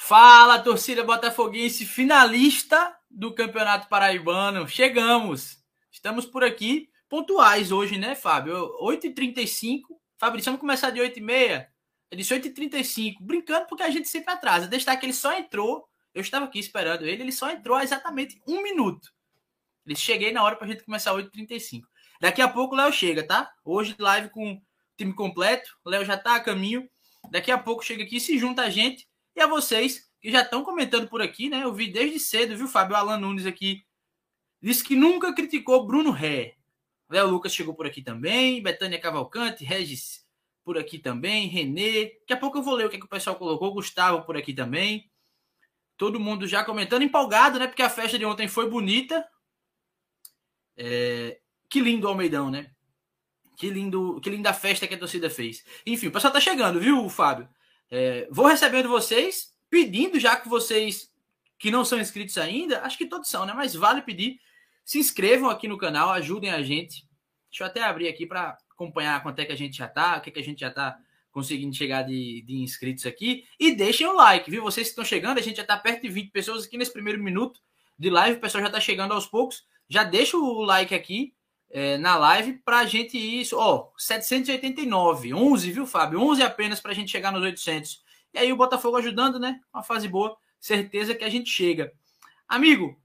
Fala, torcida botafoguense, finalista do Campeonato Paraibano. Chegamos. Estamos por aqui, pontuais hoje, né, Fábio? 8h35. Fabrício, vamos começar de 8h30? Eu disse 8h35, brincando porque a gente sempre atrasa. Destaque, ele só entrou. Eu estava aqui esperando ele, ele só entrou há exatamente um minuto. Ele cheguei na hora para a gente começar 8h35. Daqui a pouco o Léo chega, tá? Hoje live com time completo. O Léo já está a caminho. Daqui a pouco chega aqui, se junta a gente e a vocês que já estão comentando por aqui, né? Eu vi desde cedo, viu, Fábio Alan Nunes aqui. Disse que nunca criticou Bruno Ré. Léo Lucas chegou por aqui também. Betânia Cavalcante, Regis por aqui também. Renê. Daqui a pouco eu vou ler o que, é que o pessoal colocou. Gustavo por aqui também. Todo mundo já comentando, empolgado, né? Porque a festa de ontem foi bonita. É... Que lindo o Almeidão, né? Que lindo, que linda festa que a torcida fez. Enfim, o pessoal tá chegando, viu, Fábio? É, vou recebendo vocês, pedindo já que vocês que não são inscritos ainda, acho que todos são, né? Mas vale pedir, se inscrevam aqui no canal, ajudem a gente. Deixa eu até abrir aqui para acompanhar quanto é que a gente já tá, o que, é que a gente já tá conseguindo chegar de, de inscritos aqui. E deixem o like, viu? Vocês que estão chegando, a gente já tá perto de 20 pessoas aqui nesse primeiro minuto de live, o pessoal já tá chegando aos poucos. Já deixa o like aqui é, na live para a gente ir. Ó, 789, 11, viu, Fábio? 11 apenas para a gente chegar nos 800. E aí o Botafogo ajudando, né? Uma fase boa, certeza que a gente chega. Amigo,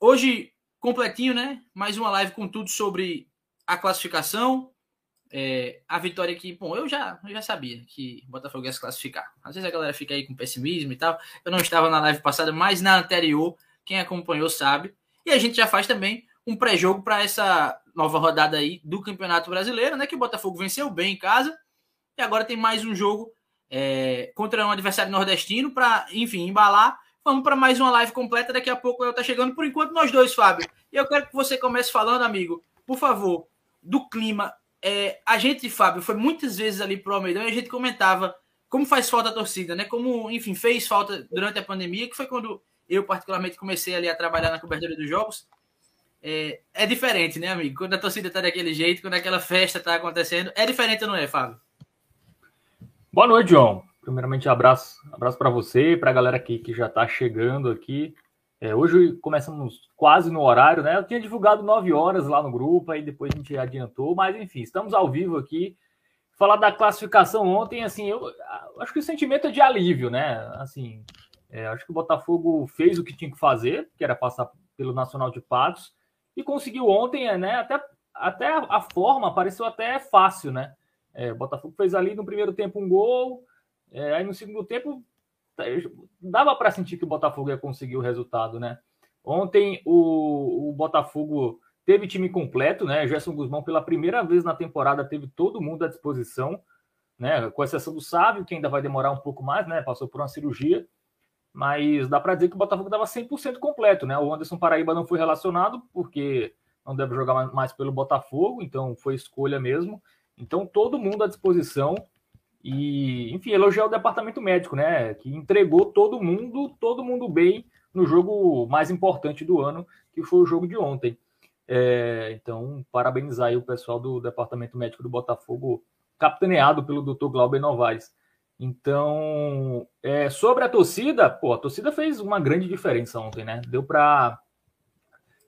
hoje completinho, né? Mais uma live com tudo sobre a classificação. É, a vitória aqui, bom, eu já, eu já sabia que o Botafogo ia se classificar. Às vezes a galera fica aí com pessimismo e tal. Eu não estava na live passada, mas na anterior, quem acompanhou sabe. E a gente já faz também um pré-jogo para essa nova rodada aí do Campeonato Brasileiro, né? Que o Botafogo venceu bem em casa e agora tem mais um jogo é, contra um adversário nordestino para, enfim, embalar. Vamos para mais uma live completa. Daqui a pouco eu tá chegando. Por enquanto, nós dois, Fábio. E eu quero que você comece falando, amigo, por favor, do clima. É, a gente, Fábio, foi muitas vezes ali pro Almeidão e a gente comentava como faz falta a torcida, né? Como, enfim, fez falta durante a pandemia, que foi quando eu, particularmente, comecei ali a trabalhar na cobertura dos jogos é, é diferente, né, amigo? Quando a torcida tá daquele jeito, quando aquela festa tá acontecendo, é diferente ou não é, Fábio? Boa noite, João. Primeiramente, abraço, abraço para você, para a galera que, que já está chegando aqui. É, hoje começamos quase no horário, né? Eu tinha divulgado 9 horas lá no grupo, aí depois a gente adiantou, mas enfim, estamos ao vivo aqui. Falar da classificação ontem, assim, eu acho que o sentimento é de alívio, né? Assim, é, acho que o Botafogo fez o que tinha que fazer, que era passar pelo Nacional de Patos e conseguiu ontem, é, né? Até, até a forma pareceu até fácil, né? É, o Botafogo fez ali no primeiro tempo um gol, é, aí no segundo tempo dava para sentir que o Botafogo ia conseguir o resultado, né? Ontem o, o Botafogo teve time completo, né? Gerson Guzmão, pela primeira vez na temporada, teve todo mundo à disposição, né? Com exceção do Sávio, que ainda vai demorar um pouco mais, né? Passou por uma cirurgia mas dá para dizer que o Botafogo estava 100% completo, né? O Anderson Paraíba não foi relacionado porque não deve jogar mais pelo Botafogo, então foi escolha mesmo. Então todo mundo à disposição e, enfim, elogiar o departamento médico, né? Que entregou todo mundo, todo mundo bem no jogo mais importante do ano, que foi o jogo de ontem. É, então, parabenizar aí o pessoal do departamento médico do Botafogo, capitaneado pelo Dr. Glauber Novaes. Então, é, sobre a torcida, pô, a torcida fez uma grande diferença ontem, né? Deu para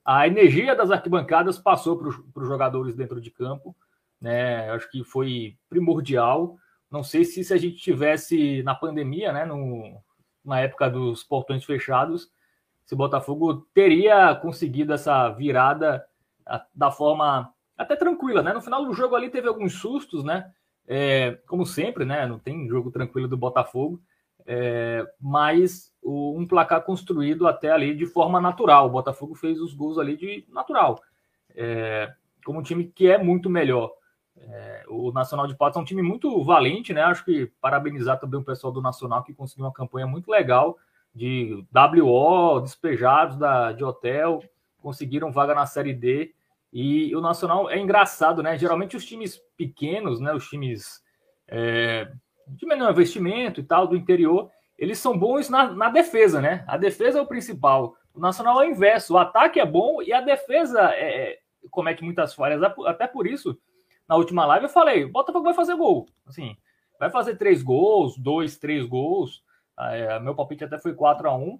a energia das arquibancadas passou para os jogadores dentro de campo, né? Acho que foi primordial. Não sei se se a gente tivesse na pandemia, né, no, na época dos portões fechados, se o Botafogo teria conseguido essa virada da forma até tranquila, né? No final do jogo ali teve alguns sustos, né? É, como sempre, né? Não tem jogo tranquilo do Botafogo, é, mas o, um placar construído até ali de forma natural. O Botafogo fez os gols ali de natural, é, como um time que é muito melhor. É, o Nacional de Patos é um time muito valente, né? Acho que parabenizar também o pessoal do Nacional que conseguiu uma campanha muito legal de WO, despejados da, de hotel, conseguiram vaga na Série D e o Nacional é engraçado, né? Geralmente os times pequenos, né? Os times é, de menor investimento e tal, do interior, eles são bons na, na, defesa, né? A defesa é o principal. O Nacional é o inverso. O ataque é bom e a defesa é, é comete muitas falhas. Até por isso, na última live eu falei: o Botafogo vai fazer gol. Assim, vai fazer três gols, dois, três gols. É, meu palpite até foi 4 a 1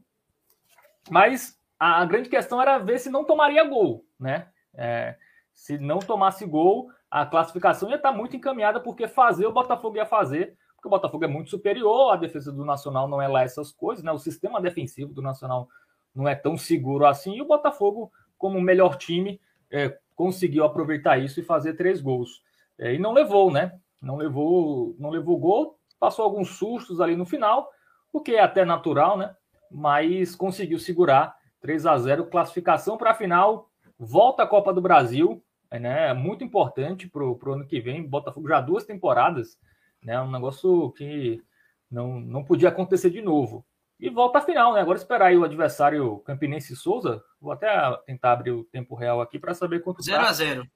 Mas a grande questão era ver se não tomaria gol, né? É, se não tomasse gol, a classificação ia estar muito encaminhada, porque fazer o Botafogo ia fazer, porque o Botafogo é muito superior, a defesa do Nacional não é lá essas coisas, né? O sistema defensivo do Nacional não é tão seguro assim, e o Botafogo, como melhor time, é, conseguiu aproveitar isso e fazer três gols. É, e não levou, né? Não levou, não levou gol, passou alguns sustos ali no final, o que é até natural, né? Mas conseguiu segurar 3 a 0 classificação para a final, volta à Copa do Brasil, né? Muito importante para o ano que vem. Botafogo já duas temporadas, né? Um negócio que não, não podia acontecer de novo. E volta à final, né? Agora esperar aí o adversário Campinense Souza. Vou até tentar abrir o tempo real aqui para saber quanto 0 tá. a 0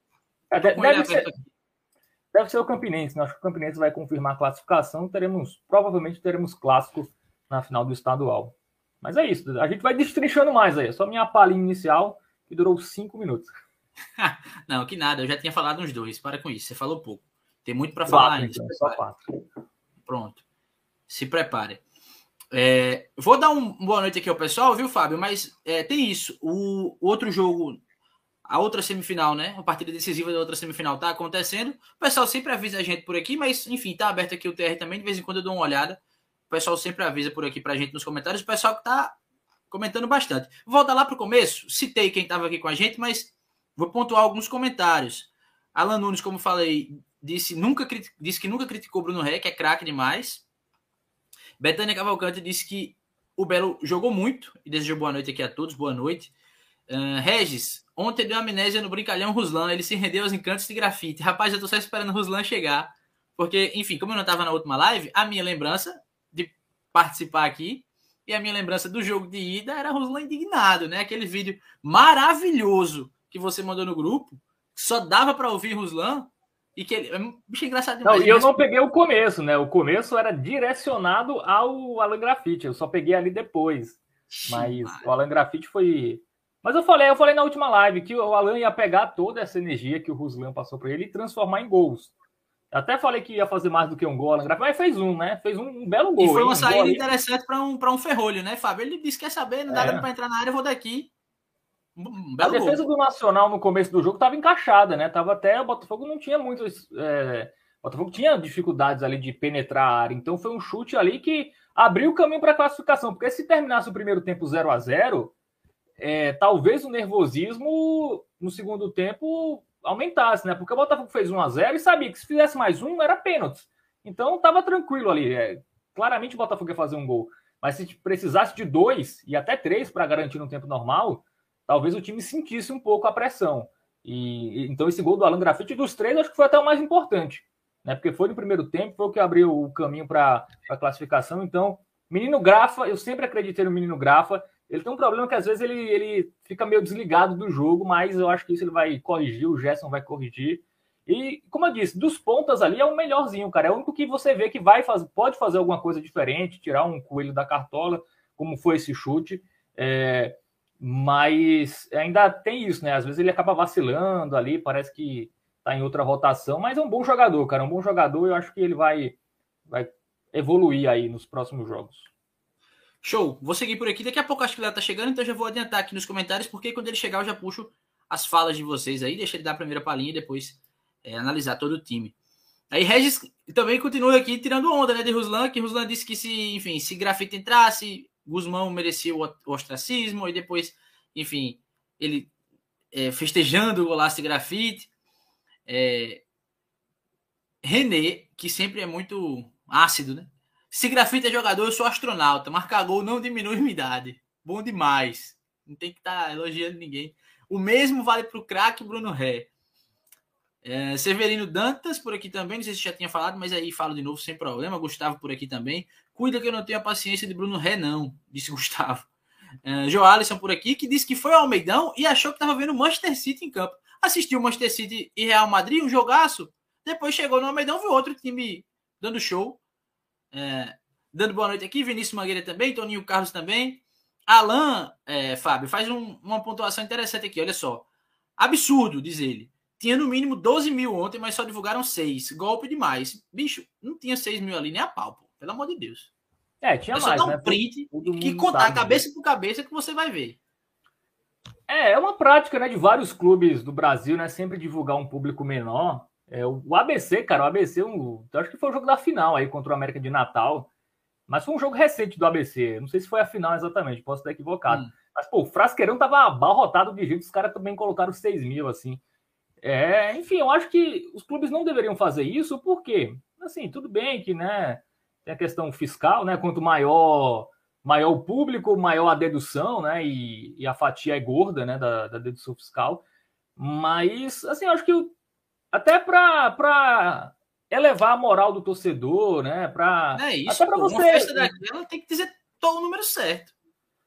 é, deve, ser, deve ser o Campinense. Né? Acho que o Campinense vai confirmar a classificação. Teremos, provavelmente teremos clássico na final do estadual. Mas é isso. A gente vai destrinchando mais aí. É só minha palhinha inicial, que durou cinco minutos. Não, que nada. Eu já tinha falado uns dois. Para com isso. Você falou pouco. Tem muito para falar ainda. Então, só quatro. Pronto. Se prepare. É, vou dar um boa noite aqui ao pessoal, viu, Fábio? Mas é, tem isso. O, o outro jogo, a outra semifinal, né? A partida decisiva da outra semifinal tá acontecendo. O pessoal sempre avisa a gente por aqui, mas enfim, tá aberto aqui o TR também. De vez em quando eu dou uma olhada. O pessoal sempre avisa por aqui pra gente nos comentários. O pessoal que tá comentando bastante. Volta lá pro começo. Citei quem tava aqui com a gente, mas vou pontuar alguns comentários. Alan Nunes, como falei, disse, nunca, disse que nunca criticou Bruno Ré, que é craque demais. Betânia Cavalcante disse que o Belo jogou muito e desejou boa noite aqui a todos. Boa noite. Uh, Regis, ontem deu amnésia no brincalhão Ruslan. Ele se rendeu aos encantos de grafite. Rapaz, eu tô só esperando o Ruslan chegar. Porque, enfim, como eu não estava na última live, a minha lembrança de participar aqui e a minha lembrança do jogo de ida era Ruslan indignado, né? Aquele vídeo maravilhoso que você mandou no grupo. Só dava para ouvir Ruslan e que ele. É bicho engraçado demais. Não, e eu não peguei o começo, né? O começo era direcionado ao Alan Graffiti. Eu só peguei ali depois. Mas o Alan Graffiti foi. Mas eu falei, eu falei na última live que o Alan ia pegar toda essa energia que o Ruslan passou para ele e transformar em gols. Até falei que ia fazer mais do que um gol, mas fez um, né? Fez um, um belo gol. E foi uma hein? saída um interessante para um, um ferrolho, né, Fábio? Ele disse: quer saber, não dá é. para entrar na área, eu vou daqui. Um a defesa gol. do Nacional no começo do jogo estava encaixada, né? Tava até o Botafogo não tinha muitos. É... O Botafogo tinha dificuldades ali de penetrar a área, então foi um chute ali que abriu o caminho para a classificação. Porque se terminasse o primeiro tempo 0 a 0 é, talvez o nervosismo no segundo tempo aumentasse, né? Porque o Botafogo fez 1 a 0 e sabia que se fizesse mais um era pênalti. Então estava tranquilo ali. É, claramente o Botafogo ia fazer um gol. Mas se precisasse de dois e até três para garantir no tempo normal, talvez o time sentisse um pouco a pressão. E então esse gol do Alan Grafite dos três acho que foi até o mais importante, né? Porque foi no primeiro tempo, foi o que abriu o caminho para a classificação. Então, menino Grafa, eu sempre acreditei no menino Grafa. Ele tem um problema que às vezes ele, ele fica meio desligado do jogo, mas eu acho que isso ele vai corrigir, o Gerson vai corrigir. E, como eu disse, dos pontas ali é o melhorzinho, cara. É o único que você vê que vai fazer, pode fazer alguma coisa diferente, tirar um coelho da cartola, como foi esse chute. É, mas ainda tem isso, né? Às vezes ele acaba vacilando ali, parece que tá em outra rotação, mas é um bom jogador, cara. É um bom jogador e eu acho que ele vai, vai evoluir aí nos próximos jogos. Show. Vou seguir por aqui. Daqui a pouco acho que ele tá chegando, então já vou adiantar aqui nos comentários, porque quando ele chegar eu já puxo as falas de vocês aí, deixa ele dar a primeira palhinha e depois é, analisar todo o time. Aí Regis também continua aqui tirando onda, né, de Ruslan, que Ruslan disse que se, enfim, se grafite entrasse, Guzmão merecia o ostracismo, e depois, enfim, ele é, festejando o golaço de grafite. É, René, que sempre é muito ácido, né? Se grafite é jogador, eu sou astronauta. Marcar gol não diminui minha idade. Bom demais. Não tem que estar tá elogiando ninguém. O mesmo vale para o craque Bruno Ré. É, Severino Dantas por aqui também, não sei se já tinha falado, mas aí falo de novo sem problema. Gustavo por aqui também. Cuida que eu não tenho a paciência de Bruno Ré, não, disse Gustavo. É, Joalisson por aqui, que disse que foi ao Almeidão e achou que estava vendo Manchester City em campo. Assistiu Manchester City e Real Madrid, um jogaço. Depois chegou no Almeidão, viu outro time dando show. É, dando boa noite aqui. Vinícius Mangueira também, Toninho Carlos também. Alan, é, Fábio, faz um, uma pontuação interessante aqui, olha só. Absurdo, diz ele. Tinha no mínimo 12 mil ontem, mas só divulgaram 6. Golpe demais. Bicho, não tinha 6 mil ali nem a pau, pô. Pelo amor de Deus. É, tinha é mais, só dar um né? print que contar sabe, cabeça por cabeça que você vai ver. É, é uma prática, né, de vários clubes do Brasil, né, sempre divulgar um público menor. É, o ABC, cara, o ABC, um, eu acho que foi o jogo da final aí contra o América de Natal, mas foi um jogo recente do ABC. Não sei se foi a final exatamente, posso estar equivocado. Hum. Mas, pô, o Frasqueirão tava abarrotado de gente, os caras também colocaram 6 mil, assim. É, enfim, eu acho que os clubes não deveriam fazer isso, porque, assim, tudo bem que, né, tem a questão fiscal, né? Quanto maior maior o público, maior a dedução, né? E, e a fatia é gorda, né? Da, da, dedução fiscal. Mas, assim, eu acho que até para elevar a moral do torcedor, né? Para é isso. Até para você. Uma festa daquela tem que dizer todo o número certo.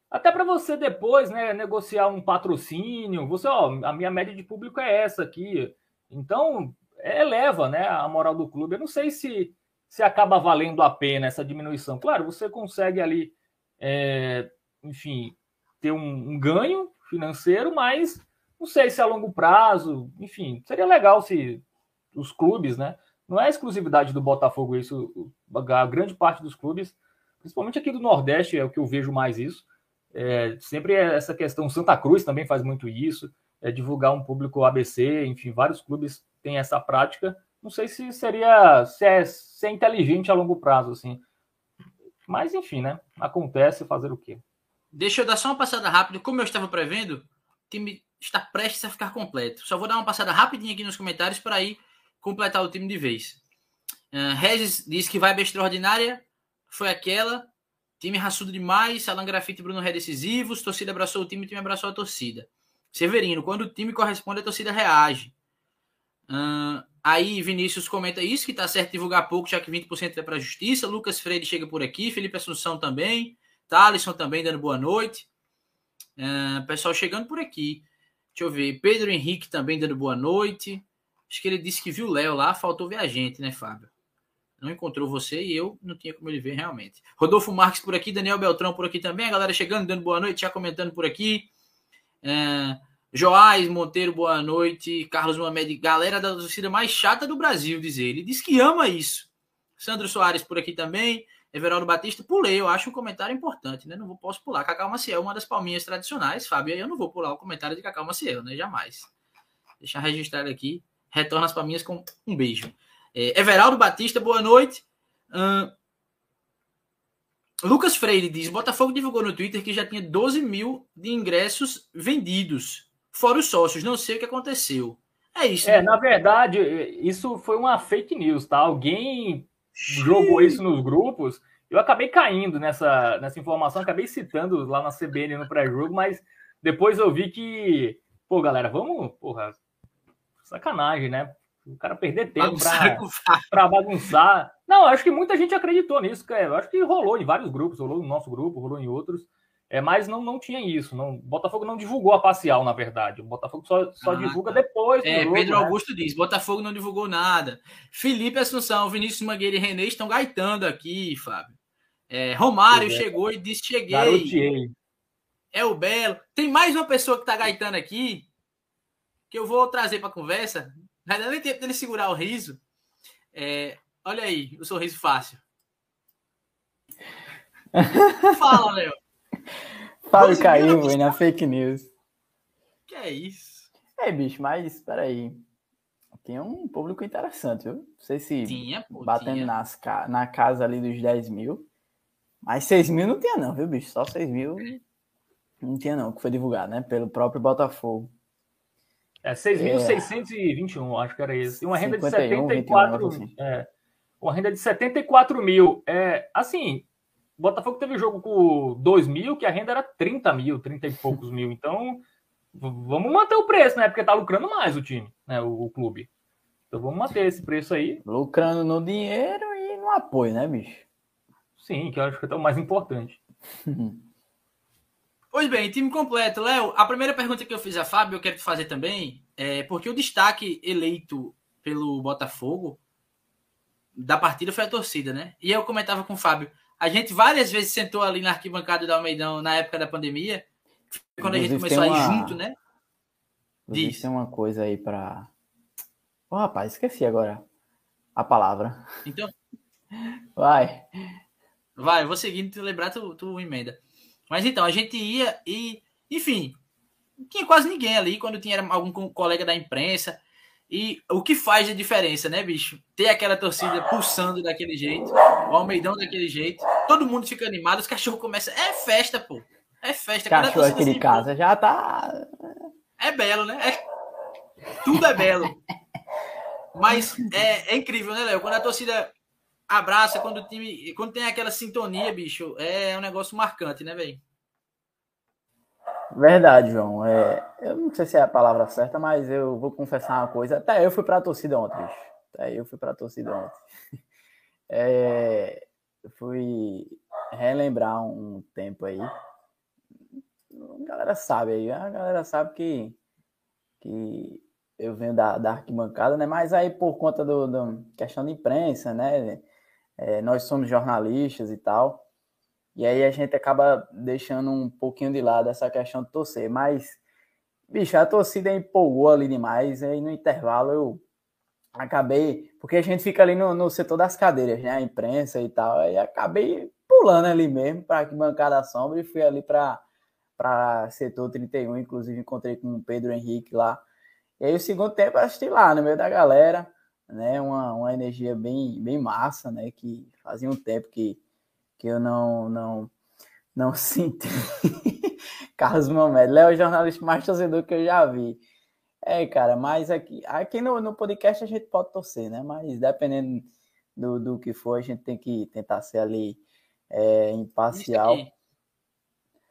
Até para você depois, né, negociar um patrocínio. Você, ó, a minha média de público é essa aqui. Então, eleva, né, a moral do clube. Eu não sei se se acaba valendo a pena essa diminuição. Claro, você consegue ali, é, enfim, ter um, um, ganho financeiro, mas não sei se a longo prazo, enfim, seria legal se os clubes, né? Não é exclusividade do Botafogo isso, a grande parte dos clubes, principalmente aqui do Nordeste, é o que eu vejo mais isso. É, sempre é essa questão, Santa Cruz também faz muito isso, é divulgar um público ABC, enfim, vários clubes têm essa prática não sei se seria se é, se é inteligente a longo prazo, assim. Mas enfim, né? Acontece fazer o quê? Deixa eu dar só uma passada rápida. Como eu estava prevendo, time está prestes a ficar completo. Só vou dar uma passada rapidinha aqui nos comentários para ir completar o time de vez. Uh, Regis diz que vai a extraordinária. Foi aquela. Time raçudo demais. Alan Grafite e Bruno Ré decisivos. Torcida abraçou o time, o time abraçou a torcida. Severino, quando o time corresponde, a torcida reage. Uh, Aí Vinícius comenta isso, que tá certo divulgar pouco, já que 20% vai para a justiça. Lucas Freire chega por aqui, Felipe Assunção também, Thalisson também dando boa noite. Uh, pessoal chegando por aqui. Deixa eu ver. Pedro Henrique também dando boa noite. Acho que ele disse que viu o Léo lá, faltou ver a gente, né, Fábio? Não encontrou você e eu não tinha como ele ver realmente. Rodolfo Marques por aqui, Daniel Beltrão por aqui também. A galera chegando, dando boa noite, já comentando por aqui. Uh, Joás Monteiro, boa noite. Carlos Mohamed, galera da torcida mais chata do Brasil, diz ele. Diz que ama isso. Sandro Soares por aqui também. Everaldo Batista, pulei, eu acho um comentário importante, né? Não vou, posso pular. Cacau Maciel, uma das palminhas tradicionais. Fábio, eu não vou pular o comentário de Cacau Maciel, né? Jamais. Deixa registrado aqui. Retorna as palminhas com um beijo. É, Everaldo Batista, boa noite. Lucas Freire diz: Botafogo divulgou no Twitter que já tinha 12 mil de ingressos vendidos fora os sócios. Não sei o que aconteceu. É isso. É, né? na verdade, isso foi uma fake news, tá? Alguém. Jogou isso nos grupos. Eu acabei caindo nessa, nessa informação, acabei citando lá na CBN no pré-jogo, mas depois eu vi que, pô, galera, vamos, porra, sacanagem, né? O cara perder tempo para bagunçar. Não, acho que muita gente acreditou nisso, cara. Eu acho que rolou em vários grupos, rolou no nosso grupo, rolou em outros. É, mas não, não tinha isso. Não, o Botafogo não divulgou a parcial, na verdade. O Botafogo só, só ah, divulga tá. depois. É, jogo, Pedro né? Augusto diz: Botafogo não divulgou nada. Felipe Assunção, Vinícius Mangueira e René estão gaitando aqui, Fábio. É, Romário é. chegou e disse: Cheguei. Garoteei. É o Belo. Tem mais uma pessoa que está gaitando aqui que eu vou trazer para conversa. Vai dar nem tempo dele segurar o riso. É, olha aí, o sorriso fácil. Fala, Léo. Fábio caiu, foi na fake news. Que é isso? É, bicho, mas espera aí. Tinha um público interessante, viu? Não sei se tinha, pô, batendo tinha. Nas, na casa ali dos 10 mil. Mas 6 mil não tinha, não, viu, bicho? Só 6 mil não tinha, não, que foi divulgado, né? Pelo próprio Botafogo. É 6.621, é. acho que era isso. E uma renda 51, de 74 21, assim. é, Uma renda de 74 mil. É, assim, o Botafogo teve jogo com 2 mil, que a renda era 30 mil, 30 e poucos mil. Então, vamos manter o preço, né? Porque tá lucrando mais o time, né? O, o, clube. Então vamos manter esse preço aí. Lucrando no dinheiro e no apoio, né, bicho? Sim, que eu acho que é o mais importante. pois bem, time completo. Léo, a primeira pergunta que eu fiz a Fábio, eu quero te fazer também, é porque o destaque eleito pelo Botafogo da partida foi a torcida, né? E eu comentava com o Fábio, a gente várias vezes sentou ali na arquibancada do Almeidão na época da pandemia, quando a gente começou a ir junto, né? Diz. Tem uma coisa aí para. Ô, oh, rapaz, esqueci agora a palavra. Então. Vai. Vai, eu vou seguindo, tu lembrar, tu, tu emenda. Mas então, a gente ia e, enfim, tinha quase ninguém ali quando tinha algum colega da imprensa. E o que faz a diferença, né, bicho? Ter aquela torcida pulsando daquele jeito, o Almeidão daquele jeito, todo mundo fica animado, os cachorros começam. É festa, pô. É festa. Cachorro aqui de casa já tá. É belo, né? É... Tudo é belo. Mas é, é incrível, né, Léo? Quando a torcida abraça, quando o time. Quando tem aquela sintonia, bicho, é um negócio marcante, né, velho? Verdade, João. É, eu não sei se é a palavra certa, mas eu vou confessar uma coisa. Até eu fui para a torcida ontem, bicho. Até eu fui para a torcida ontem. É, fui relembrar um tempo aí. A galera sabe aí, a galera sabe que, que eu venho da, da arquibancada, né? Mas aí por conta do, do questão de imprensa, né? É, nós somos jornalistas e tal. E aí a gente acaba deixando um pouquinho de lado essa questão de torcer. Mas, bicho, a torcida empolgou ali demais. Aí no intervalo eu acabei. Porque a gente fica ali no, no setor das cadeiras, né? A imprensa e tal. Aí acabei pulando ali mesmo para que bancada sombra e fui ali para para setor 31, inclusive encontrei com o Pedro Henrique lá. E aí o segundo tempo eu assisti lá no meio da galera, né? Uma, uma energia bem, bem massa, né? Que fazia um tempo que que eu não não não sinto. Carlos Mamed, Léo é o jornalista mais torcedor que eu já vi. É, cara, mas aqui, aqui no, no podcast a gente pode torcer, né? Mas dependendo do, do que for, a gente tem que tentar ser ali é, imparcial.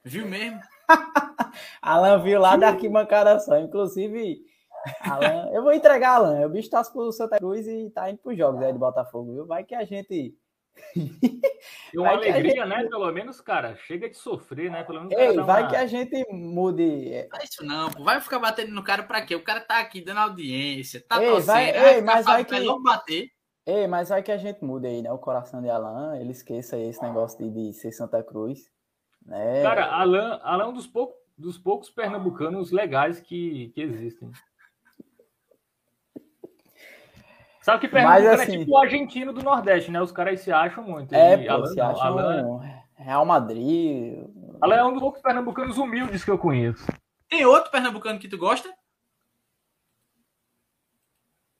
Viu mesmo? Alan viu lá da arquibancada só. Inclusive, Alan, eu vou entregar, Alan. O bicho tá pro Santa Cruz e tá indo pros jogos aí do Botafogo, viu? Vai que a gente e uma alegria, gente... né? Pelo menos, cara, chega de sofrer, né? Pelo menos Ei, vai uma... que a gente mude. Não é isso não, pô. vai ficar batendo no cara pra quê? O cara tá aqui dando audiência, tá ei, torcendo, vai, ei, mas vai que não bater. Ei, mas vai que a gente mude aí, né? O coração de Alan, ele esqueça esse negócio de, de ser Santa Cruz. Né? Cara, Alan, Alan é um dos poucos, dos poucos pernambucanos legais que, que existem. Sabe que Pernambuco Mas, é assim, é tipo o argentino do Nordeste, né? Os caras se acham muito. É, pô, Alan, se acham Alan... Real Madrid. Alan é um dos poucos pernambucanos humildes que eu conheço. Tem outro pernambucano que tu gosta?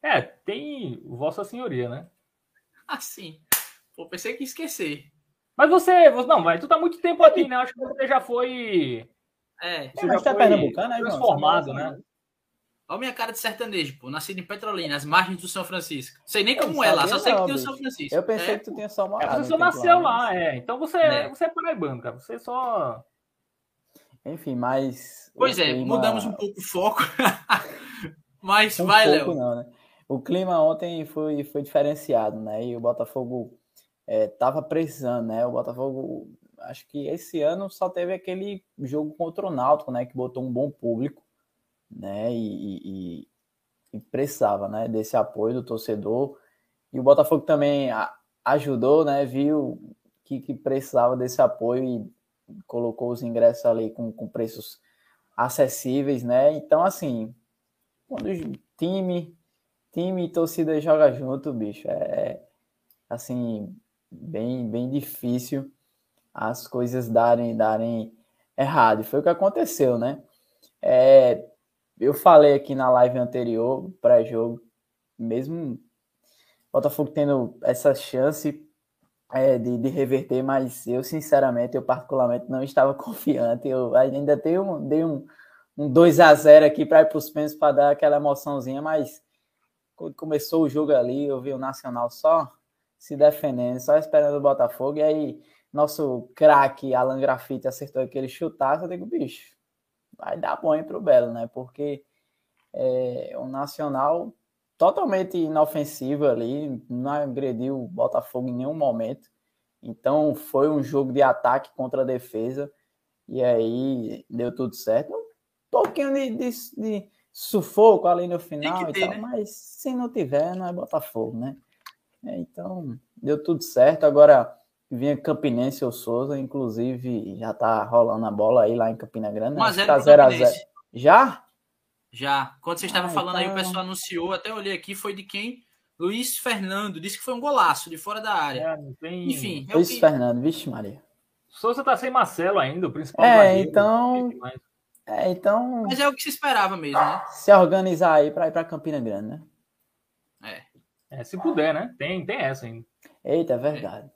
É, tem Vossa Senhoria, né? Ah, sim. Pô, pensei que ia esquecer. Mas você, não, mas tu tá muito tempo aqui, né? Acho que você já foi. É, você já tá foi pernambucano, né, transformado, né? Olha a minha cara de sertanejo, pô. Nascido em Petrolina, as margens do São Francisco. Sei nem como é lá, só sei que tem o São Francisco. Eu pensei é. que tu tinha só morado. É, você só nasceu lá, lá, é. Então você é, você é paraibano, cara. Você só. Enfim, mas. Pois é, clima... mudamos um pouco o foco. mas um vai, Léo. Né? O clima ontem foi, foi diferenciado, né? E o Botafogo é, tava precisando, né? O Botafogo, acho que esse ano só teve aquele jogo contra o Náutico, né? Que botou um bom público né? E, e, e, precisava, né? Desse apoio do torcedor. E o Botafogo também ajudou, né? Viu que, que precisava desse apoio e colocou os ingressos ali com, com preços acessíveis, né? Então, assim, quando time, time e torcida joga junto, bicho, é assim bem, bem difícil as coisas darem, darem errado. E foi o que aconteceu, né? É, eu falei aqui na live anterior, pré-jogo, mesmo Botafogo tendo essa chance é, de, de, reverter, mas eu, sinceramente, eu particularmente não estava confiante. Eu ainda dei um, dei um, um 2 a 0 aqui para ir para os pênaltis para dar aquela emoçãozinha, mas quando começou o jogo ali, eu vi o Nacional só se defendendo, só esperando o Botafogo, e aí nosso craque Alan Grafite acertou aquele chutaço, eu digo, bicho, vai dar bom para o Belo, né? Porque é um Nacional totalmente inofensivo ali, não agrediu o Botafogo em nenhum momento. Então foi um jogo de ataque contra a defesa e aí deu tudo certo. Um pouquinho de, de, de sufoco ali no final ter, e tal, né? mas se não tiver, não é Botafogo, né? É, então deu tudo certo. Agora vinha Campinense ou Souza, inclusive já tá rolando a bola aí lá em Campina Grande. 1x0 né? tá 0 a 0 Já? Já. Quando você estava ah, falando então... aí, o então. pessoal anunciou, até olhei aqui, foi de quem? Luiz Fernando disse que foi um golaço de fora da área. É, tem... Enfim. É Luiz que... Fernando, vixe, Maria. Souza tá sem Marcelo ainda, o principal. É, então. É, então. Mas é o que se esperava mesmo, né? Se organizar aí para ir para Campina Grande, né? É. é. Se puder, né? Tem, tem essa ainda. Eita, é verdade.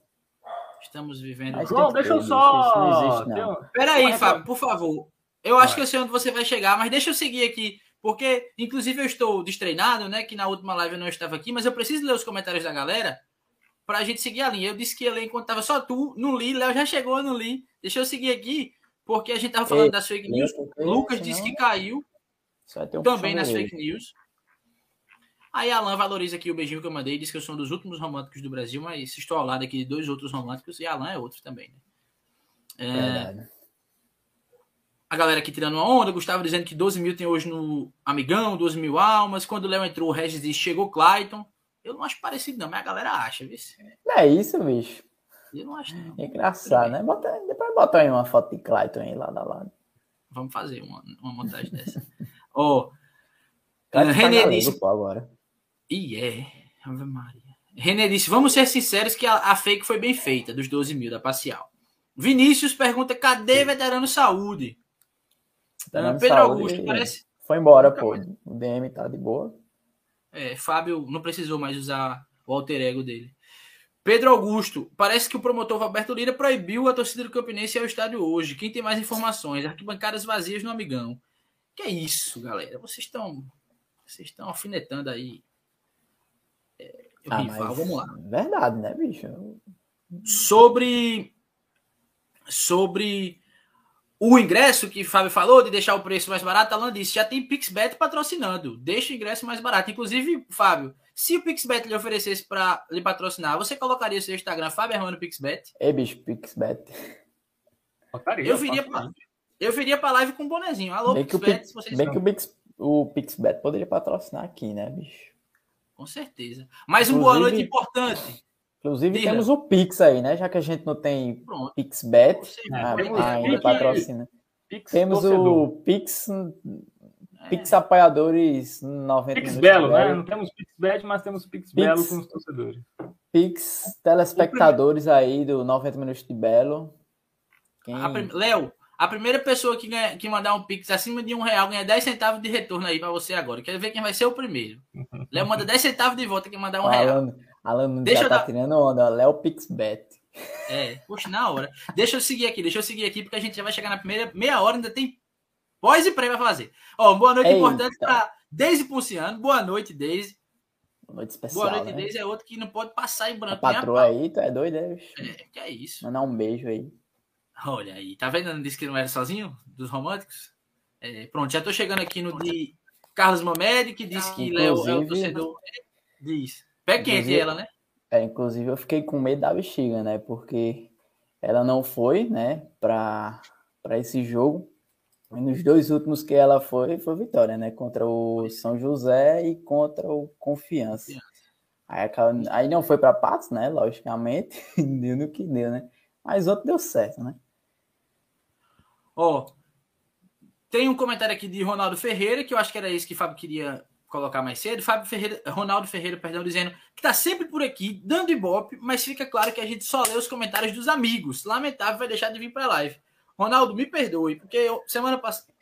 É. Estamos vivendo. Mas João, deixa eu só. Não. Peraí, Fábio, por favor. Eu acho vai. que eu sei onde você vai chegar, mas deixa eu seguir aqui. Porque, inclusive, eu estou destreinado, né? Que na última live eu não estava aqui, mas eu preciso ler os comentários da galera para a gente seguir a linha. Eu disse que ia ler enquanto estava só tu, não li. Léo já chegou, eu não li. Deixa eu seguir aqui, porque a gente estava falando Ei, das fake news. Lucas disse que caiu um também nas fake news. Aí Alan valoriza aqui o beijinho que eu mandei, diz que eu sou um dos últimos românticos do Brasil, mas estou ao lado aqui de dois outros românticos e Alan é outro também. Né? É... A galera aqui tirando uma onda, Gustavo dizendo que 12 mil tem hoje no Amigão, 12 mil almas. Quando o Léo entrou, o Regis disse chegou Clayton. Eu não acho parecido, não, mas a galera acha, viu? É isso, bicho. Eu não acho, não. É engraçado, né? Bota, depois bota aí uma foto de Clayton aí lá da lado. Vamos fazer uma, uma montagem dessa. Ó. oh, René disse. Agora. E é, Ave Maria. René disse: vamos ser sinceros que a, a, fake foi bem feita, dos 12 mil da parcial. Vinícius pergunta: cadê veterano saúde? Veterano Pedro saúde, Augusto, parece. Foi embora, pô. O DM tá de boa. É, Fábio não precisou mais usar o alter ego dele. Pedro Augusto, parece que o promotor Roberto Lira proibiu a torcida do Campinense ao estádio hoje. Quem tem mais informações? Arquibancadas vazias no Amigão. Que é isso, galera? Vocês estão vocês estão alfinetando aí ah, rival. Vamos lá. Verdade, né, bicho? Sobre sobre o ingresso que o Fábio falou de deixar o preço mais barato, Alan disse, já tem Pixbet patrocinando. Deixa o ingresso mais barato. Inclusive, Fábio, se o Pixbet lhe oferecesse para lhe patrocinar, você colocaria seu Instagram Fábio Hermano Pixbet? Ei, bicho, Pixbet. eu viria para eu viria para live com um bonezinho. Alô, bem Pixbet, que o, Pix, bem que o, Pix, o Pixbet poderia patrocinar aqui, né, bicho? Com certeza. Mais um boa noite importante. Inclusive Diga. temos o Pix aí, né? Já que a gente não tem Pronto. PixBet ah, ainda patrocina. Pix temos torcedor. o Pix é. Pix apoiadores 90 Pix Belo, né? Não temos PixBet, mas temos Pix, Pix Belo com os torcedores. Pix telespectadores aí do 90 minutos de Belo. Quem... Léo, a primeira pessoa que, ganha, que mandar um Pix acima de um real ganha 10 centavos de retorno aí para você agora. Quero ver quem vai ser o primeiro. Léo manda 10 centavos de volta quem mandar um Alan, real. Alan deixa já tá dar... tirando onda. Léo Pixbet. É, poxa, na hora. Deixa eu seguir aqui, deixa eu seguir aqui, porque a gente já vai chegar na primeira meia hora, ainda tem pós e pré para fazer. Ó, boa noite Eita. importante para Deise Punciano. Boa noite, Deise. Boa noite especial. Boa noite, né? Deise é outro que não pode passar em branco. A patroa aí, tu é doido, é? É, que é isso. Mandar um beijo aí. Olha aí, tá vendo? Não disse que não era sozinho dos românticos? É, pronto, já tô chegando aqui no de Carlos Mamede, que disse que Léo é o torcedor. Diz. Pé quente ela, né? É, inclusive eu fiquei com medo da bexiga, né? Porque ela não foi, né, para esse jogo. E nos dois últimos que ela foi, foi vitória, né? Contra o São José e contra o Confiança. Aí, aí não foi para Patos, né? Logicamente, deu no que deu, né? Mas outro deu certo, né? Ó, tem um comentário aqui de Ronaldo Ferreira, que eu acho que era esse que o Fábio queria colocar mais cedo. Fábio Ferreira, Ronaldo Ferreira, perdão, dizendo que tá sempre por aqui, dando ibope, mas fica claro que a gente só lê os comentários dos amigos. Lamentável, vai deixar de vir para live. Ronaldo, me perdoe, porque eu, semana passada.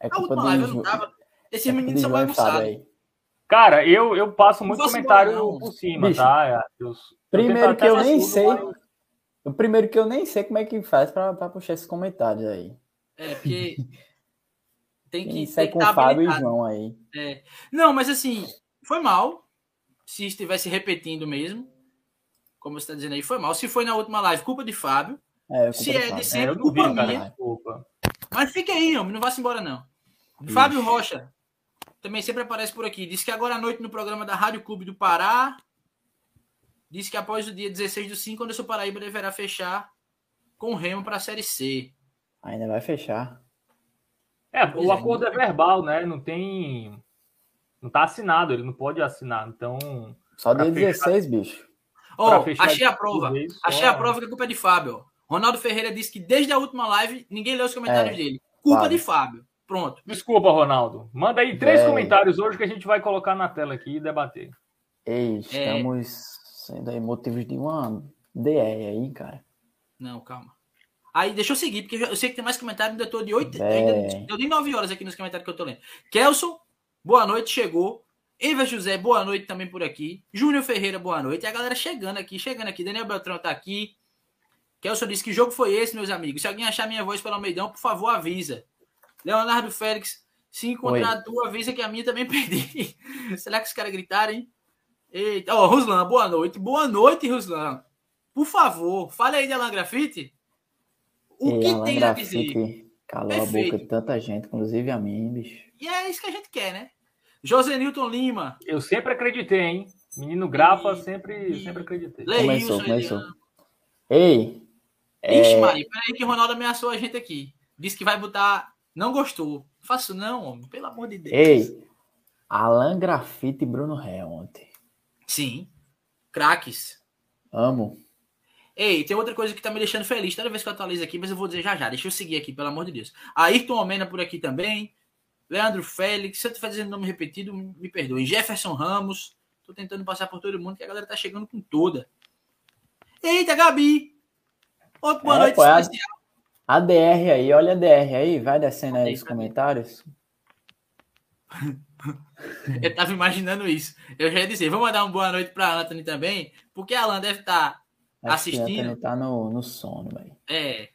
É a última live eu não tava. Esses é meninos são bagunçados. Cara, eu, eu passo muito comentário embora, por cima, Bicho, tá? Eu, primeiro que eu nem sei. O primeiro que eu nem sei como é que faz para puxar esses comentários aí. É, porque tem que. Sai com o Fábio e João aí. É. Não, mas assim, foi mal. Se estivesse repetindo mesmo, como você está dizendo aí, foi mal. Se foi na última live, culpa de Fábio. É, Se é de sempre, é, culpa minha. Cara, Mas fica aí, homem, não vá-se embora, não. Ixi. Fábio Rocha também sempre aparece por aqui. Diz que agora à noite no programa da Rádio Clube do Pará. Diz que após o dia 16 do 5, o Paraíba deverá fechar com o Remo para a Série C. Ainda vai fechar. É, pois o é, acordo é verbal, né? Não tem. Não tá assinado, ele não pode assinar. Então. Só dia 16, bicho. Ó, oh, achei a prova. Vez, achei a prova que a culpa é de Fábio. Ronaldo Ferreira disse que desde a última live ninguém leu os comentários é, dele. Culpa Fábio. de Fábio. Pronto. Desculpa, Ronaldo. Manda aí três é. comentários hoje que a gente vai colocar na tela aqui e debater. Ei, é. estamos é... sendo aí motivos de uma DR aí, cara. Não, calma. Aí, deixa eu seguir, porque eu sei que tem mais comentário, ainda tô de 8, ainda deu de 9 horas aqui nos comentários que eu tô lendo. Kelson, boa noite, chegou. Eva José, boa noite também por aqui. Júnior Ferreira, boa noite. E a galera chegando aqui, chegando aqui. Daniel Beltrão tá aqui. Kelson disse que jogo foi esse, meus amigos. Se alguém achar minha voz pelo Almeidão, por favor, avisa. Leonardo Félix, se encontrar Oi. a tua, avisa que a minha também perdi. Será que os caras gritaram, hein? Eita, ó, oh, Ruslan, boa noite. Boa noite, Ruslan. Por favor, fale aí de Alan Grafite. O Ei, que Alan tem Grafite a dizer? Calou Perfeito. a boca de tanta gente, inclusive a mim, bicho. E é isso que a gente quer, né? José Newton Lima. Eu sempre acreditei, hein? Menino Grafa, e... sempre, e... sempre acreditei. Começou, começou. Ei! Ixi, é... Maria, peraí que o Ronaldo ameaçou a gente aqui. Disse que vai botar. Não gostou. Faço não, homem. Pelo amor de Deus. Ei! Alan Grafite e Bruno Ré ontem. Sim. Craques. Amo. Ei, tem outra coisa que tá me deixando feliz. Toda vez que eu atualizo aqui, mas eu vou dizer já já. Deixa eu seguir aqui, pelo amor de Deus. Ayrton Omena por aqui também. Leandro Félix, se eu estiver dizendo nome repetido, me perdoe. Jefferson Ramos, tô tentando passar por todo mundo, que a galera tá chegando com toda. Eita, Gabi! Outra boa é, noite pô, especial. A, a DR aí, olha a DR aí, vai descendo aí os comentários. eu tava imaginando isso. Eu já ia dizer, vamos mandar uma boa noite pra Anthony também, porque a Alan deve estar tá assistindo. Tá no, no sono, velho. É.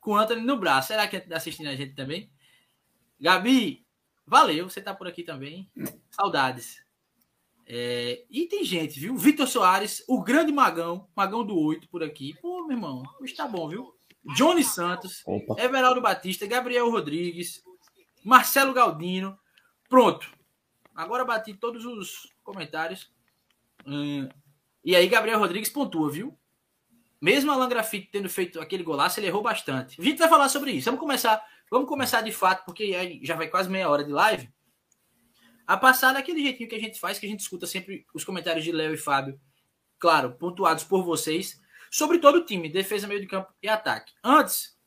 Com o Anthony no braço. Será que tá assistindo a gente também? Gabi, Valeu, você tá por aqui também. Saudades. É, e tem gente, viu? Vitor Soares, o grande Magão, Magão do 8 por aqui. Pô, meu irmão, está bom, viu? Johnny Santos, Opa. Everaldo Batista, Gabriel Rodrigues, Marcelo Galdino. Pronto. Agora bati todos os comentários. Hum, e aí, Gabriel Rodrigues pontua, viu? Mesmo Alan Grafite tendo feito aquele golaço, ele errou bastante. Vitor vai falar sobre isso. Vamos começar Vamos começar de fato, porque já vai quase meia hora de live. A passar daquele jeitinho que a gente faz, que a gente escuta sempre os comentários de Léo e Fábio, claro, pontuados por vocês, sobre todo o time, defesa, meio de campo e ataque. Antes,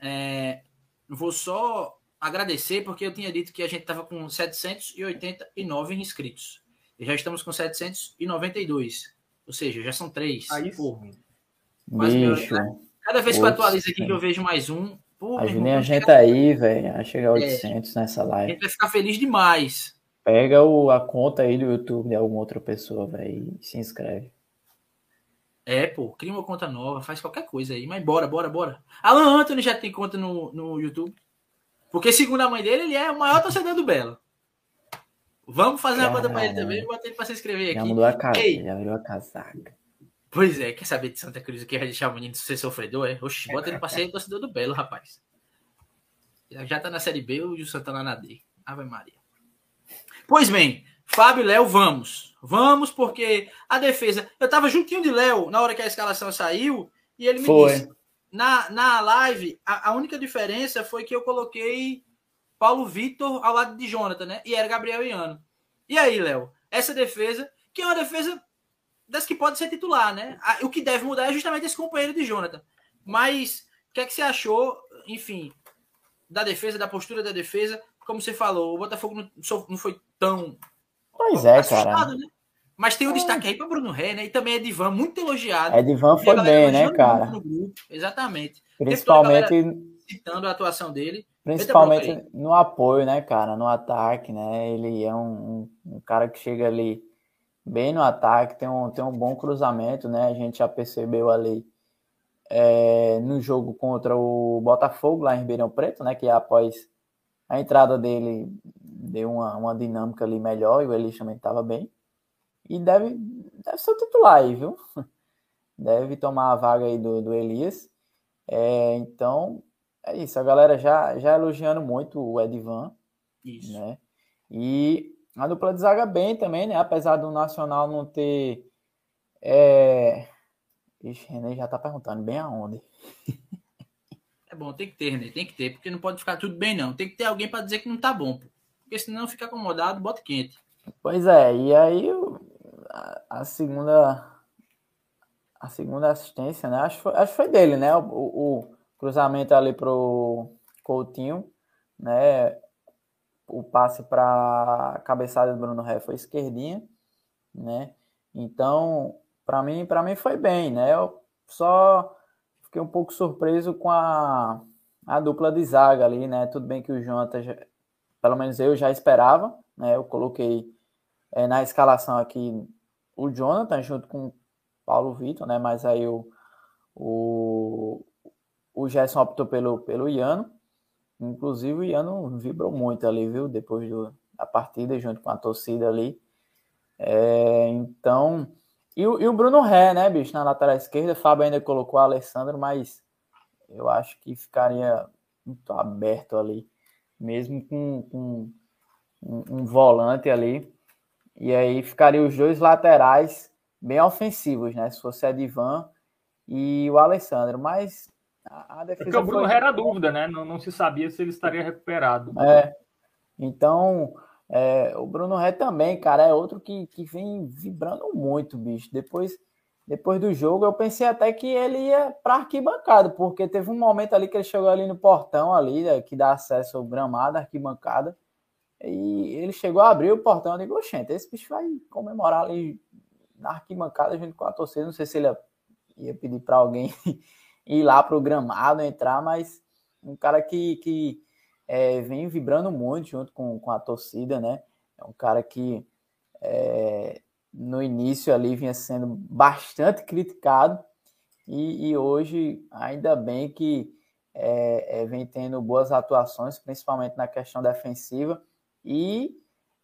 é, vou só agradecer, porque eu tinha dito que a gente estava com 789 inscritos. E já estamos com 792. Ou seja, já são três. Aí, porra. Bicho. Cada vez que eu atualizo aqui, que eu vejo mais um, Pô, Ajudem a gente aí, velho, a chegar a 800 é, nessa live. A gente vai ficar feliz demais. Pega o, a conta aí do YouTube de alguma outra pessoa, velho, e se inscreve. É, pô, cria uma conta nova, faz qualquer coisa aí, mas bora, bora, bora. Alan Anthony já tem conta no, no YouTube. Porque, segundo a mãe dele, ele é o maior torcedor do Belo. Vamos fazer uma conta pra ele também, bota ele pra se inscrever aqui. Já mudou a casa, já virou a casaca. Pois é, quer saber de Santa Cruz o que vai deixar o menino ser sofredor? É? Oxi, bota ele pra ser torcedor do Belo, rapaz. Já tá na Série B e o Santana na D. Ave Maria. Pois bem, Fábio e Léo, vamos. Vamos, porque a defesa. Eu tava juntinho de Léo na hora que a escalação saiu e ele me foi. disse. Na, na live, a, a única diferença foi que eu coloquei Paulo Vitor ao lado de Jonathan, né? E era Gabriel Iano. E aí, Léo? Essa defesa, que é uma defesa das que pode ser titular, né? O que deve mudar é justamente esse companheiro de Jonathan. Mas o que é que você achou, enfim, da defesa, da postura da defesa? Como você falou, o Botafogo não, não foi tão. Pois é, cara. Né? Mas tem o um destaque aí para Bruno Ré, né? E também Edivan, muito elogiado. Edivan foi bem, né, cara? Exatamente. Principalmente. Citando a atuação dele. Principalmente no apoio, né, cara? No ataque, né? Ele é um, um, um cara que chega ali bem no ataque, tem um, tem um bom cruzamento, né? A gente já percebeu ali é, no jogo contra o Botafogo, lá em Ribeirão Preto, né? Que após a entrada dele deu uma, uma dinâmica ali melhor e o Elias também estava bem. E deve, deve ser o titular aí, viu? Deve tomar a vaga aí do, do Elias. É, então, é isso. A galera já, já elogiando muito o Edivan. Isso. Né? E a dupla de zaga bem também, né? Apesar do Nacional não ter. É... Ixi, René já tá perguntando bem aonde. É bom, tem que ter, René, tem que ter, porque não pode ficar tudo bem, não. Tem que ter alguém para dizer que não tá bom. Porque senão fica acomodado, bota quente. Pois é, e aí a, segunda. A segunda assistência, né? Acho, acho que foi dele, né? O, o cruzamento ali pro Coutinho, né? O passe para cabeçada do Bruno Ré foi esquerdinha, né? Então, para mim, para mim foi bem, né? Eu só fiquei um pouco surpreso com a, a dupla de zaga ali, né? Tudo bem que o Jonathan, já, pelo menos eu já esperava, né? Eu coloquei é, na escalação aqui o Jonathan junto com o Paulo Vitor, né? Mas aí o, o, o Gerson optou pelo, pelo Iano. Inclusive o Iano vibrou muito ali, viu? Depois do, da partida, junto com a torcida ali. É, então, e o, e o Bruno Ré, né, bicho, na lateral esquerda. Fábio ainda colocou o Alessandro, mas eu acho que ficaria muito aberto ali, mesmo com, com um, um, volante ali. E aí ficaria os dois laterais bem ofensivos, né? Se fosse Edivan e o Alessandro. Mas a, a defesa. Porque o Bruno foi... era dúvida, né? Não, não se sabia se ele estaria recuperado. É. Então, é, o Bruno Ré também, cara, é outro que, que vem vibrando muito, bicho. Depois, depois do jogo, eu pensei até que ele ia para arquibancada, porque teve um momento ali que ele chegou ali no portão ali, né, que dá acesso ao gramado, arquibancada, e ele chegou a abrir o portão. Eu digo, gente, esse bicho vai comemorar ali na arquibancada junto com a torcida. Não sei se ele ia, ia pedir para alguém ir lá para o gramado, entrar, mas um cara que, que é, vem vibrando muito junto com, com a torcida, né? É um cara que é, no início ali vinha sendo bastante criticado e, e hoje ainda bem que é, é, vem tendo boas atuações, principalmente na questão defensiva e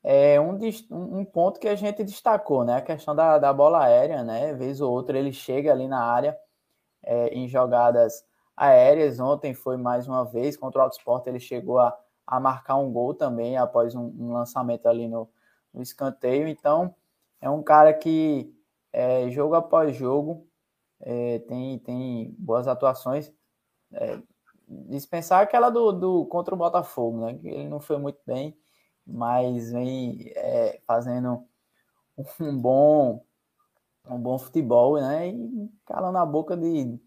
é um, um ponto que a gente destacou, né? A questão da, da bola aérea, né? Vez ou outra ele chega ali na área é, em jogadas aéreas. Ontem foi mais uma vez contra o Autosport, ele chegou a, a marcar um gol também após um, um lançamento ali no, no, escanteio. Então, é um cara que é, jogo após jogo é, tem, tem boas atuações. É, dispensar aquela do, do contra o Botafogo, né? Ele não foi muito bem, mas vem é, fazendo um bom um bom futebol, né? E calando a boca de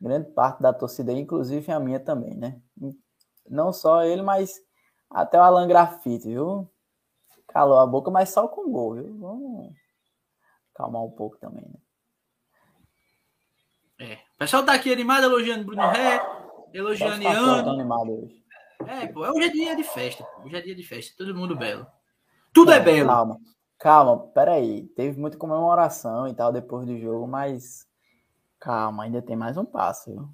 grande parte da torcida, inclusive a minha também, né? Não só ele, mas até o Alan Grafite, viu? Calou a boca, mas só com gol, viu? Vamos calmar um pouco também, né? É. O pessoal tá aqui animado, elogiando Bruno Ré, elogiando Ian. animado hoje. É, pô, hoje é dia de festa. Hoje é dia de festa, todo mundo belo. Tudo é, é belo. Calma, calma, peraí. Teve muita comemoração e tal depois do jogo, mas Calma, ainda tem mais um passo, viu?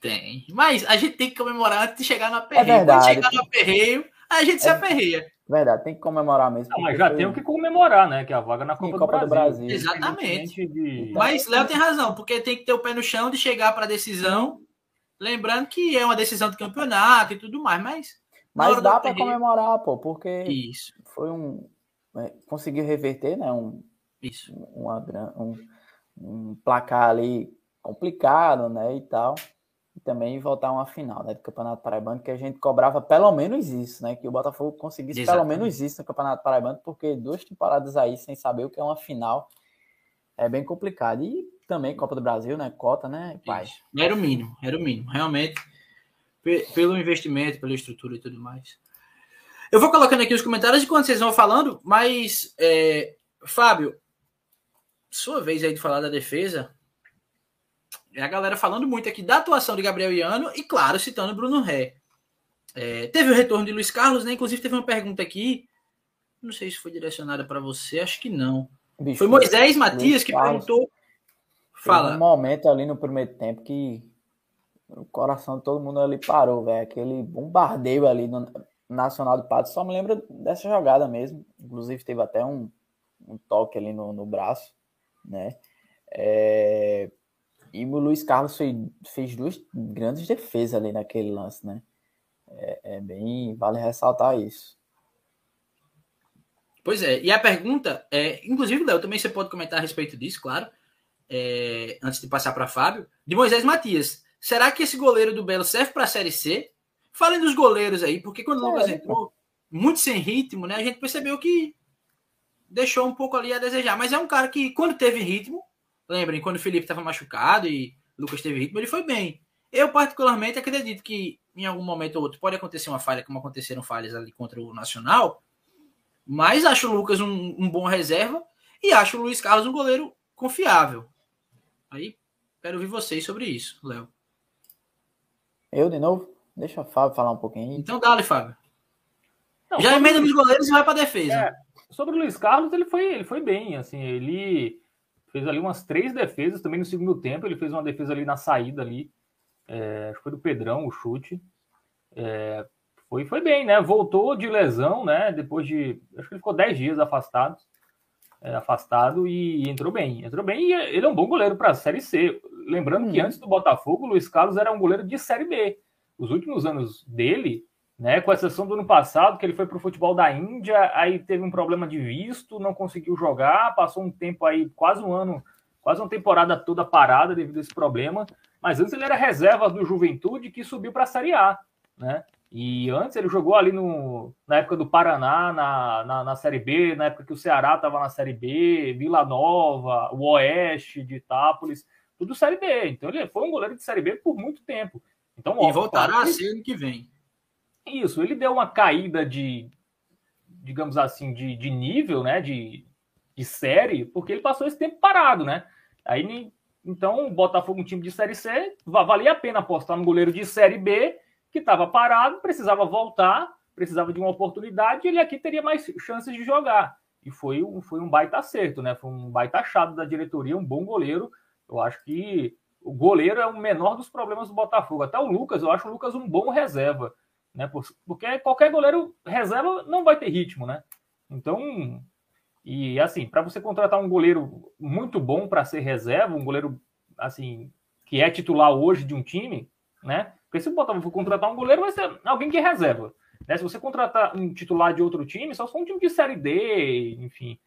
Tem. Mas a gente tem que comemorar antes de chegar no aperreio. É verdade. Quando chegar no aperreio, a gente é... se aperreia. Verdade, tem que comemorar mesmo. Não, mas já foi... tem o que comemorar, né? Que é a vaga na Copa, Copa do, Brasil. do, Brasil. Exatamente. De... Mas Léo tem razão, porque tem que ter o pé no chão de chegar para a decisão. Lembrando que é uma decisão de campeonato e tudo mais, mas. Mas dá para comemorar, pô, porque Isso. foi um. É, conseguiu reverter, né? Um, Isso. Uma, um, um placar ali complicado, né, e tal. E também voltar a uma final, né, do Campeonato Paraibano, que a gente cobrava pelo menos isso, né, que o Botafogo conseguisse Exatamente. pelo menos isso no Campeonato Paraibano, porque duas temporadas aí sem saber o que é uma final é bem complicado. E também Copa do Brasil, né, cota, né. Isso. Era o mínimo, era o mínimo, realmente, pelo investimento, pela estrutura e tudo mais. Eu vou colocando aqui os comentários enquanto vocês vão falando, mas, é, Fábio, sua vez aí de falar da defesa, é a galera falando muito aqui da atuação de Gabriel Iano e, claro, citando Bruno Ré. É, teve o retorno de Luiz Carlos, né? Inclusive, teve uma pergunta aqui. Não sei se foi direcionada para você, acho que não. Bicho, foi Moisés Matias que Carlos, perguntou. Fala. um momento ali no primeiro tempo que o coração de todo mundo ali parou, velho. Aquele bombardeio ali no Nacional do Pato. Só me lembro dessa jogada mesmo. Inclusive, teve até um, um toque ali no, no braço, né? É, e o Luiz Carlos fez, fez duas grandes defesas ali naquele lance, né? É, é bem. Vale ressaltar isso. Pois é, e a pergunta é, inclusive, Léo, também você pode comentar a respeito disso, claro, é, antes de passar para Fábio, de Moisés Matias. Será que esse goleiro do Belo serve para a Série C? Falem dos goleiros aí, porque quando o Lucas é, entrou, muito sem ritmo, né? A gente percebeu que deixou um pouco ali a desejar. Mas é um cara que, quando teve ritmo, Lembrem, quando o Felipe estava machucado e o Lucas teve ritmo, ele foi bem. Eu, particularmente, acredito que em algum momento ou outro pode acontecer uma falha, como aconteceram falhas ali contra o Nacional. Mas acho o Lucas um, um bom reserva e acho o Luiz Carlos um goleiro confiável. Aí, quero ouvir vocês sobre isso, Léo. Eu de novo? Deixa o Fábio falar um pouquinho. Então dá-lhe, Fábio. Não, Já emenda nos goleiros e vai para defesa. É, sobre o Luiz Carlos, ele foi, ele foi bem. Assim, ele fez ali umas três defesas também no segundo tempo. Ele fez uma defesa ali na saída ali. É, acho que foi do Pedrão o chute. É, foi, foi bem, né? Voltou de lesão, né? Depois de. Acho que ele ficou 10 dias afastado. É, afastado e entrou bem. Entrou bem e ele é um bom goleiro para a Série C. Lembrando hum. que antes do Botafogo, o Luiz Carlos era um goleiro de Série B. Os últimos anos dele, né, com exceção do ano passado, que ele foi para o futebol da Índia, aí teve um problema de visto, não conseguiu jogar, passou um tempo aí, quase um ano, quase uma temporada toda parada devido a esse problema. Mas antes ele era reserva do Juventude que subiu para a Série A, né? E antes ele jogou ali no, na época do Paraná, na, na, na Série B, na época que o Ceará estava na Série B, Vila Nova, o Oeste de Itápolis, tudo Série B. Então ele foi um goleiro de Série B por muito tempo. Então, e voltará a ser ano que vem. Isso, ele deu uma caída de, digamos assim, de, de nível, né? De, de série, porque ele passou esse tempo parado, né? Aí então, o Botafogo, um time de Série C, valia a pena apostar no goleiro de Série B que estava parado, precisava voltar, precisava de uma oportunidade, e ele aqui teria mais chances de jogar. E foi um, foi um baita acerto, né? Foi um baita achado da diretoria, um bom goleiro. Eu acho que o goleiro é o menor dos problemas do Botafogo. Até o Lucas, eu acho o Lucas um bom reserva, né? Porque qualquer goleiro reserva não vai ter ritmo, né? Então, e assim, para você contratar um goleiro muito bom para ser reserva, um goleiro assim que é titular hoje de um time, né? Porque se o Botafogo contratar um goleiro, vai ser alguém que é reserva. Né? Se você contratar um titular de outro time, só se for um time de Série D, enfim.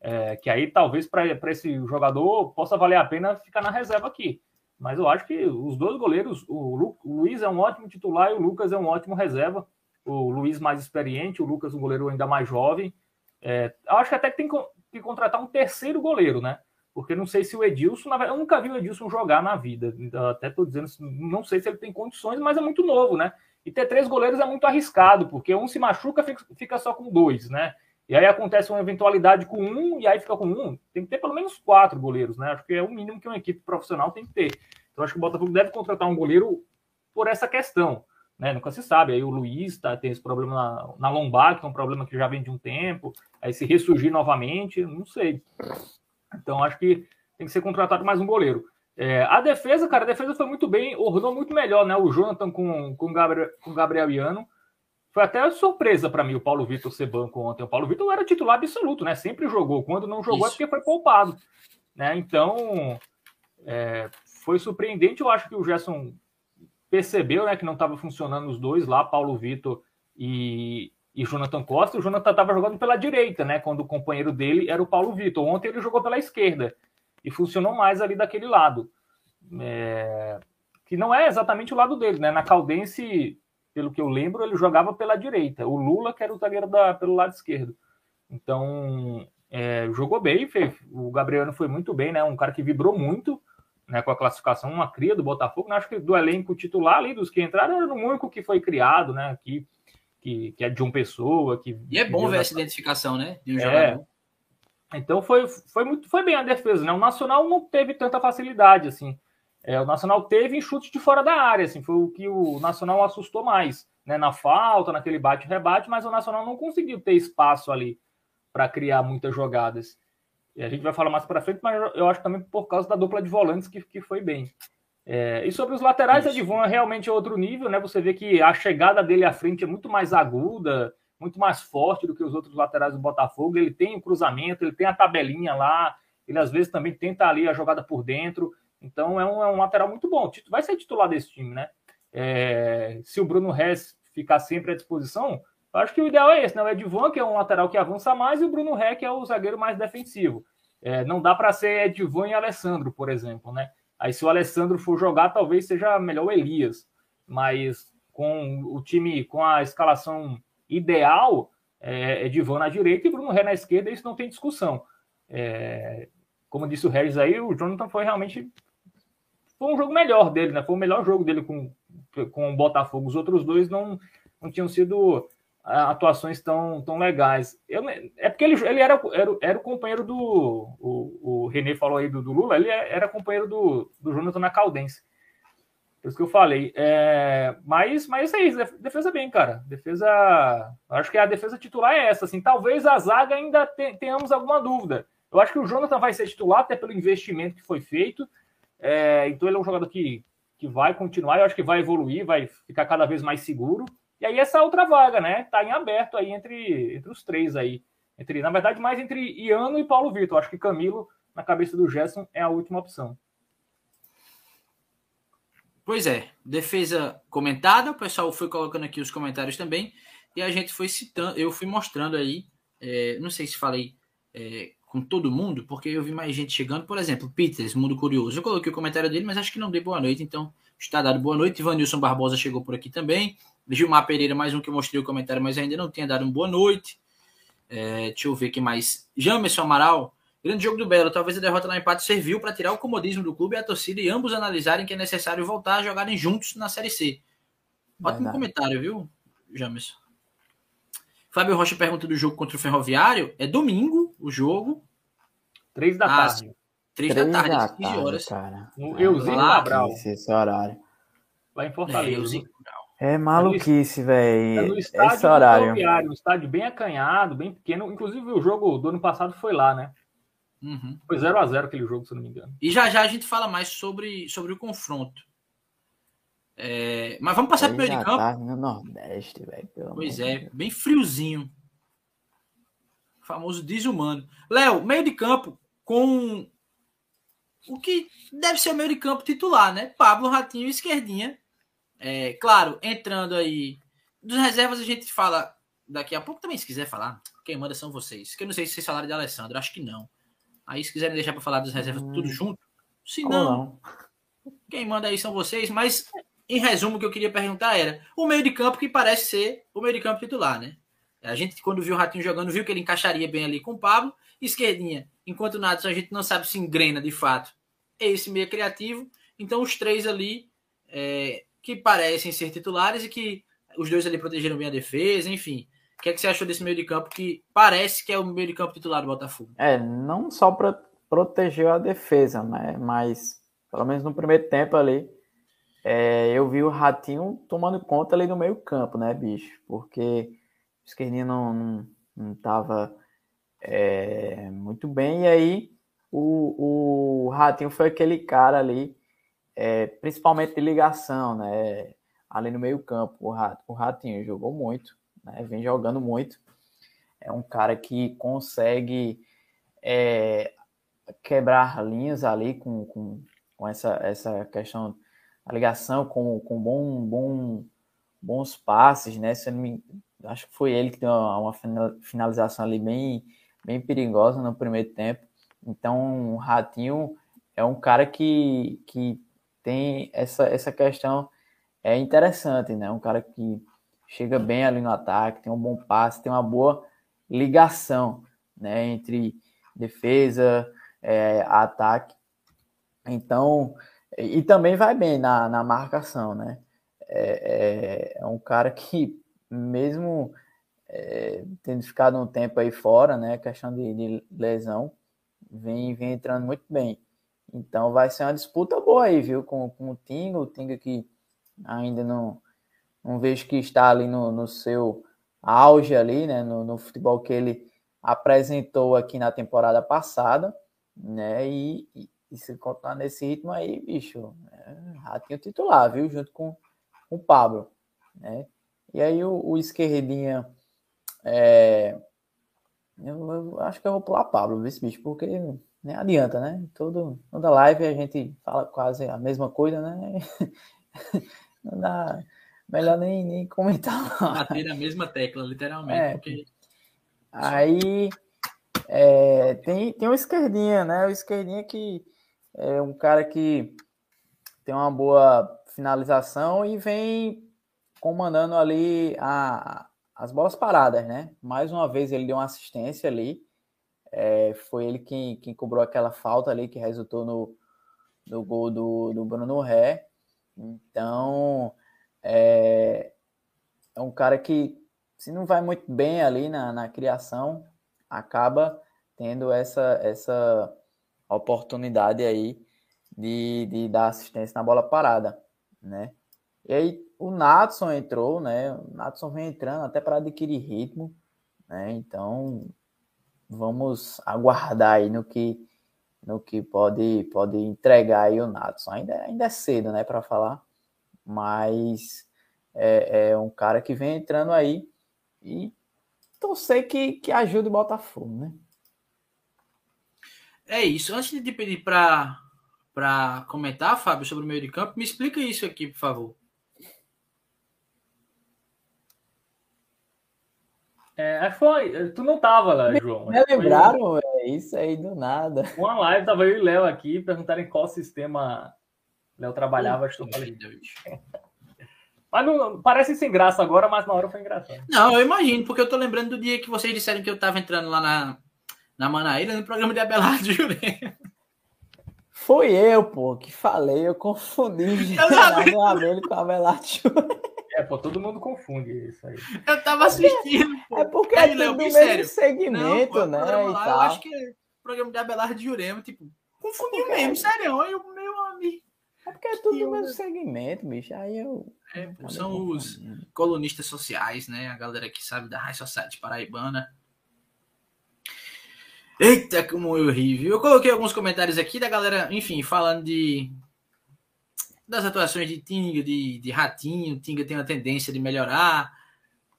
É, que aí talvez para esse jogador possa valer a pena ficar na reserva aqui. Mas eu acho que os dois goleiros, o, Lu, o Luiz é um ótimo titular e o Lucas é um ótimo reserva. O Luiz mais experiente, o Lucas um goleiro ainda mais jovem. É, eu acho que até que tem que contratar um terceiro goleiro, né? porque não sei se o Edilson, na verdade, eu nunca vi o Edilson jogar na vida. Então, até estou dizendo, não sei se ele tem condições, mas é muito novo, né? E ter três goleiros é muito arriscado, porque um se machuca, fica só com dois, né? E aí acontece uma eventualidade com um, e aí fica com um. Tem que ter pelo menos quatro goleiros, né? Acho que é o mínimo que uma equipe profissional tem que ter. Então acho que o Botafogo deve contratar um goleiro por essa questão. Né? Nunca se sabe. Aí o Luiz tá, tem esse problema na, na lombar, que é um problema que já vem de um tempo. Aí se ressurgir novamente, não sei. Então, acho que tem que ser contratado mais um goleiro. É, a defesa, cara, a defesa foi muito bem, ornou muito melhor, né? O Jonathan com, com, Gabriel, com. Foi até surpresa para mim o Paulo Vitor ser banco ontem. O Paulo Vitor era titular absoluto, né? Sempre jogou. Quando não jogou é Isso. é porque foi poupado. Né? Então, é, foi surpreendente. Eu acho que o Gerson percebeu né, que não estava funcionando os dois lá, Paulo Vitor e, e Jonathan Costa. O Jonathan estava jogando pela direita, né? Quando o companheiro dele era o Paulo Vitor. Ontem ele jogou pela esquerda e funcionou mais ali daquele lado. É... Que não é exatamente o lado dele, né? Na Caldense, pelo que eu lembro, ele jogava pela direita. O Lula, que era o zagueiro da, pelo lado esquerdo. Então, é, jogou bem. Fez, o Gabriel foi muito bem, né? Um cara que vibrou muito né, com a classificação, uma cria do Botafogo. Acho que do elenco titular ali, dos que entraram, era o único que foi criado, né? Que que, que é de uma pessoa. Que, e é bom ver essa identificação, né? De um é. jogador. Então foi, foi, muito, foi bem a defesa, né? O Nacional não teve tanta facilidade, assim. É, o Nacional teve em chute de fora da área, assim, foi o que o Nacional assustou mais, né? Na falta, naquele bate-rebate, mas o Nacional não conseguiu ter espaço ali para criar muitas jogadas. E a gente vai falar mais para frente, mas eu acho também por causa da dupla de volantes que, que foi bem. É, e sobre os laterais, Isso. Edivon é realmente outro nível, né? Você vê que a chegada dele à frente é muito mais aguda, muito mais forte do que os outros laterais do Botafogo. Ele tem o cruzamento, ele tem a tabelinha lá, ele às vezes também tenta ali a jogada por dentro. Então é um, é um lateral muito bom. Vai ser titular desse time, né? É, se o Bruno Rez ficar sempre à disposição, eu acho que o ideal é esse, né? O Edvan, que é um lateral que avança mais, e o Bruno Ré, que é o zagueiro mais defensivo. É, não dá para ser Edvan e Alessandro, por exemplo, né? Aí, se o Alessandro for jogar, talvez seja melhor o Elias. Mas com o time, com a escalação ideal, é, é de Van na direita e Bruno Ré na esquerda, isso não tem discussão. É, como disse o Regis aí, o Jonathan foi realmente. Foi um jogo melhor dele, né? Foi o melhor jogo dele com, com o Botafogo. Os outros dois não, não tinham sido atuações tão, tão legais. Eu, é porque ele, ele era, era, era o companheiro do. O, o René falou aí do, do Lula, ele era companheiro do, do Jonathan na Caldense. Por isso que eu falei. É, mas, mas é isso, defesa bem, cara. Defesa. Acho que a defesa titular é essa. Assim, talvez a zaga ainda tenhamos alguma dúvida. Eu acho que o Jonathan vai ser titular, até pelo investimento que foi feito. É, então ele é um jogador que, que vai continuar, eu acho que vai evoluir, vai ficar cada vez mais seguro. E aí essa outra vaga, né? Tá em aberto aí entre, entre os três aí. Entre, na verdade, mais entre Iano e Paulo Vitor. Acho que Camilo, na cabeça do Gerson, é a última opção. Pois é, defesa comentada, o pessoal foi colocando aqui os comentários também, e a gente foi citando, eu fui mostrando aí, é, não sei se falei é, com todo mundo, porque eu vi mais gente chegando, por exemplo, Peters, Mundo Curioso, eu coloquei o comentário dele, mas acho que não dei boa noite, então está dado boa noite, Ivanilson Barbosa chegou por aqui também, Gilmar Pereira, mais um que eu mostrei o comentário, mas ainda não tinha dado uma boa noite, é, deixa eu ver que mais, Jamerson Amaral, Grande jogo do Belo. Talvez a derrota no empate serviu para tirar o comodismo do clube e a torcida e ambos analisarem que é necessário voltar a jogarem juntos na Série C. Ótimo comentário, viu, Jamerson? Fábio Rocha pergunta do jogo contra o Ferroviário. É domingo o jogo. Três da ah, tarde. Três, da tarde, às 15 horas. Cara. No Euzinho Cabral. Esse horário. Lá em Fortaleza. É, é maluquice, velho. É esse horário. Um estádio bem acanhado, bem pequeno. Inclusive, o jogo do ano passado foi lá, né? Uhum. Foi 0 a 0 aquele jogo, se não me engano. E já já a gente fala mais sobre, sobre o confronto. É... Mas vamos passar para o meio de campo. Tá no Nordeste, velho. Pois é, bem friozinho. Famoso desumano. Léo, meio de campo com o que deve ser o meio de campo titular, né? Pablo, Ratinho e Esquerdinha. É, claro, entrando aí. Dos reservas a gente fala daqui a pouco também, se quiser falar. Quem manda são vocês. Que eu não sei se vocês falaram de Alessandro, acho que não. Aí, se quiserem deixar para falar das reservas hum, tudo junto, se não, não, quem manda aí são vocês. Mas, em resumo, o que eu queria perguntar era o meio de campo que parece ser o meio de campo titular, né? A gente, quando viu o Ratinho jogando, viu que ele encaixaria bem ali com o Pablo. Esquerdinha, enquanto nada, a gente não sabe se engrena de fato. É esse meio criativo. Então, os três ali é, que parecem ser titulares e que os dois ali protegeram bem a defesa, enfim que é que você achou desse meio de campo que parece que é o meio de campo titular do Botafogo? É, não só para proteger a defesa, né, mas pelo menos no primeiro tempo ali, é, eu vi o Ratinho tomando conta ali no meio campo, né, bicho? Porque o esquerdinho não, não, não é, muito bem, e aí o, o Ratinho foi aquele cara ali, é, principalmente de ligação, né? Ali no meio campo, o, Rat, o Ratinho jogou muito né? Vem jogando muito. É um cara que consegue é, quebrar linhas ali com, com, com, essa, essa questão, a ligação com, com bom, bom, bons passes, né? Se me, acho que foi ele que deu uma, uma finalização ali bem, bem perigosa no primeiro tempo. Então, o Ratinho é um cara que, que tem essa, essa questão é interessante, né? Um cara que chega bem ali no ataque, tem um bom passe, tem uma boa ligação né, entre defesa, é, ataque. Então, e também vai bem na, na marcação, né? É, é, é um cara que, mesmo é, tendo ficado um tempo aí fora, né? Questão de, de, lesão, vem, vem entrando muito bem. Então vai ser uma disputa boa aí, viu? Com, com o Tinga, o Tinga que ainda não, não vejo que está ali no, no seu auge ali, né, no, no, futebol que ele apresentou aqui na temporada passada, né, e, e, e se continuar nesse ritmo aí, bicho, é, ratinho titular, viu, junto com, com o Pablo, né, e aí o, o esquerdinha, é, eu, eu, acho que eu vou pular Pablo, viu, bicho, porque nem adianta, né, Todo, toda live a gente fala quase a mesma coisa, né, não dá melhor nem, nem comentar. Bater na mesma tecla, literalmente. É. Porque... Aí é, tem, tem o esquerdinha, né? O esquerdinha que é um cara que tem uma boa finalização e vem comandando ali a, as bolas paradas, né? Mais uma vez ele deu uma assistência ali. É, foi ele quem, quem cobrou aquela falta ali que resultou no, no gol do, do Bruno Ré. Então, é, é um cara que se não vai muito bem ali na, na criação, acaba tendo essa, essa oportunidade aí de, de dar assistência na bola parada, né? E aí o Natson entrou, né? O Natson vem entrando até para adquirir ritmo, né? Então vamos aguardar aí no que no que pode pode entregar aí o Natson. Ainda, ainda é cedo, né, para falar, mas é, é, um cara que vem entrando aí e torcer que, que ajude o Botafogo, né? É isso. Antes de pedir para para comentar, Fábio, sobre o meio de campo, me explica isso aqui, por favor. É, foi. Tu não tava lá, João. Me lembraram, é isso aí do nada. Uma live, tava eu e Léo aqui, perguntaram em qual sistema Léo trabalhava, acho que eu falei. Mas não, parece sem graça agora, mas na hora foi engraçado. Não, eu imagino, porque eu tô lembrando do dia que vocês disseram que eu tava entrando lá na, na Manaíra, no programa de Abelardo Jurema. Foi eu, pô, que falei, eu confundi o Abel com Abelardo Jurema. É, pô, todo mundo confunde isso aí. Eu tava assistindo. Pô. É porque é, tudo mesmo sério. segmento, não, pô, né? Lá, eu acho que é programa de Abelardo Jurema, tipo, confundiu mesmo, é... sério. Eu, meu amigo. É porque é tudo do mesmo segmento, bicho. Aí eu. É, pô, são os colunistas sociais, né? A galera que sabe da High Society paraibana. Eita, como eu ri, viu? Eu coloquei alguns comentários aqui da galera, enfim, falando de das atuações de Tinga, de, de Ratinho. Tinga tem uma tendência de melhorar.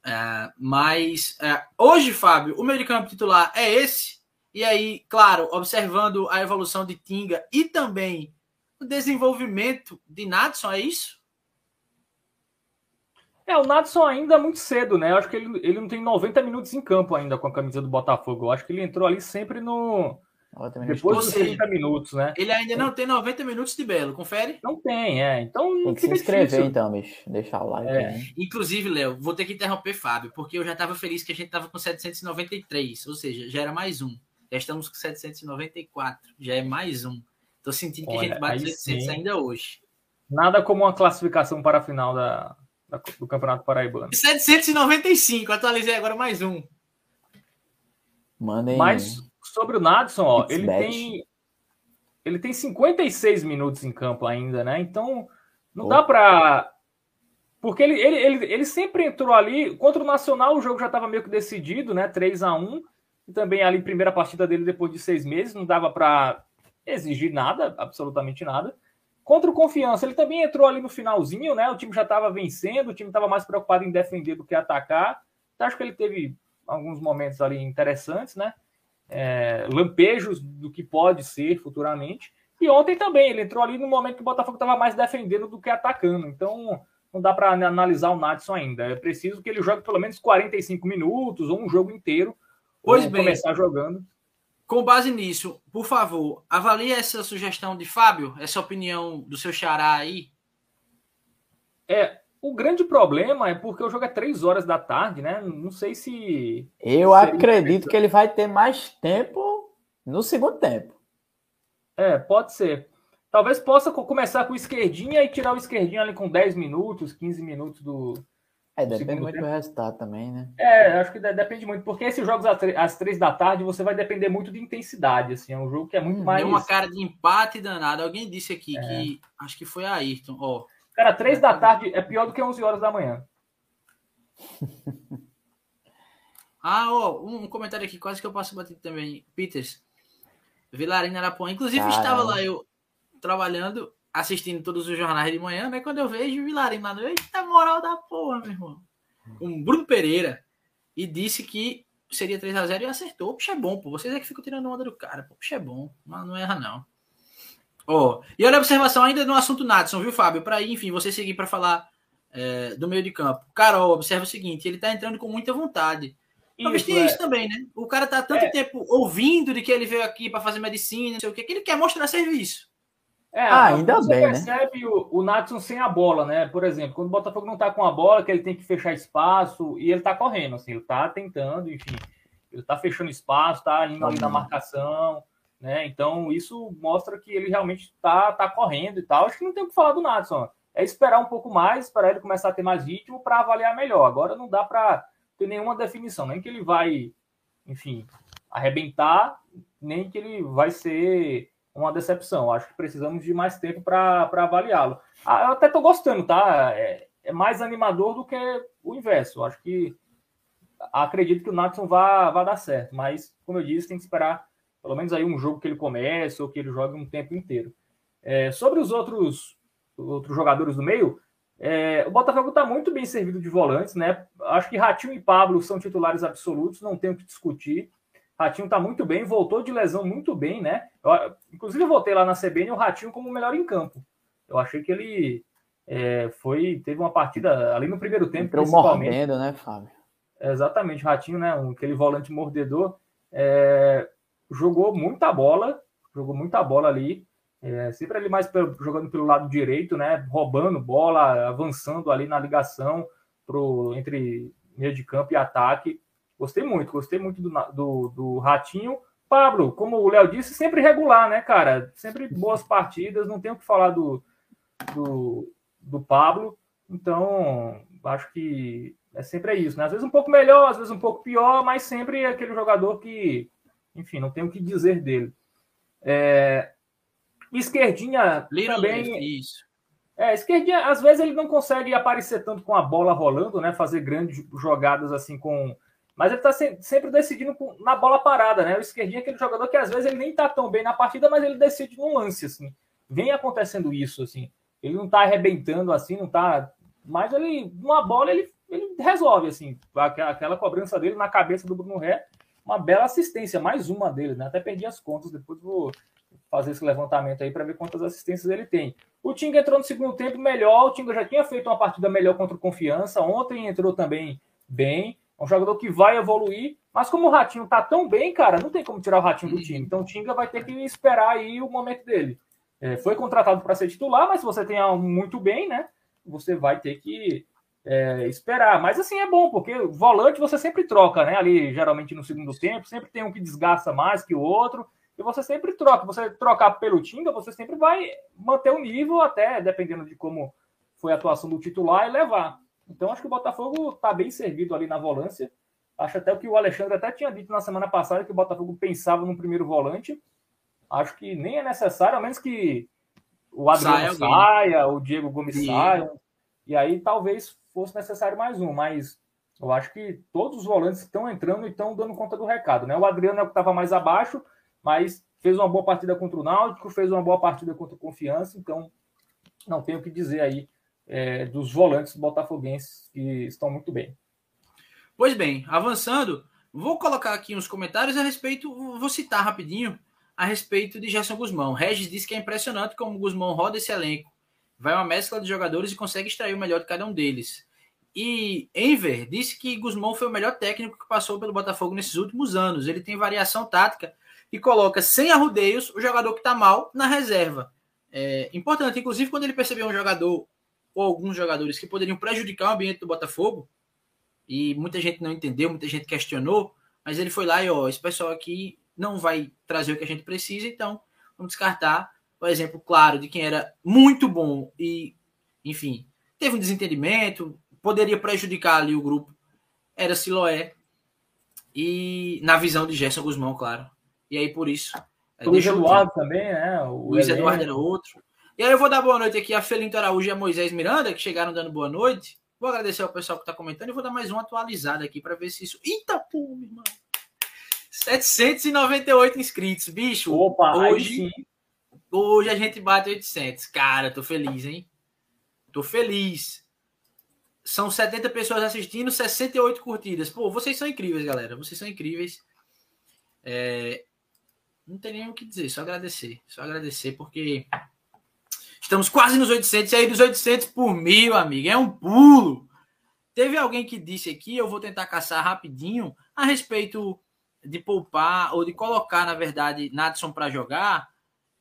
É, mas é, hoje, Fábio, o meio de campo titular é esse. E aí, claro, observando a evolução de Tinga e também o desenvolvimento de Natson, é isso? É, o Natson ainda é muito cedo, né? Eu acho que ele, ele não tem 90 minutos em campo ainda com a camisa do Botafogo. Eu acho que ele entrou ali sempre no, depois dos 30 minutos, né? Ele ainda não tem 90 minutos de Belo, confere? Não tem, é. Então tem que se inscrever, difícil. então, bicho. Deixar o like. É. Inclusive, Léo, vou ter que interromper Fábio, porque eu já estava feliz que a gente estava com 793, ou seja, já era mais um. Já estamos com 794, já é mais um. Tô sentindo que Olha, a gente bate 800 ainda hoje. Nada como uma classificação para a final da, da do Campeonato Paraibano. 795, atualizei agora mais um. Mandem. Mais sobre o Nadson, ó, ele tem ele tem 56 minutos em campo ainda, né? Então não oh. dá para porque ele, ele, ele, ele sempre entrou ali contra o Nacional, o jogo já estava meio que decidido, né? 3 a 1 e também ali primeira partida dele depois de seis meses, não dava para exigir nada, absolutamente nada. Contra o Confiança, ele também entrou ali no finalzinho, né? O time já estava vencendo, o time estava mais preocupado em defender do que atacar. Então, acho que ele teve alguns momentos ali interessantes, né? É, lampejos do que pode ser futuramente. E ontem também, ele entrou ali no momento que o Botafogo estava mais defendendo do que atacando. Então, não dá para analisar o Natson ainda. É preciso que ele jogue pelo menos 45 minutos ou um jogo inteiro. Pois bem, começar jogando. Com base nisso, por favor, avalie essa sugestão de Fábio, essa opinião do seu xará aí. É, o grande problema é porque o jogo é três horas da tarde, né? Não sei se. Eu acredito que ele vai ter mais tempo no segundo tempo. É, pode ser. Talvez possa começar com o esquerdinha e tirar o esquerdinho ali com 10 minutos, 15 minutos do. É, depende muito tempo. do resultado também, né? É, acho que depende muito, porque esses jogos às três da tarde você vai depender muito de intensidade, assim, é um jogo que é muito hum, mais. Tem uma cara de empate danada. Alguém disse aqui é. que acho que foi a Ayrton, ó. Cara, três da tarde é pior do que 11 horas da manhã. ah, ó, um comentário aqui, quase que eu passo batido também. Peters, Vilarina Arapuã. Inclusive, Caramba. estava lá eu trabalhando, assistindo todos os jornais de manhã, né? Quando eu vejo o Vilarina lá, eita moral da porra, meu irmão. Um Bruno Pereira. E disse que seria 3 a 0 e acertou. Puxa, é bom, pô. Vocês é que ficam tirando onda do cara. Pô. Puxa, é bom. Mas não erra, não. Oh, e olha a observação ainda no assunto Natson, viu, Fábio? Para enfim, você seguir para falar é, do meio de campo. Carol, observa o seguinte: ele tá entrando com muita vontade. Talvez tenha é. isso também, né? O cara tá tanto é. tempo ouvindo de que ele veio aqui para fazer medicina, não sei o que, que ele quer mostrar serviço. É, ah, ainda você bem, né? percebe né? o, o Natson sem a bola, né? Por exemplo, quando o Botafogo não tá com a bola, que ele tem que fechar espaço, e ele tá correndo, assim, ele tá tentando, enfim, ele tá fechando espaço, tá indo ali na marcação. Né? Então, isso mostra que ele realmente está tá correndo e tal. Acho que não tem o que falar do Natson. É esperar um pouco mais para ele começar a ter mais ritmo para avaliar melhor. Agora não dá para tem nenhuma definição, nem que ele vai, enfim, arrebentar, nem que ele vai ser uma decepção. Acho que precisamos de mais tempo para avaliá-lo. Ah, eu até estou gostando, tá? É, é, mais animador do que o inverso. Acho que acredito que o Natson vai, vai dar certo, mas, como eu disse, tem que esperar pelo menos aí um jogo que ele comece ou que ele jogue um tempo inteiro. É, sobre os outros, outros jogadores do meio, é, o Botafogo está muito bem servido de volantes, né? Acho que Ratinho e Pablo são titulares absolutos, não tem o que discutir. Ratinho está muito bem, voltou de lesão muito bem, né? Eu, inclusive, eu voltei lá na CBN o Ratinho como o melhor em campo. Eu achei que ele é, foi teve uma partida ali no primeiro tempo. Entrou principalmente. mordendo, né, Fábio? Exatamente, o Ratinho, né? Um, aquele volante mordedor. É, jogou muita bola, jogou muita bola ali. É, sempre ali mais pelo, jogando pelo lado direito, né? Roubando bola, avançando ali na ligação pro, entre meio de campo e ataque. Gostei muito, gostei muito do, do, do Ratinho. Pablo, como o Léo disse, sempre regular, né, cara? Sempre boas partidas, não tenho o que falar do, do, do Pablo. Então, acho que é sempre isso, né? Às vezes um pouco melhor, às vezes um pouco pior, mas sempre é aquele jogador que, enfim, não tem o que dizer dele. É, Esquerdinha Little também. Isso. É, esquerdinha, às vezes ele não consegue aparecer tanto com a bola rolando, né? Fazer grandes jogadas assim com. Mas ele tá se, sempre decidindo na bola parada, né? O esquerdinha é aquele jogador que às vezes ele nem tá tão bem na partida, mas ele decide num lance, assim. Vem acontecendo isso, assim. Ele não tá arrebentando assim, não tá. Mas ele, numa bola, ele, ele resolve, assim. Aquela cobrança dele na cabeça do Bruno Ré, uma bela assistência, mais uma dele, né? Até perdi as contas, depois vou fazer esse levantamento aí para ver quantas assistências ele tem. O Tinga entrou no segundo tempo melhor, o Tinga já tinha feito uma partida melhor contra o Confiança, ontem entrou também bem, é um jogador que vai evoluir, mas como o Ratinho tá tão bem, cara, não tem como tirar o Ratinho do time, então o Tinga vai ter que esperar aí o momento dele. É, foi contratado para ser titular, mas se você tem muito bem, né, você vai ter que é, esperar. Mas assim é bom, porque volante você sempre troca, né? Ali, geralmente no segundo tempo, sempre tem um que desgasta mais que o outro e você sempre troca. Você trocar pelo Tinga, você sempre vai manter o nível, até dependendo de como foi a atuação do titular, e levar. Então, acho que o Botafogo está bem servido ali na volância. Acho até o que o Alexandre até tinha dito na semana passada, que o Botafogo pensava no primeiro volante. Acho que nem é necessário, a menos que o Adriano saia, saia o Diego Gomes Sim. saia. E aí talvez fosse necessário mais um, mas eu acho que todos os volantes estão entrando e estão dando conta do recado. Né? O Adriano é o que estava mais abaixo, mas fez uma boa partida contra o Náutico, fez uma boa partida contra o Confiança, então não tenho o que dizer aí é, dos volantes botafoguenses que estão muito bem. Pois bem, avançando, vou colocar aqui uns comentários a respeito, vou citar rapidinho a respeito de Gerson Guzmão. Regis disse que é impressionante como o Guzmão roda esse elenco. Vai uma mescla de jogadores e consegue extrair o melhor de cada um deles. E Enver disse que Guzmão foi o melhor técnico que passou pelo Botafogo nesses últimos anos. Ele tem variação tática e coloca sem arrudeios o jogador que está mal na reserva. É importante, inclusive, quando ele percebeu um jogador ou alguns jogadores que poderiam prejudicar o ambiente do Botafogo, e muita gente não entendeu, muita gente questionou, mas ele foi lá e, ó, esse pessoal aqui não vai trazer o que a gente precisa, então vamos descartar o exemplo claro de quem era muito bom e, enfim, teve um desentendimento, poderia prejudicar ali o grupo, era Siloé, e na visão de Gerson Guzmão, claro. E aí, por isso. O Luiz Eduardo também, né? O Luiz Eduardo era outro. E aí eu vou dar boa noite aqui a Felinto Araújo e a Moisés Miranda, que chegaram dando boa noite. Vou agradecer ao pessoal que está comentando e vou dar mais uma atualizada aqui para ver se isso. Eita, pô, irmão! 798 inscritos, bicho. Opa, hoje, hoje a gente bate 800. Cara, tô feliz, hein? Tô feliz. São 70 pessoas assistindo, 68 curtidas. Pô, vocês são incríveis, galera. Vocês são incríveis. É, não tem nem o que dizer, só agradecer. Só agradecer, porque estamos quase nos 800, e aí dos 800 por mil, amigo, é um pulo. Teve alguém que disse aqui, eu vou tentar caçar rapidinho, a respeito de poupar, ou de colocar, na verdade, Nadson para jogar.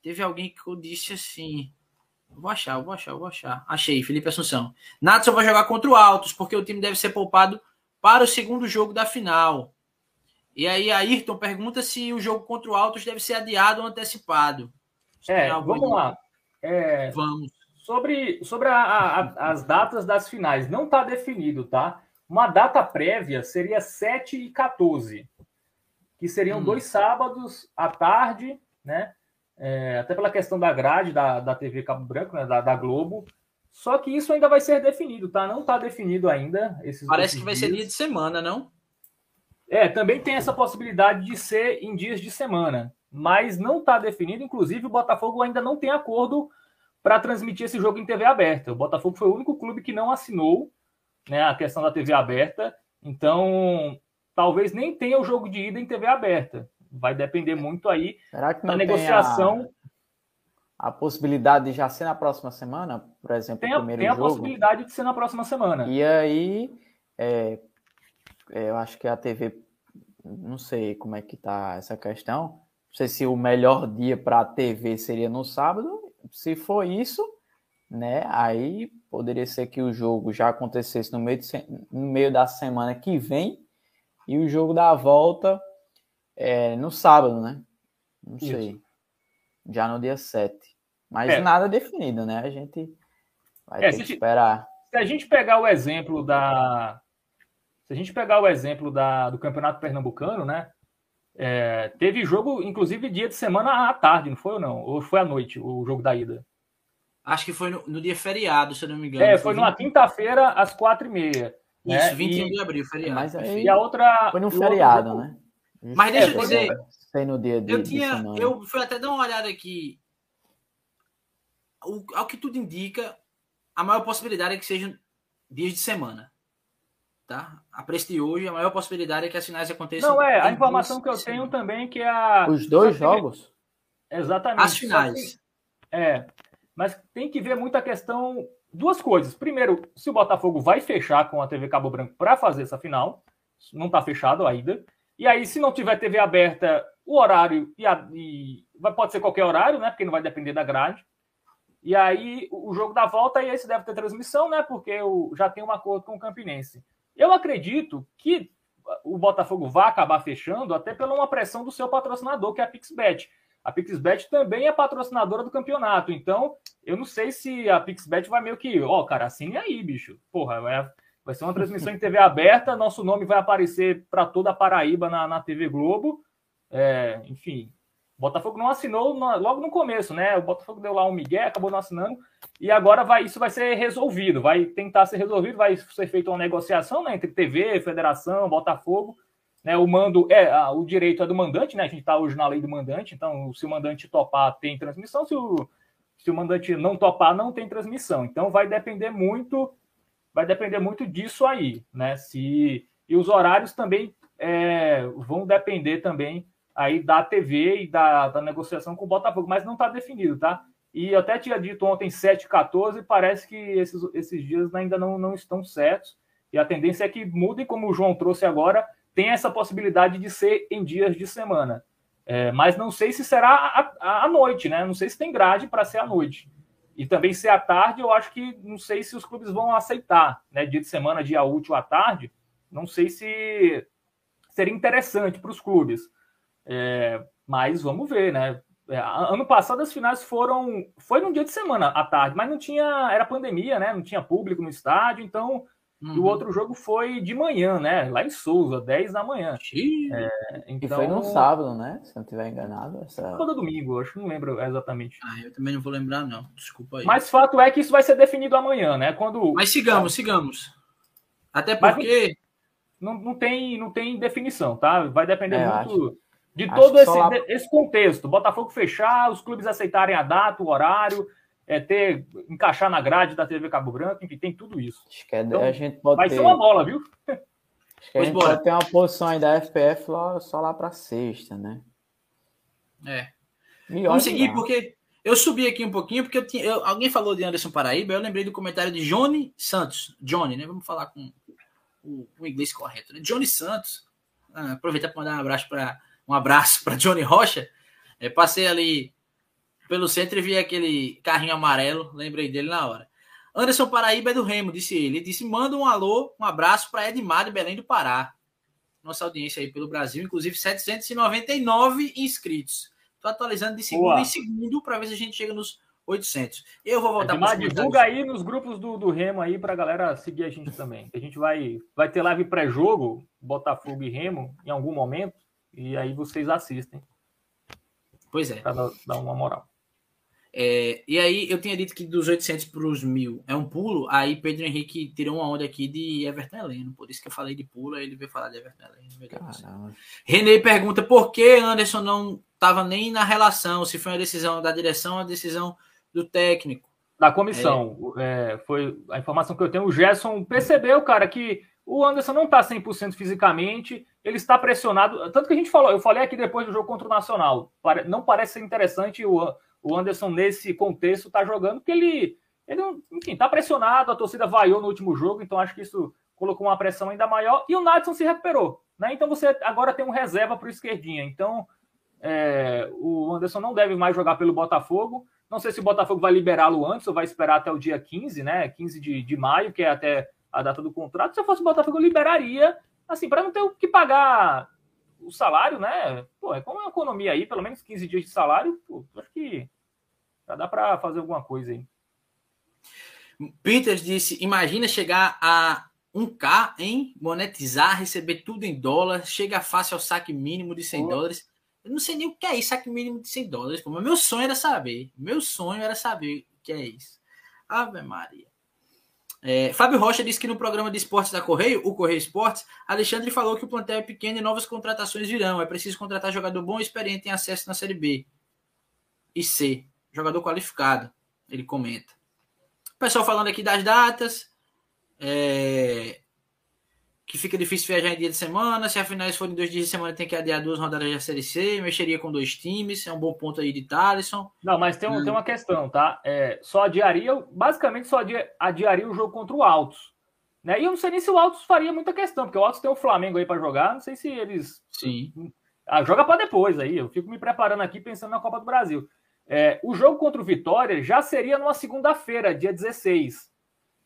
Teve alguém que disse assim. Vou achar, vou achar, vou achar. Achei, Felipe Assunção. Nadson vai jogar contra o Altos, porque o time deve ser poupado para o segundo jogo da final. E aí, Ayrton pergunta se o jogo contra o Altos deve ser adiado ou antecipado. É, vamos lá. É, vamos. Sobre, sobre a, a, as datas das finais, não está definido, tá? Uma data prévia seria 7 e 14, que seriam hum. dois sábados à tarde, né? É, até pela questão da grade da, da TV Cabo Branco, né, da, da Globo. Só que isso ainda vai ser definido, tá? Não está definido ainda. Esses, Parece que vai dias. ser dia de semana, não? É, também tem essa possibilidade de ser em dias de semana, mas não está definido. Inclusive, o Botafogo ainda não tem acordo para transmitir esse jogo em TV aberta. O Botafogo foi o único clube que não assinou né, a questão da TV aberta. Então, talvez nem tenha o jogo de ida em TV aberta. Vai depender muito aí da negociação. A, a, possibilidade de já ser na próxima semana, por exemplo, tem o primeiro tem jogo. Tem a possibilidade de ser na próxima semana. E aí, é, é, eu acho que a TV, não sei como é que tá essa questão. Não sei se o melhor dia para a TV seria no sábado. Se for isso, né? Aí poderia ser que o jogo já acontecesse no meio, de, no meio da semana que vem e o jogo da volta é, no sábado, né? Não Isso. sei. Já no dia 7. Mas é. nada definido, né? A gente vai é, ter que esperar. Se a gente pegar o exemplo da. Se a gente pegar o exemplo da, do Campeonato Pernambucano, né? É, teve jogo, inclusive, dia de semana à tarde, não foi ou não? Ou foi à noite o jogo da ida? Acho que foi no, no dia feriado, se eu não me engano. É, foi, foi numa quinta-feira, às quatro e meia. Isso, né? 21 e, de abril, feriado. Mas aí, e a outra. Foi no feriado, outro... né? Mas deixa é, eu dizer. No dia de, eu tinha, eu fui até dar uma olhada aqui. O, ao que tudo indica, a maior possibilidade é que sejam dias de semana. Tá? A preço de hoje, a maior possibilidade é que as finais aconteçam. Não, é, a informação que eu tenho também que a. Os dois jogos? Exatamente. As finais. Que, é. Mas tem que ver muita questão duas coisas. Primeiro, se o Botafogo vai fechar com a TV Cabo Branco para fazer essa final, não está fechado ainda. E aí, se não tiver TV aberta, o horário e, a, e pode ser qualquer horário, né? Porque não vai depender da grade. E aí, o jogo da volta, e esse deve ter transmissão, né? Porque o, já tem um acordo com o Campinense. Eu acredito que o Botafogo vai acabar fechando até pela uma pressão do seu patrocinador, que é a Pixbet. A Pixbet também é patrocinadora do campeonato, então eu não sei se a Pixbet vai meio que, ó, oh, cara, assine aí, bicho. Porra, vai, vai ser uma transmissão em TV aberta, nosso nome vai aparecer para toda a Paraíba na, na TV Globo. É, enfim, o Botafogo não assinou no, logo no começo, né? O Botafogo deu lá um migué, acabou não assinando, e agora vai, isso vai ser resolvido, vai tentar ser resolvido, vai ser feita uma negociação né, entre TV, Federação, Botafogo, né, o mando é o direito é do mandante, né? A gente está hoje na lei do mandante, então se o mandante topar tem transmissão, se o, se o mandante não topar não tem transmissão. Então vai depender muito, vai depender muito disso aí, né? Se e os horários também é, vão depender também aí da TV e da, da negociação com o Botafogo, mas não está definido, tá? E eu até tinha dito ontem 7 14, parece que esses, esses dias ainda não, não estão certos. E a tendência é que mudem, como o João trouxe agora, tem essa possibilidade de ser em dias de semana. É, mas não sei se será à noite, né? Não sei se tem grade para ser à noite. E também ser à tarde, eu acho que não sei se os clubes vão aceitar, né? Dia de semana, dia útil à tarde. Não sei se seria interessante para os clubes. É, mas vamos ver, né? É, ano passado as finais foram. Foi num dia de semana à tarde, mas não tinha. Era pandemia, né? Não tinha público no estádio, então Uhum. E o uhum. outro jogo foi de manhã, né? Lá em Souza, 10 da manhã. É, então... E foi no sábado, né? Se não estiver enganado. Essa... Todo domingo, acho que não lembro exatamente. Ah, eu também não vou lembrar, não. Desculpa aí. Mas fato é que isso vai ser definido amanhã, né? Quando... Mas sigamos, sigamos. Até porque. Não, não, tem, não tem definição, tá? Vai depender é, muito. Acho... De todo esse, lá... esse contexto, Botafogo fechar, os clubes aceitarem a data, o horário, é ter encaixar na grade da TV Cabo Branco, enfim, tem tudo isso. Acho que é, então, a gente pode vai ter... ser uma bola, viu? Acho que a gente pode ter uma posição aí da FPF lá, só lá para sexta, né? É. Vamos seguir, lá. porque eu subi aqui um pouquinho, porque eu tinha, eu, alguém falou de Anderson Paraíba, eu lembrei do comentário de Johnny Santos. Johnny, né? Vamos falar com o, o inglês correto, né? Johnny Santos. Ah, aproveitar para mandar um abraço para um abraço para Johnny Rocha. É, passei ali pelo centro e vi aquele carrinho amarelo, lembrei dele na hora. Anderson Paraíba é do Remo, disse ele. Ele disse: manda um alô, um abraço para Edmar de Belém do Pará. Nossa audiência aí pelo Brasil, inclusive 799 inscritos. Estou atualizando de segundo Boa. em segundo para ver se a gente chega nos 800. Eu vou voltar para Divulga aí nos grupos do, do Remo aí para a galera seguir a gente também. A gente vai, vai ter live pré-jogo, Botafogo e Remo, em algum momento, e aí vocês assistem. Pois é. Para dar uma moral. É, e aí eu tinha dito que dos 800 para os 1000 é um pulo, aí Pedro Henrique tirou uma onda aqui de Everton Heleno, por isso que eu falei de pulo, aí ele veio falar de Everton Heleno. René pergunta por que Anderson não estava nem na relação, se foi uma decisão da direção ou uma decisão do técnico. Da comissão. É. É, foi a informação que eu tenho. O Gerson percebeu, cara, que o Anderson não está 100% fisicamente, ele está pressionado. Tanto que a gente falou, eu falei aqui depois do jogo contra o Nacional. Não parece ser interessante o, o Anderson, nesse contexto, tá jogando, porque ele, ele enfim, tá pressionado, a torcida vaiou no último jogo, então acho que isso colocou uma pressão ainda maior, e o Nadson se recuperou, né? Então você agora tem um reserva para o esquerdinha. Então é, o Anderson não deve mais jogar pelo Botafogo. Não sei se o Botafogo vai liberá-lo antes ou vai esperar até o dia 15, né? 15 de, de maio, que é até a data do contrato. Se eu fosse o Botafogo, eu liberaria, assim, para não ter que pagar o salário, né? Pô, é como uma economia aí, pelo menos 15 dias de salário, pô, acho que já dá para fazer alguma coisa aí. Peters disse: imagina chegar a 1K em monetizar, receber tudo em dólar, chega fácil ao saque mínimo de 100 Pô. dólares. Eu não sei nem o que é isso, saque mínimo de 100 dólares, mas meu sonho era saber. Meu sonho era saber o que é isso. Ave Maria. É, Fábio Rocha disse que no programa de esportes da Correio, o Correio Esportes, Alexandre falou que o plantel é pequeno e novas contratações virão. É preciso contratar jogador bom e experiente em acesso na Série B e C jogador qualificado, ele comenta. O pessoal falando aqui das datas, é, que fica difícil viajar em dia de semana, se a finais forem dois dias de semana tem que adiar duas rodadas da Série C, mexeria com dois times, é um bom ponto aí de Thaleson. Não, mas tem, um, hum. tem uma questão, tá? É, só adiaria, basicamente só adiaria o jogo contra o Altos. Né? E eu não sei nem se o Altos faria muita questão, porque o Altos tem o Flamengo aí para jogar, não sei se eles... Sim. Ah, joga para depois aí, eu fico me preparando aqui pensando na Copa do Brasil. É, o jogo contra o Vitória já seria numa segunda-feira, dia 16.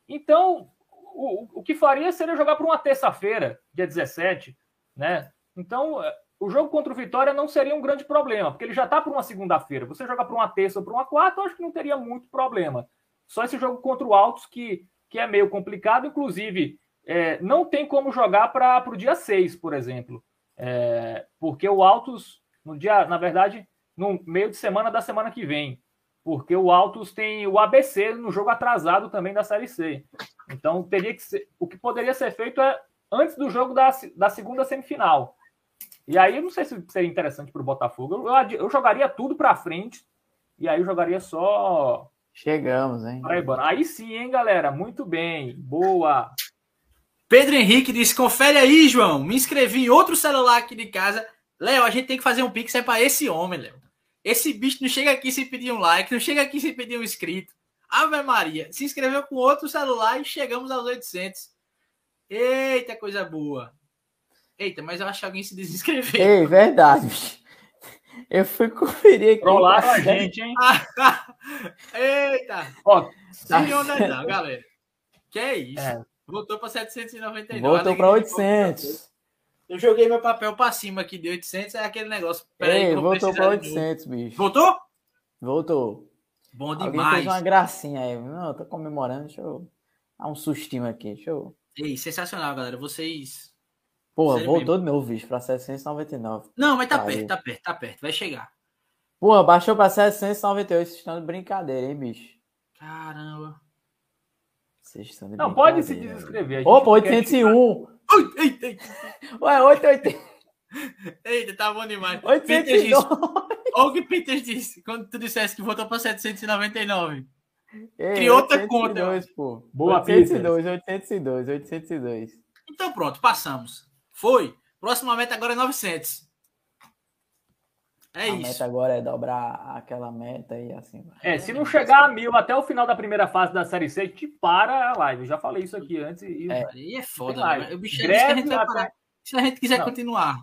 Então, o, o que faria seria jogar para uma terça-feira, dia 17, né? Então, é, o jogo contra o Vitória não seria um grande problema, porque ele já está para uma segunda-feira. Você joga para uma terça ou para uma quarta, eu acho que não teria muito problema. Só esse jogo contra o Altos que, que é meio complicado, inclusive, é, não tem como jogar para o dia 6, por exemplo. É, porque o Altos, no dia, na verdade, no meio de semana da semana que vem, porque o Altos tem o ABC no jogo atrasado também da Série C. Então teria que ser, o que poderia ser feito é antes do jogo da, da segunda semifinal. E aí eu não sei se seria interessante para o Botafogo. Eu, eu, jogaria tudo para frente e aí eu jogaria só. Chegamos, hein? Aí sim, hein, galera? Muito bem. Boa. Pedro Henrique disse: confere aí, João. Me inscrevi em outro celular aqui de casa. Léo, a gente tem que fazer um pix é para esse homem, Léo. Esse bicho não chega aqui sem pedir um like, não chega aqui sem pedir um inscrito. Ave Maria, se inscreveu com outro celular e chegamos aos 800. Eita, coisa boa. Eita, mas eu acho que alguém se desinscreveu. Ei, verdade. Eu fui conferir aqui. Trollaram a gente, hein? Eita. Ó, tá se onda não, galera. Que é isso? É. Voltou para 799. Voltou para 800. Eu joguei meu papel para cima aqui de 800, é aquele negócio. Peraí, Ei, voltou para 800, bicho. Voltou? Voltou. Bom demais. Alguém fez uma gracinha aí. Não, eu tô comemorando, deixa eu dar um sustinho aqui. Deixa eu... Ei, sensacional, galera. Vocês. Porra, voltou mesmo. de novo, bicho, para 799. Não, mas tá perto, tá perto, tá perto. Vai chegar. Porra, baixou para 798. Vocês estão de brincadeira, hein, bicho? Caramba. Vocês estão de Não, pode se desinscrever. Opa, 801. Ui, eita, eita. Ué, 880. Eita, tá bom demais. 802. Olha o que Peters disse quando tu dissesse que voltou para 799. Ei, Criou outra conta. Pô. Boa, 802, 802, 802. Então pronto, passamos. Foi. Próxima meta agora é 900. É a isso. meta agora é dobrar aquela meta e assim. É, se não chegar a mil até o final da primeira fase da Série C, te para a live. Eu já falei isso aqui antes. E é, e é foda, né? O bicho é que a gente vai parar. Se a gente quiser não. continuar.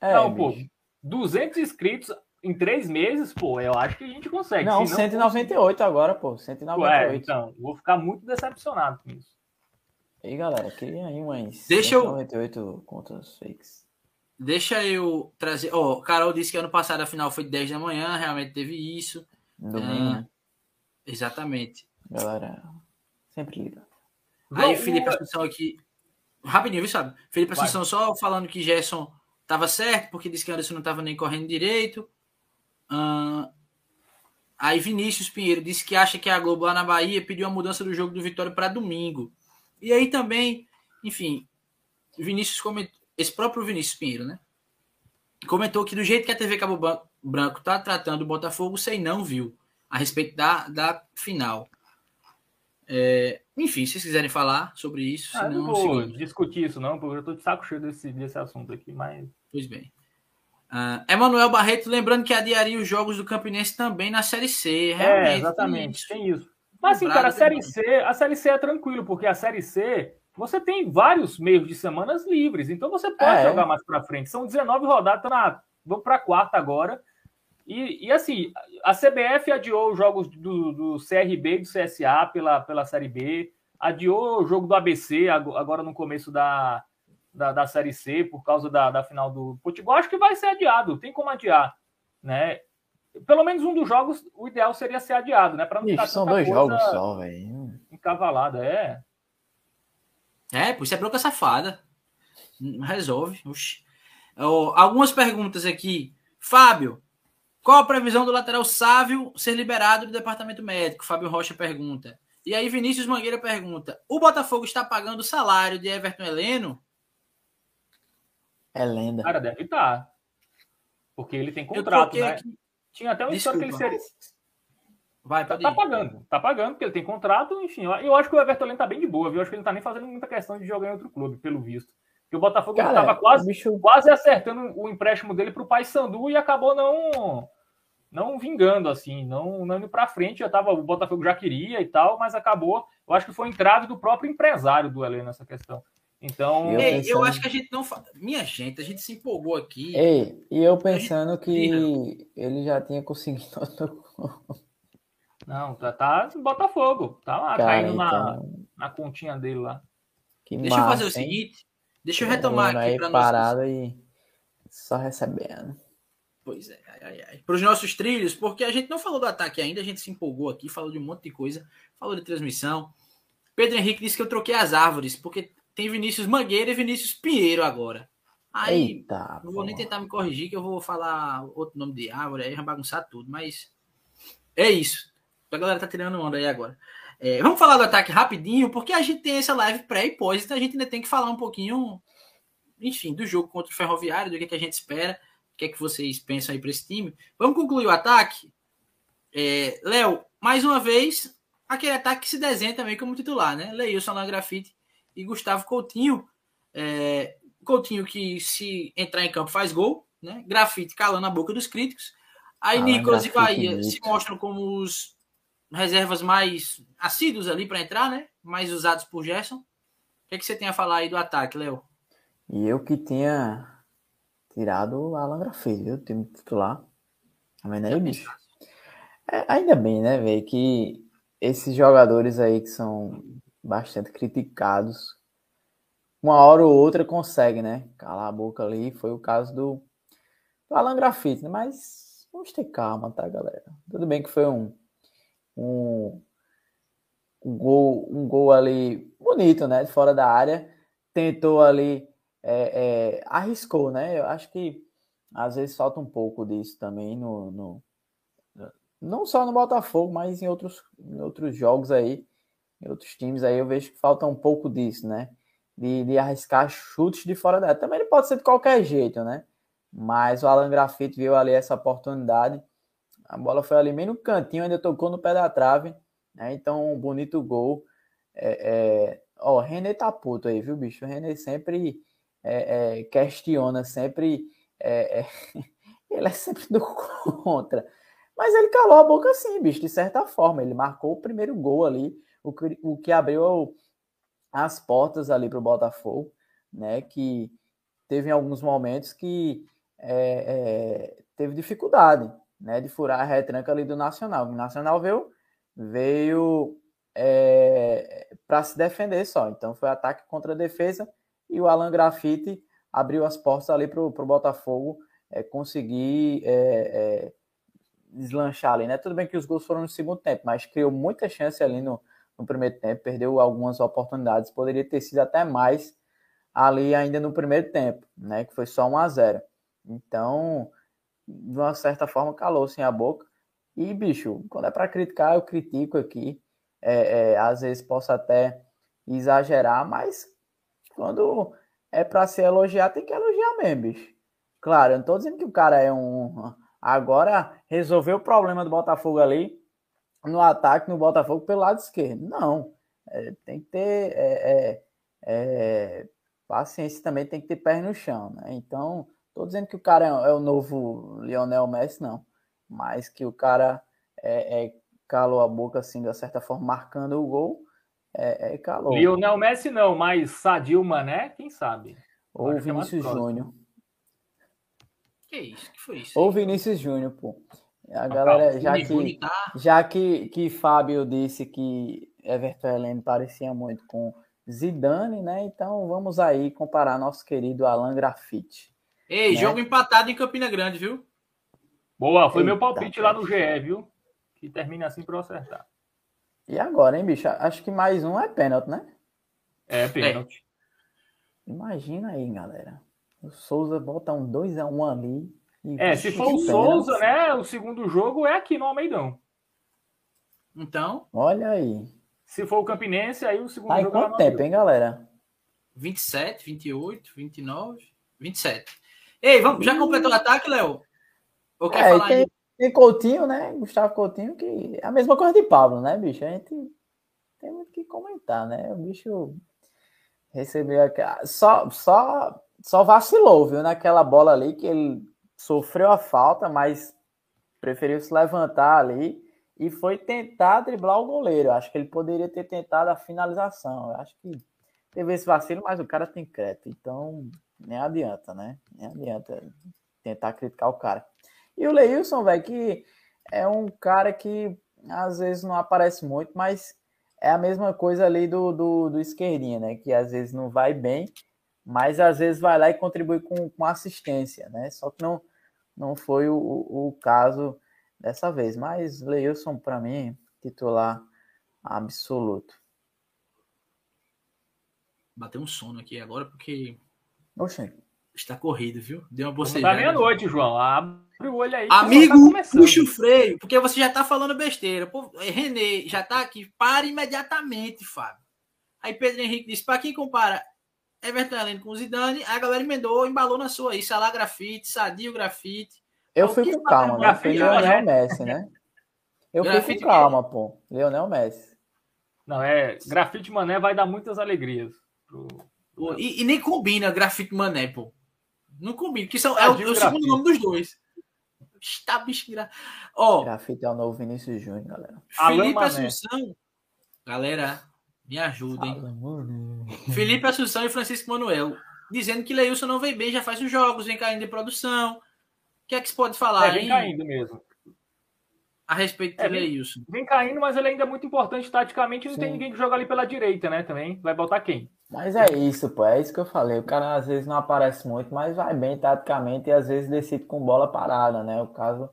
É, não, pô, 200 inscritos em três meses, pô, eu acho que a gente consegue. Não, não 198 agora, pô. 198. Ué, então, vou ficar muito decepcionado com isso. E aí, galera, queria aí umas Deixa 198 eu... contas fakes. Deixa eu trazer. Ó, oh, Carol disse que ano passado a final foi 10 da manhã, realmente teve isso. Domingo. Uh, Exatamente. Galera, sempre liga. Aí, Felipe Assunção aqui. Rapidinho, viu, sabe? Felipe Assunção só falando que Gerson tava certo, porque disse que Anderson não tava nem correndo direito. Uh, aí Vinícius Pinheiro disse que acha que a Globo lá na Bahia pediu a mudança do jogo do Vitória para domingo. E aí também, enfim, Vinícius comentou, esse próprio Vinícius Pinheiro, né? Comentou que do jeito que a TV Cabo Branco tá tratando o Botafogo, sei não viu a respeito da, da final. É, enfim, se vocês quiserem falar sobre isso. Ah, não vou discutir isso, não, porque eu tô de saco cheio desse, desse assunto aqui, mas. Pois bem. Uh, Emanuel Barreto, lembrando que adiaria os jogos do Campinense também na Série C. Realmente, é, exatamente, tem isso. Mas assim, cara, a Série C, a Série C é tranquilo, porque a Série C você tem vários meios de semanas livres, então você pode é. jogar mais para frente. São 19 rodadas, tá na, vamos para a quarta agora. E, e, assim, a CBF adiou os jogos do, do CRB e do CSA pela, pela Série B, adiou o jogo do ABC agora no começo da, da, da Série C por causa da, da final do futebol. Acho que vai ser adiado, tem como adiar, né? Pelo menos um dos jogos, o ideal seria ser adiado, né? Para não ficar São dois jogos só, velho. Encavalada, é. É, por isso é bronca safada. Resolve. Oh, algumas perguntas aqui. Fábio, qual a previsão do lateral Sávio ser liberado do departamento médico? Fábio Rocha pergunta. E aí Vinícius Mangueira pergunta: o Botafogo está pagando o salário de Everton Heleno? É lenda. Cara, deve estar. Porque ele tem contrato, né? Aqui. Tinha até um história que ele seria. Vai, tá, tá pagando, tá pagando, porque ele tem contrato, enfim. Eu acho que o Everton Heleno tá bem de boa, viu? Eu acho que ele não tá nem fazendo muita questão de jogar em outro clube, pelo visto. Porque o Botafogo estava quase, bicho... quase acertando o empréstimo dele para o Paysandu e acabou não não vingando, assim, não, não indo para frente. Já tava, o Botafogo já queria e tal, mas acabou. Eu acho que foi entrave do próprio empresário do Heleno nessa questão. Então. Eu, Ei, pensando... eu acho que a gente não. Minha gente, a gente se empolgou aqui. Ei, e eu pensando que ele já tinha conseguido. não, tá, tá em Botafogo. Tá lá, Cara, caindo então... na, na continha dele lá. Que deixa massa, eu fazer o seguinte. Deixa eu retomar aqui para nós. parada e só recebendo. Pois é, ai, ai, ai. Para os nossos trilhos, porque a gente não falou do ataque ainda, a gente se empolgou aqui, falou de um monte de coisa, falou de transmissão. Pedro Henrique disse que eu troquei as árvores, porque tem Vinícius Mangueira e Vinícius Pinheiro agora. Aí, Eita, não vou nem tentar me corrigir, que eu vou falar outro nome de árvore, aí vai bagunçar tudo, mas é isso. A galera tá tirando onda aí agora. É, vamos falar do ataque rapidinho, porque a gente tem essa live pré e pós, então a gente ainda tem que falar um pouquinho, enfim, do jogo contra o Ferroviário, do que, que a gente espera. O que é que vocês pensam aí para esse time? Vamos concluir o ataque. É, Léo, mais uma vez, aquele ataque que se desenha também como titular, né? Leilson na grafite e Gustavo Coutinho. É, Coutinho que se entrar em campo faz gol, né? Grafite calando a boca dos críticos. Aí ah, Nicolas e Bahia se mostram como os reservas mais assíduos ali para entrar, né? Mais usados por Gerson. O que, é que você tem a falar aí do ataque, Léo? E eu que tinha tirado o Alan Grafite, viu? O time titular. Tá vendo aí, bicho? É, ainda bem, né, velho, que esses jogadores aí que são bastante criticados, uma hora ou outra consegue, né? Calar a boca ali. Foi o caso do, do Alan Grafite, né? Mas vamos ter calma, tá, galera? Tudo bem que foi um, um, um, gol, um gol ali bonito, né? De fora da área. Tentou ali é, é, arriscou, né? Eu acho que às vezes falta um pouco disso também no, no não só no Botafogo, mas em outros, em outros jogos aí, em outros times aí, eu vejo que falta um pouco disso, né? De, de arriscar chutes de fora da área. Também ele pode ser de qualquer jeito, né? Mas o Alan Grafite viu ali essa oportunidade. A bola foi ali meio no cantinho, ainda tocou no pé da trave. Né? Então, um bonito gol. É, é... Ó, o René tá puto aí, viu, bicho? O René sempre é, é, questiona sempre, é, é ele é sempre do contra. Mas ele calou a boca assim, bicho, de certa forma. Ele marcou o primeiro gol ali, o que, o que abriu as portas ali para o Botafogo, né? Que teve alguns momentos que é, é, teve dificuldade, né? De furar a retranca ali do Nacional. O Nacional veio, veio é, para se defender só. Então foi ataque contra defesa e o Alan Grafite abriu as portas ali para o Botafogo é, conseguir é, é, deslanchar ali, né? Tudo bem que os gols foram no segundo tempo, mas criou muita chance ali no, no primeiro tempo, perdeu algumas oportunidades, poderia ter sido até mais ali ainda no primeiro tempo, né? Que foi só 1 a 0 Então, de uma certa forma, calou-se a boca. E, bicho, quando é para criticar, eu critico aqui. É, é, às vezes posso até exagerar, mas quando é para se elogiar, tem que elogiar mesmo, bicho. Claro, eu não tô dizendo que o cara é um. Agora resolveu o problema do Botafogo ali no ataque no Botafogo pelo lado esquerdo. Não. É, tem que ter é, é, é paciência também, tem que ter pé no chão. Né? Então, tô dizendo que o cara é, é, o novo Lionel Messi, não. Mas que o cara é, calou a boca assim, de certa forma, marcando o gol. É, calou. Lionel Messi não, mas Sadio Mané, quem sabe? Ou Vinícius Júnior. Que isso? Que foi isso? Ou Vinícius Júnior, pô. A galera, já que, tá? já que, que Fábio disse que Everton Helene parecia muito com Zidane, né? Então vamos aí comparar nosso querido Alan Grafite. Ei, né? jogo empatado em Campina Grande, viu? Boa, foi Eita, meu palpite lá no GE, viu? Que termina assim para eu acertar. E agora, hein, bicho? Acho que mais um é pênalti, né? É, pênalti. É. Imagina aí, galera. O Souza bota um 2x1 um ali. É, se for o Souza, né? O segundo jogo é aqui no Almeidão. Então. Olha aí. Se for o Campinense, aí o segundo tá jogo é quanto tempo, hein, galera? 27, 28, 29, 27. Ei, vamos, já completou o ataque, Léo? Ou quer é, falar tem, tem Coutinho, né? Gustavo Coutinho, que é a mesma coisa de Pablo, né, bicho? A gente tem muito que comentar, né? O bicho recebeu aqui. Só, só, só vacilou, viu? Naquela bola ali que ele sofreu a falta, mas preferiu se levantar ali e foi tentar driblar o goleiro. Acho que ele poderia ter tentado a finalização. Eu acho que teve esse vacilo, mas o cara tem crédito. Então, nem adianta, né? Nem adianta tentar criticar o cara. E o Leilson, velho, que é um cara que às vezes não aparece muito, mas é a mesma coisa ali do, do, do esquerdinha, né? Que às vezes não vai bem, mas às vezes vai lá e contribui com, com assistência, né? Só que não, não foi o, o caso dessa vez. Mas Leilson, para mim, titular absoluto. Bateu um sono aqui agora porque. Oxê. Está corrido, viu? Deu uma tá bocejada. Tá meia-noite, João. Abre o olho aí. Amigo, tá puxa o freio, porque você já tá falando besteira. Pô, Renê já tá aqui. Para imediatamente, Fábio. Aí Pedro Henrique disse: para quem compara Everton Heleno com Zidane, a galera emendou, embalou na sua aí. Salah Grafite, Sadio Grafite. Eu fui com calma, né? Foi Leonel Messi, né? Eu fui com calma, pô. Leonel Messi. Não, é. Grafite Mané vai dar muitas alegrias. Pro... Pô, e, e, nem combina Grafite Mané, pô. Não combina, que são, é, o, é o segundo nome dos dois. Está bicho Ó. Grafite é o novo Vinícius Júnior, galera. Felipe Assunção. Galera, me ajudem. Felipe Assunção e Francisco Manuel. Dizendo que Leilson não vem bem, já faz os jogos, vem caindo em produção. O que é que se pode falar? É, vem hein? caindo mesmo. A respeito é, de Leilson. Vem, vem caindo, mas ele ainda é muito importante taticamente. Não Sim. tem ninguém que joga ali pela direita, né? Também. Vai botar quem? Mas é isso, pô. É isso que eu falei. O cara às vezes não aparece muito, mas vai bem taticamente e às vezes decide com bola parada, né? O caso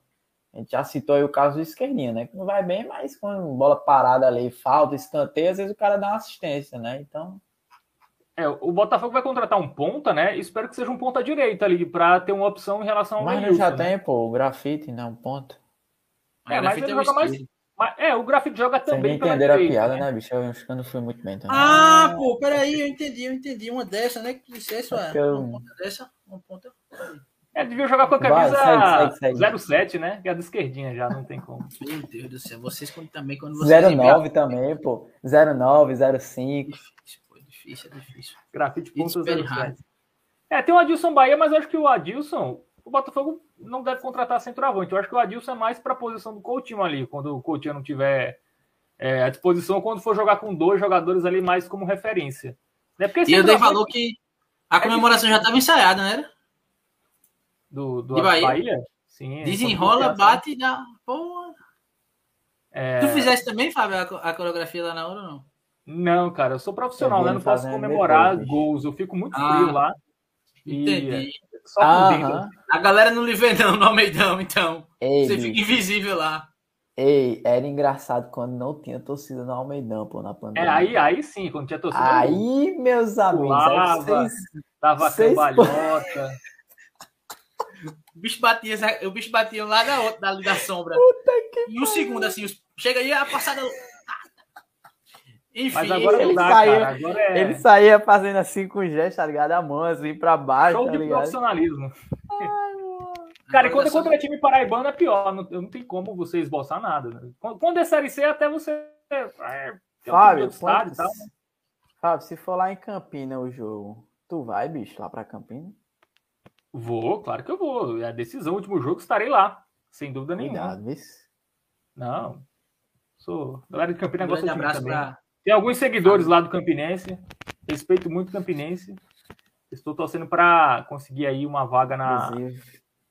a gente já citou aí o caso do esquerdinho, né? Que não vai bem, mas com bola parada ali, falta, escanteio, às vezes o cara dá uma assistência, né? Então. É, o Botafogo vai contratar um ponta, né? Espero que seja um ponta direita ali, para ter uma opção em relação ao Mas já né? tem, pô, o grafite, né? Um ponto. É, mas ele é joga mais. Mas, é, o grafite joga também. Vocês entenderam a piada, né? né, bicho? Eu acho que eu não fui muito bem também. Ah, pô, peraí, eu entendi, eu entendi. Uma dessa, né? Que dissesse, é, eu... uma ponta dessa, uma ponta. É, devia jogar com a camisa Vai, segue, segue, 07, né? Que é a da esquerdinha já, não tem como. Meu Deus do céu, vocês também quando vocês. 09 enviam... também, pô. 09, 05. Difícil, pô, difícil, é difícil. Grafite ponto 07. É, tem o Adilson Bahia, mas eu acho que o Adilson, o Botafogo não deve contratar centroavante. Eu acho que o Adilson é mais para a posição do Coutinho ali, quando o Coutinho não tiver é, à disposição, quando for jogar com dois jogadores ali mais como referência. Né? Porque e eu dei valor que a comemoração já estava ensaiada, né? do, do de Bahia. Bahia? Sim, Desenrola, bate e dá. Porra. É... Tu fizesse também, Fábio, a, a, coreografia lá na hora ou não? Não, cara, eu sou profissional, né? Não posso comemorar depois, gols. Eu fico muito ah, frio lá. Entendi. Só dentro. A galera não lhe vê não no Almeidão, então. Ei, você fica invisível lá. Ei, era engraçado quando não tinha torcida no Almeidão, pô, na pandemia. É, aí, aí sim, quando tinha torcida. Aí, meus amigos, Pulava, vocês, dava vocês... cambalhota. O bicho batia, o bicho batia lá da, da, da sombra. e um segundo, assim, chega aí a passada. Enfim, Mas agora ele, dá, saía, agora é... ele saía fazendo assim com gesto, tá ligado? A mão assim pra baixo. Show tá de profissionalismo. Ai, Cara, e quando é contra time paraibano é pior. Não, não tem como você esboçar nada. Né? Quando é Série C, até você. É, Fábio, um quando... tal, né? Fábio, se for lá em Campina o jogo, tu vai, bicho, lá pra Campina? Vou, claro que eu vou. É a decisão, o último jogo, estarei lá. Sem dúvida nenhuma. Cuidado, vice. Não. Sou. Galera de Campina um gosta de abraço também. Pra... Tem alguns seguidores lá do Campinense. Respeito muito o Campinense. Estou torcendo para conseguir aí uma vaga na,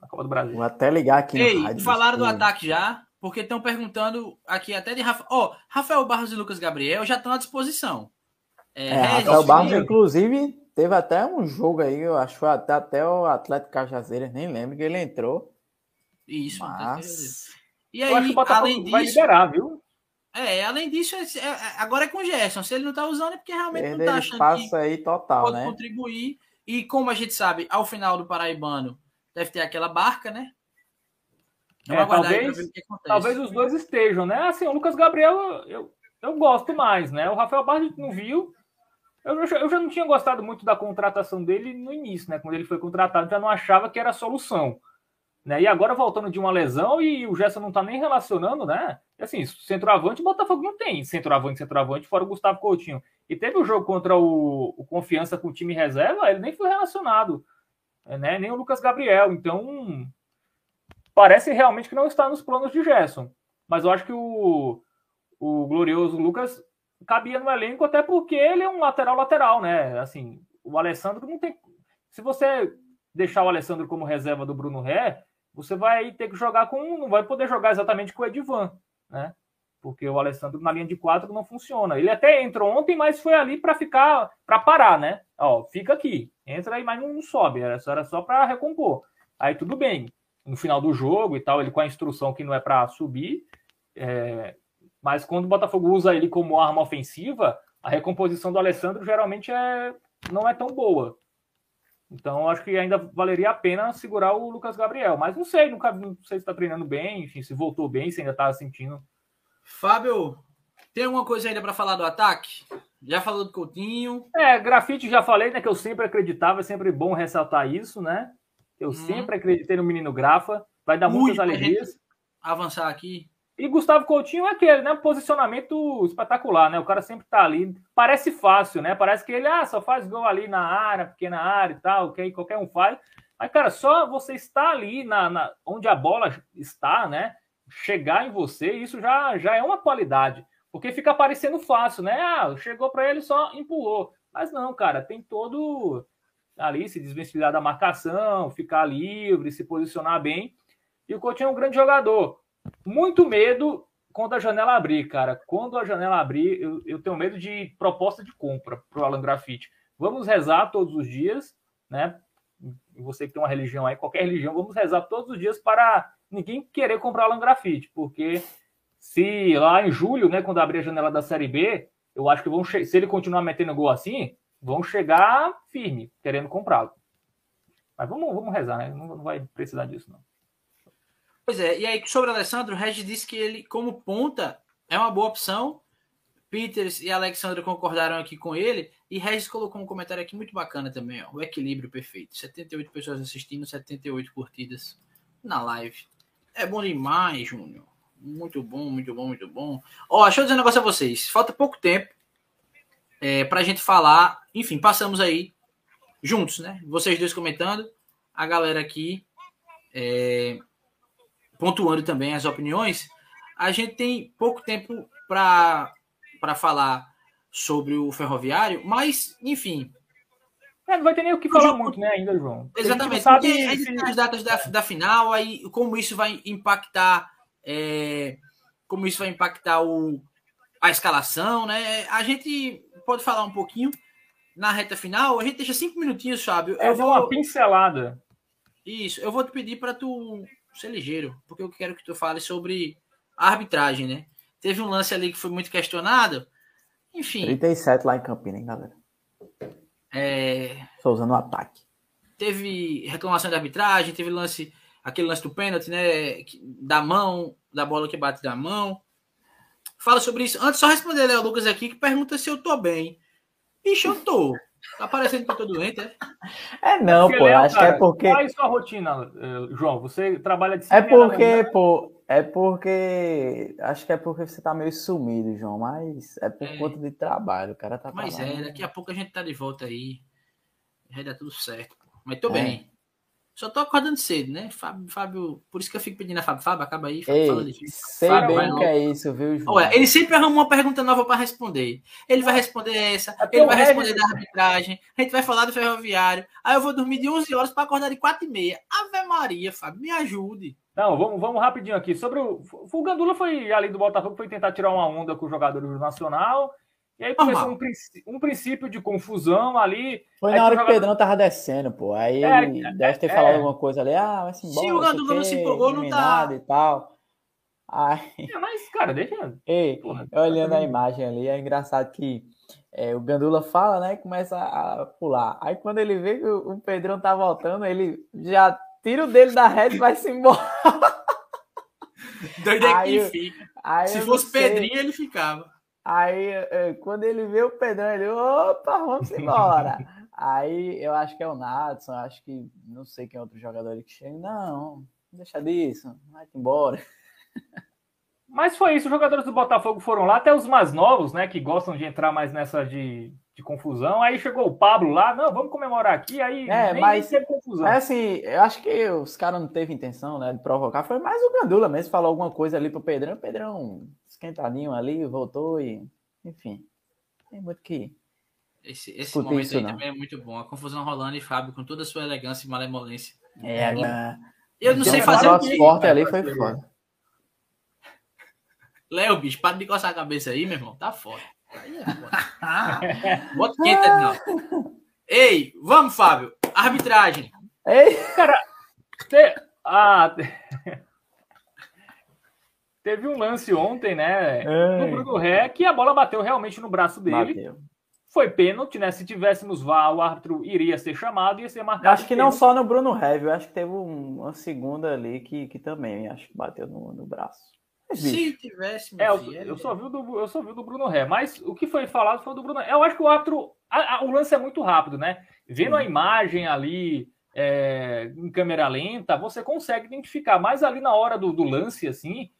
na Copa do Brasil. Vou até ligar aqui. Ei, rádio, falaram do ataque já, porque estão perguntando aqui até de Rafa... oh, Rafael Barros e Lucas Gabriel já estão à disposição. É, é Rafael Barros, inclusive, teve até um jogo aí, eu acho até, até o Atlético Cajazeiras, nem lembro que ele entrou. Isso, mas... E aí, além disso. Vai liberar, viu? É, além disso, é, é, agora é com o Gerson. Se ele não tá usando, é porque realmente Perder não tá achando espaço que aí total, pode né? contribuir. E como a gente sabe, ao final do Paraibano, deve ter aquela barca, né? É, talvez, talvez os dois estejam, né? Assim, o Lucas Gabriel eu, eu gosto mais, né? O Rafael Barros não viu. Eu, eu já não tinha gostado muito da contratação dele no início, né? Quando ele foi contratado, já não achava que era a solução. Né? E agora voltando de uma lesão e o Gerson não tá nem relacionando, né? E assim, centroavante, o Botafogo não tem centroavante, centroavante, fora o Gustavo Coutinho. E teve o jogo contra o, o Confiança com o time reserva, ele nem foi relacionado né? nem o Lucas Gabriel. Então, parece realmente que não está nos planos de Gerson. Mas eu acho que o, o glorioso Lucas cabia no elenco, até porque ele é um lateral-lateral, né? Assim, o Alessandro não tem. Se você deixar o Alessandro como reserva do Bruno Ré, você vai ter que jogar com. Não vai poder jogar exatamente com o Edivan, né? Porque o Alessandro na linha de quatro não funciona. Ele até entrou ontem, mas foi ali para ficar, para parar, né? Ó, fica aqui. Entra aí, mas não, sobe, era só, era só para recompor. Aí tudo bem. No final do jogo e tal, ele com a instrução que não é para subir. É... Mas quando o Botafogo usa ele como arma ofensiva, a recomposição do Alessandro geralmente é... não é tão boa. Então, acho que ainda valeria a pena segurar o Lucas Gabriel. Mas não sei, nunca, não sei se está treinando bem, enfim, se voltou bem, se ainda está sentindo. Fábio, tem alguma coisa ainda para falar do ataque? Já falou do Coutinho. É, grafite já falei, né? Que eu sempre acreditava, é sempre bom ressaltar isso, né? Eu hum. sempre acreditei no menino Grafa. Vai dar Muito muitas alegrias. Avançar aqui. E Gustavo Coutinho é aquele, né? Posicionamento espetacular, né? O cara sempre tá ali. Parece fácil, né? Parece que ele ah, só faz gol ali na área, pequena área e tal, que qualquer um faz. Mas, cara, só você estar ali na, na, onde a bola está, né? Chegar em você, isso já, já é uma qualidade. Porque fica parecendo fácil, né? Ah, chegou para ele só empurrou. Mas não, cara, tem todo ali se desvencilhar da marcação, ficar livre, se posicionar bem. E o Coutinho é um grande jogador. Muito medo quando a janela abrir, cara. Quando a janela abrir, eu, eu tenho medo de proposta de compra para o Alan Grafite. Vamos rezar todos os dias, né? Você que tem uma religião aí, qualquer religião, vamos rezar todos os dias para ninguém querer comprar o Alan Grafite, porque se lá em julho, né, quando abrir a janela da Série B, eu acho que vão se ele continuar metendo gol assim, vão chegar firme, querendo comprá-lo. Mas vamos, vamos rezar, né? Não, não, vai precisar disso, não. Pois é, e aí sobre o Alessandro, o Regis disse que ele, como ponta, é uma boa opção. Peters e Alexandre concordaram aqui com ele. E Regis colocou um comentário aqui muito bacana também, ó, o equilíbrio perfeito. 78 pessoas assistindo, 78 curtidas na live. É bom demais, Júnior. Muito bom, muito bom, muito bom. Ó, deixa eu dizer um negócio a vocês. Falta pouco tempo é, para a gente falar. Enfim, passamos aí juntos, né? Vocês dois comentando, a galera aqui é, pontuando também as opiniões. A gente tem pouco tempo para falar sobre o ferroviário, mas, enfim. É, não vai ter nem o que falar muito, né, ainda, João? Exatamente. Sabe, as datas da, da final, aí como isso vai impactar é, como isso vai impactar o, a escalação, né? A gente pode falar um pouquinho na reta final. A gente deixa cinco minutinhos, Fábio. É, eu vou uma pincelada. Isso, eu vou te pedir para tu ser ligeiro, porque eu quero que tu fale sobre arbitragem, né? Teve um lance ali que foi muito questionado. Enfim. 37 lá em Campinas, hein, galera? É... Estou usando o ataque. Teve reclamação de arbitragem, teve lance, aquele lance do pênalti, né? Da mão, da bola que bate da mão. Fala sobre isso. Antes, só responder Léo Lucas aqui, que pergunta se eu tô bem. Bicho, eu tô. Tá parecendo que eu tô doente, é? É não, porque, pô. Léo, acho cara, que é porque. Qual é a sua rotina, eh, João? Você trabalha de É porque, pô, é porque. Acho que é porque você tá meio sumido, João, mas é por é. conta de trabalho. O cara tá. Mas é, daqui a pouco a gente tá de volta aí. Já dá tudo certo. Mas tô é. bem. Só tô acordando cedo, né? Fábio, Fábio, por isso que eu fico pedindo a Fábio, Fábio, acaba aí, Fábio, Ei, fala Sei Fábio, bem o que é isso, viu, João? Olha, ele sempre arruma uma pergunta nova para responder. Ele vai responder essa, é ele vai responder da arbitragem, a gente vai falar do ferroviário. Aí eu vou dormir de 11 horas para acordar de 4 e meia. Ave Maria, Fábio, me ajude. Não, vamos, vamos rapidinho aqui. Sobre o, o Gandula foi ali do Botafogo, foi tentar tirar uma onda com os jogadores do Nacional. E aí começou um, um, princípio de confusão ali. Foi na hora que o Pedrão tava descendo, pô. Aí é, ele é, deve ter é, falado alguma coisa ali. Ah, vai se embora. Se o Gandula não se empolgou, não tá. E tal. Aí... É, mas, cara, deixa. Ei, Porra, olhando tá a imagem ali, é engraçado que é, o Gandula fala, né? E começa a pular. Aí quando ele vê que o, o Pedrão tá voltando, ele já tira o dele da rede e vai se embora. Doido é que fica. Se fosse Pedrinho, ele ficava. Aí, é, quando ele vê o Pedrão, ele, opa, vamos embora. Aí eu acho que é o Natson, acho que não sei quem é outro jogador que chega. Não, deixa disso, vai embora. Mas foi isso, os jogadores do Botafogo foram lá, até os mais novos, né, que gostam de entrar mais nessa de, de confusão. Aí chegou o Pablo lá, não, vamos comemorar aqui, aí é, nem, mas, nem confusão. É assim, eu acho que os caras não teve intenção, né, de provocar, foi mais o Gandula mesmo, falou alguma coisa ali pro Pedrão, o Pedrão esquentadinho ali, voltou e, enfim, tem muito que esse, esse momento isso, aí não. também é muito bom. A confusão rolando e Fábio com toda a sua elegância e malemolência. É, agora... Eu não sei fazer o que. forte ali foi foda. Léo, bicho, para de coçar a cabeça aí, meu irmão. Tá foda. Aí é foda. Bota quente, não. Ei, vamos, Fábio. Arbitragem. Ei, cara. Te... Ah, Teve um lance ontem, né? No Bruno Ré, que a bola bateu realmente no braço dele. Bateu. Foi pênalti, né? Se tivéssemos VAR, o árbitro iria ser chamado e ia ser marcado. Acho que não só no Bruno Ré, eu acho que teve uma segunda ali que, que também acho que bateu no, no braço. Mas, Se tivesse. É, eu, eu, só vi do, eu só vi do Bruno Ré, mas o que foi falado foi do Bruno Ré. Eu acho que o árbitro. A, a, o lance é muito rápido, né? Vendo a imagem ali é, em câmera lenta, você consegue identificar, mas ali na hora do, do lance, assim,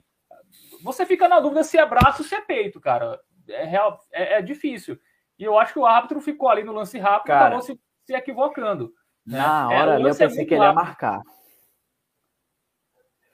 você fica na dúvida se é braço ou se é peito, cara. É, real, é, é difícil. E eu acho que o árbitro ficou ali no lance rápido cara, e acabou se, se equivocando. Né? Na é, hora ali eu pensei é que ele ia marcar.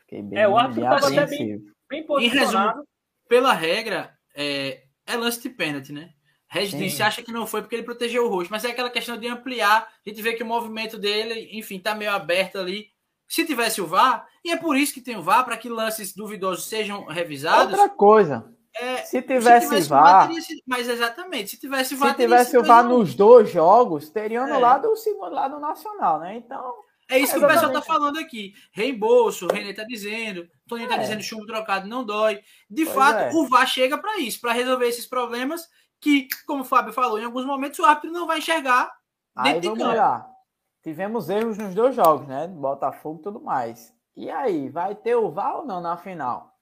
Fiquei bem, é, o árbitro estava até bem, bem posicionado. Resumo, pela regra, é, é lance de pênalti, né? Regis se acha que não foi porque ele protegeu o rosto, mas é aquela questão de ampliar. A gente vê que o movimento dele, enfim, tá meio aberto ali. Se tivesse o VAR, e é por isso que tem o VAR, para que lances duvidosos sejam revisados. Outra coisa. É, se, tivesse se tivesse VAR. mas exatamente, se tivesse VAR. Se tivesse o VAR nos dois jogos, teriam é. anulado o segundo lado nacional, né? Então. É isso que o pessoal está falando aqui. Reembolso, o René está dizendo, o Toninho está é. dizendo chumbo trocado não dói. De pois fato, é. o VAR chega para isso, para resolver esses problemas que, como o Fábio falou, em alguns momentos o árbitro não vai enxergar. Aí vamos olhar. Tivemos erros nos dois jogos, né? Botafogo e tudo mais. E aí, vai ter o VAR ou não na final?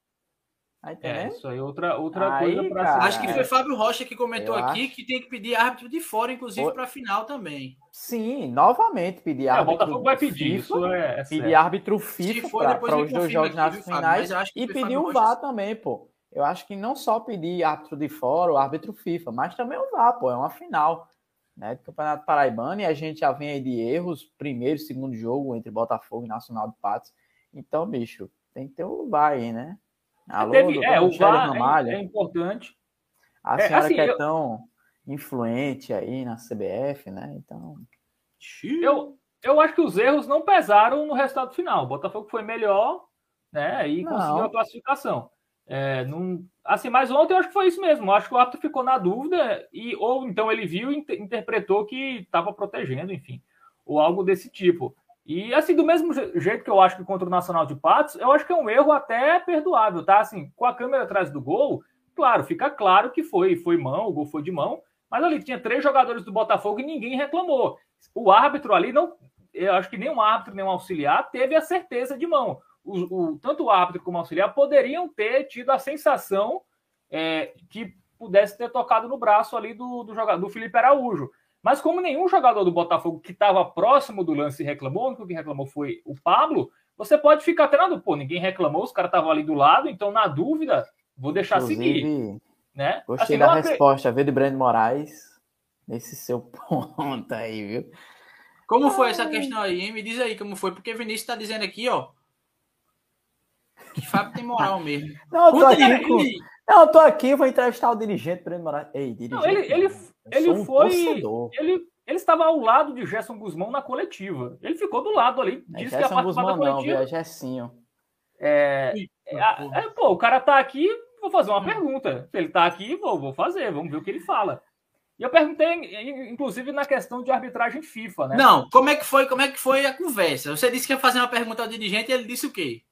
Tá é, isso aí, outra, outra aí, coisa para Acho que foi Fábio Rocha que comentou aqui acho... que tem que pedir árbitro de fora, inclusive, para a final também. Sim, novamente pedir árbitro. É, o Botafogo vai pedir FIFA, isso, é, é Pedir árbitro FIFA para os dois jogos nas finais e pedir o VAR também, pô. Eu acho que não só pedir árbitro de fora, o árbitro FIFA, mas também o VAR, pô. É uma final né, do Campeonato Paraibano e a gente já vem aí de erros, primeiro, segundo jogo entre Botafogo e Nacional de Patos. Então, bicho, tem que ter o VAR aí, né? Alô, Teve, é, o VAR é, é, importante. A é, senhora assim, que é eu... tão influente aí na CBF, né? Então. Eu, eu acho que os erros não pesaram no resultado final. O Botafogo foi melhor, né? E não. conseguiu a classificação. É, não, assim, mas ontem eu acho que foi isso mesmo. Eu acho que o árbitro ficou na dúvida e ou então ele viu e interpretou que estava protegendo, enfim, ou algo desse tipo. E assim, do mesmo jeito que eu acho que contra o Nacional de Patos, eu acho que é um erro até perdoável, tá? Assim, com a câmera atrás do gol, claro, fica claro que foi, foi mão, o gol foi de mão, mas ali tinha três jogadores do Botafogo e ninguém reclamou. O árbitro ali não, eu acho que nenhum árbitro, nenhum auxiliar teve a certeza de mão. O, o tanto o árbitro como o auxiliar poderiam ter tido a sensação é, que pudesse ter tocado no braço ali do, do jogador do Felipe Araújo. Mas como nenhum jogador do Botafogo que estava próximo do lance reclamou, o único que reclamou foi o Pablo, você pode ficar treinando, pô, ninguém reclamou, os caras estavam ali do lado, então na dúvida, vou deixar Inclusive, seguir. Né? Gostei assim, da resposta, viu, de Breno Moraes, nesse seu ponto aí, viu? Como foi essa questão aí, hein? Me diz aí como foi, porque o Vinícius está dizendo aqui, ó, que Fábio tem moral mesmo. Não, eu tô aqui, com... Não, eu tô aqui, vou entrevistar o dirigente Breno Moraes. Ei, dirigente. Não, ele, ele, ele um foi. Ele, ele estava ao lado de Gerson Guzmão na coletiva. Ele ficou do lado ali. É disse Gerson que a Guzmão não, viu? É Gessinho. É, é, é, pô, o cara tá aqui, vou fazer uma pergunta. Se ele tá aqui, vou, vou fazer, vamos ver o que ele fala. E eu perguntei, inclusive, na questão de arbitragem FIFA, né? Não, como é que foi, como é que foi a conversa? Você disse que ia fazer uma pergunta ao dirigente e ele disse o quê?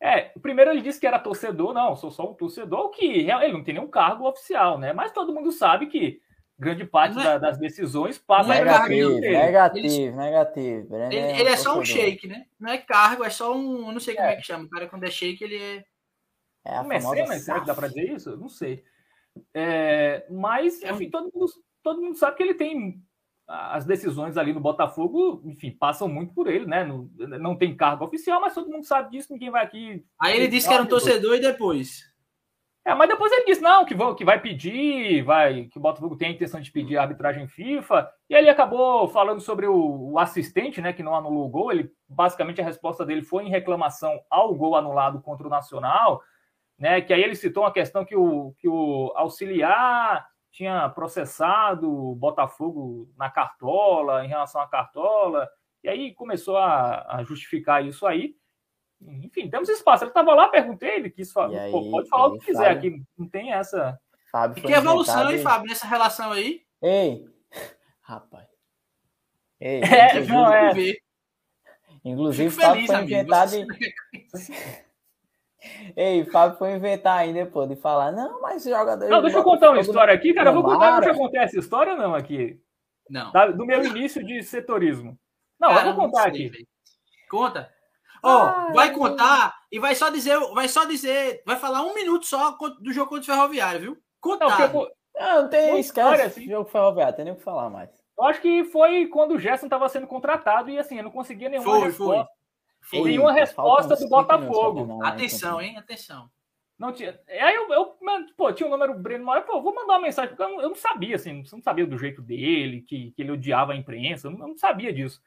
É, primeiro ele disse que era torcedor, não, sou só um torcedor, que ele não tem nenhum cargo oficial, né? Mas todo mundo sabe que grande parte é, da, das decisões passa negativo, negativo, negativo. Ele, ele, é só um shake, né? Não é cargo, é só um, não sei como é, é que chama. O cara quando é shake, ele é. É a um mecenas, será que dá para dizer isso? Não sei. É, mas, é enfim, todo mundo, todo mundo sabe que ele tem as decisões ali no Botafogo, enfim, passam muito por ele, né? Não, não tem cargo oficial, mas todo mundo sabe disso, ninguém vai aqui. Aí ele disse que era um torcedor e depois. É, mas depois ele disse não, que, vão, que vai pedir, vai, que o Botafogo tem a intenção de pedir arbitragem FIFA, e ele acabou falando sobre o, o, assistente, né, que não anulou o gol. Ele basicamente a resposta dele foi em reclamação ao gol anulado contra o Nacional, né? Que aí ele citou uma questão que o, que o auxiliar tinha processado o Botafogo na cartola, em relação à cartola, e aí começou a, a justificar isso aí. Enfim, temos espaço. Ele estava lá, perguntei, ele quis falar, aí, pode falar o que quiser Fábio, aqui, não tem essa. Fábio que evolução, hein, Fábio, nessa relação aí? Ei, rapaz. Ei, é, não é. Inclusive, Fábio foi inventado. Em... Ei, Fábio foi inventar ainda, pô, de falar, não, mas jogador. Não, deixa eu contar uma história aqui, cara. Eu vou contar, não já contei essa história, não, aqui. Não. Da, do meu início de setorismo. Não, cara, eu vou contar sei, aqui. Véio. Conta. Ó, oh, ah, vai contar e vai só dizer, vai só dizer, vai falar um minuto só do jogo contra o Ferroviário, viu? Contar. Não, eu, não, não tem esquece assim. jogo Ferroviário, tem nem o que falar mais. Eu acho que foi quando o Gerson estava sendo contratado e assim, eu não conseguia nenhuma foi, resposta. Foi. Foi, nenhuma resposta do Botafogo. Atenção, hein? Atenção. Não tinha. Aí eu, eu pô, tinha o número Breno Moraes, pô, vou mandar uma mensagem, porque eu não, eu não sabia, assim, não sabia do jeito dele, que, que ele odiava a imprensa, eu não, eu não sabia disso.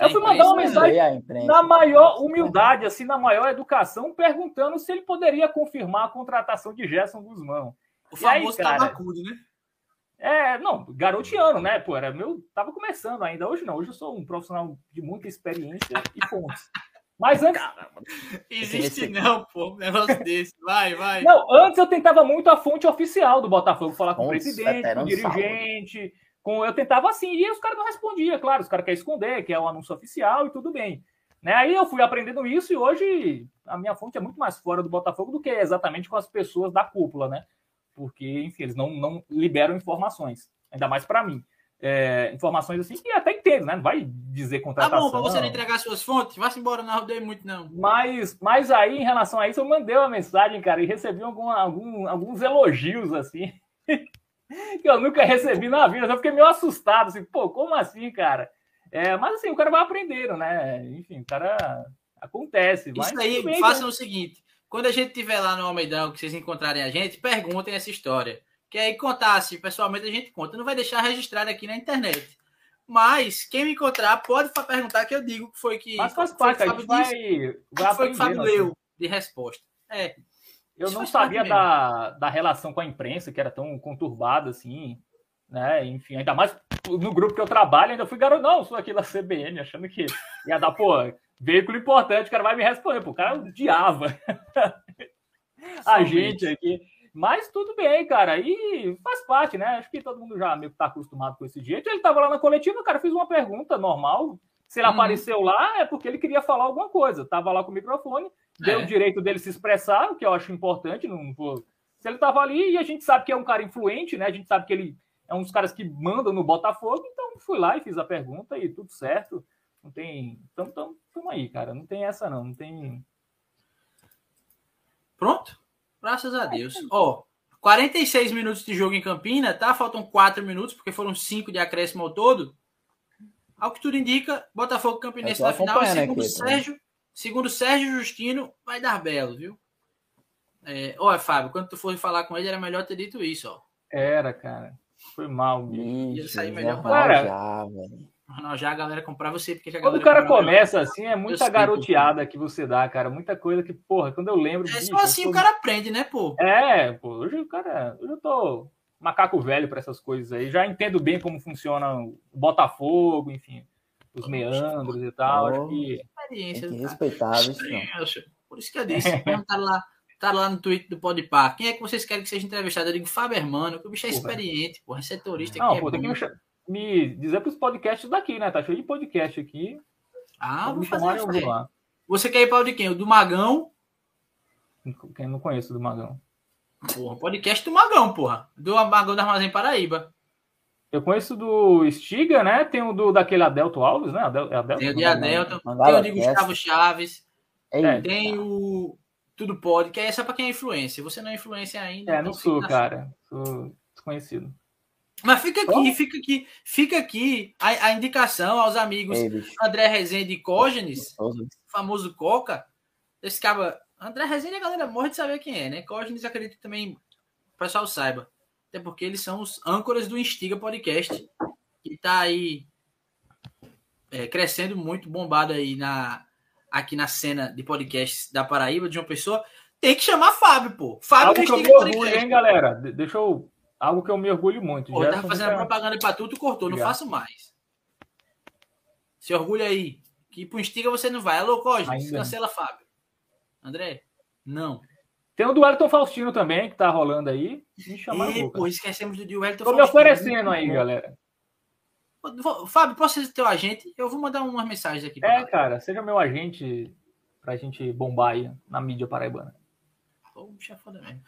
eu fui mandar uma mensagem na maior humildade, assim, na maior educação, perguntando se ele poderia confirmar a contratação de Gerson Guzmão. O famoso aí, cara, tabacudo, né? É, não, garoteando, né? Pô, era meu, tava começando ainda. Hoje não, hoje eu sou um profissional de muita experiência e fontes. Mas antes. Caramba. Existe esse... não, pô, um negócio desse. Vai, vai. Não, antes eu tentava muito a fonte oficial do Botafogo, falar com o presidente, com o dirigente. Com... Eu tentava assim, e os caras não respondiam, claro, os caras querem esconder, que é o anúncio oficial e tudo bem. Né? Aí eu fui aprendendo isso e hoje a minha fonte é muito mais fora do Botafogo do que exatamente com as pessoas da cúpula, né? Porque, enfim, eles não, não liberam informações, ainda mais para mim é, informações assim que até entendo, né? Não vai dizer contratação. Tá bom, para você não entregar suas fontes, vá-se embora, não rodei muito, não. Mas, mas aí, em relação a isso, eu mandei uma mensagem, cara, e recebi algum, algum, alguns elogios, assim, que eu nunca recebi na vida. Eu fiquei meio assustado, assim, pô, como assim, cara? É, mas assim, o cara vai aprendendo, né? Enfim, o cara acontece. Isso aí, façam né? o seguinte: quando a gente estiver lá no Almeidão, que vocês encontrarem a gente, perguntem essa história que aí contasse pessoalmente a gente conta. Não vai deixar registrado aqui na internet. Mas quem me encontrar pode perguntar que eu digo que foi que. Mas faz parte, a gente vai, vai foi que o Fábio leu de resposta. É. Eu não sabia da, da relação com a imprensa, que era tão conturbada assim, né? Enfim, ainda mais no grupo que eu trabalho, ainda fui garoto, não, sou aqui da CBN, achando que ia dar, pô, veículo importante, o cara vai me responder, pô, o cara odiava a gente aqui. Mas tudo bem, cara. E faz parte, né? Acho que todo mundo já meio que tá acostumado com esse jeito. Ele tava lá na coletiva, cara, fez uma pergunta normal. Se ele hum. apareceu lá, é porque ele queria falar alguma coisa. Tava lá com o microfone, deu é. o direito dele se expressar, o que eu acho importante. Não vou... Se ele tava ali e a gente sabe que é um cara influente, né? A gente sabe que ele é um dos caras que mandam no Botafogo, então fui lá e fiz a pergunta e tudo certo. Não tem. Tamo, tamo, tamo aí, cara. Não tem essa, não. Não tem. Pronto? Graças a Deus. Ó, oh, 46 minutos de jogo em Campina, tá? Faltam 4 minutos, porque foram 5 de acréscimo ao todo. Ao que tudo indica, Botafogo Campinense na final. Segundo aqui, Sérgio, tá? segundo Sérgio Justino, vai dar belo, viu? É, olha, Fábio, quando tu for falar com ele, era melhor ter dito isso, ó. Era, cara. Foi mal, bicho. Ia sair melhor para já, velho. Não, já a galera comprar você, porque já Quando o cara começa assim, é muita garoteada que você dá, cara. Muita coisa que, porra, quando eu lembro. É bicho, só assim tô... o cara aprende, né, pô? É, pô. Hoje o cara. Hoje eu tô macaco velho para essas coisas aí. Já entendo bem como funciona o Botafogo, enfim, os meandros e tal. Oh, acho que. Experiência, que respeitar, Por isso que eu disse, tá lá, tá lá no tweet do Podpar. Quem é que vocês querem que seja entrevistado? Eu digo Fábio Hermano, que o bicho é experiente, pô, é setorista. Não, pô, é tem que me dizer para os podcasts daqui, né? Tá cheio de podcast aqui. Ah, vou fazer eu lá. Você quer ir para o de quem? O do Magão? Quem não conhece do Magão? Porra, podcast do Magão, porra. Do Magão da Armazém Paraíba. Eu conheço do Stiga, né? Tem o do daquele Adelto Alves, né? Adel, é Adelto, tem o de Adelto, tem o de Gustavo Chaves. É, tem o Tudo Pode, que é só para quem é influência. Você não é influência ainda. É, então não sou, cara. Sou desconhecido. Mas fica aqui, oh. fica aqui, fica aqui a, a indicação aos amigos Ei, André Rezende e Cógenes, famoso Coca. Esse cara, André Rezende a galera morre de saber quem é, né? Cógenes acredito que também o pessoal saiba. Até porque eles são os âncoras do Instiga Podcast, que tá aí é, crescendo muito, bombado aí na, aqui na cena de podcasts da Paraíba, de uma pessoa. Tem que chamar Fábio, pô. Fábio Algo que eu me orgulho, hein, galera? Deixa eu algo que eu me orgulho muito. Pô, tava fazendo nunca... propaganda para tu, tu cortou, não faço mais. Se orgulha aí. Que pro Instiga você não vai. Alô, Cosme, cancela Fábio. André? Não. Tem o do Wellington Faustino também, que tá rolando aí. Me chamar e, pô, esquecemos do Wellington Tô Faustino. Tô me oferecendo aí, galera. Fábio, posso ser teu agente? Eu vou mandar umas mensagens aqui. É, cara, seja meu agente pra gente bombar aí na mídia paraibana. Poxa, foda mesmo.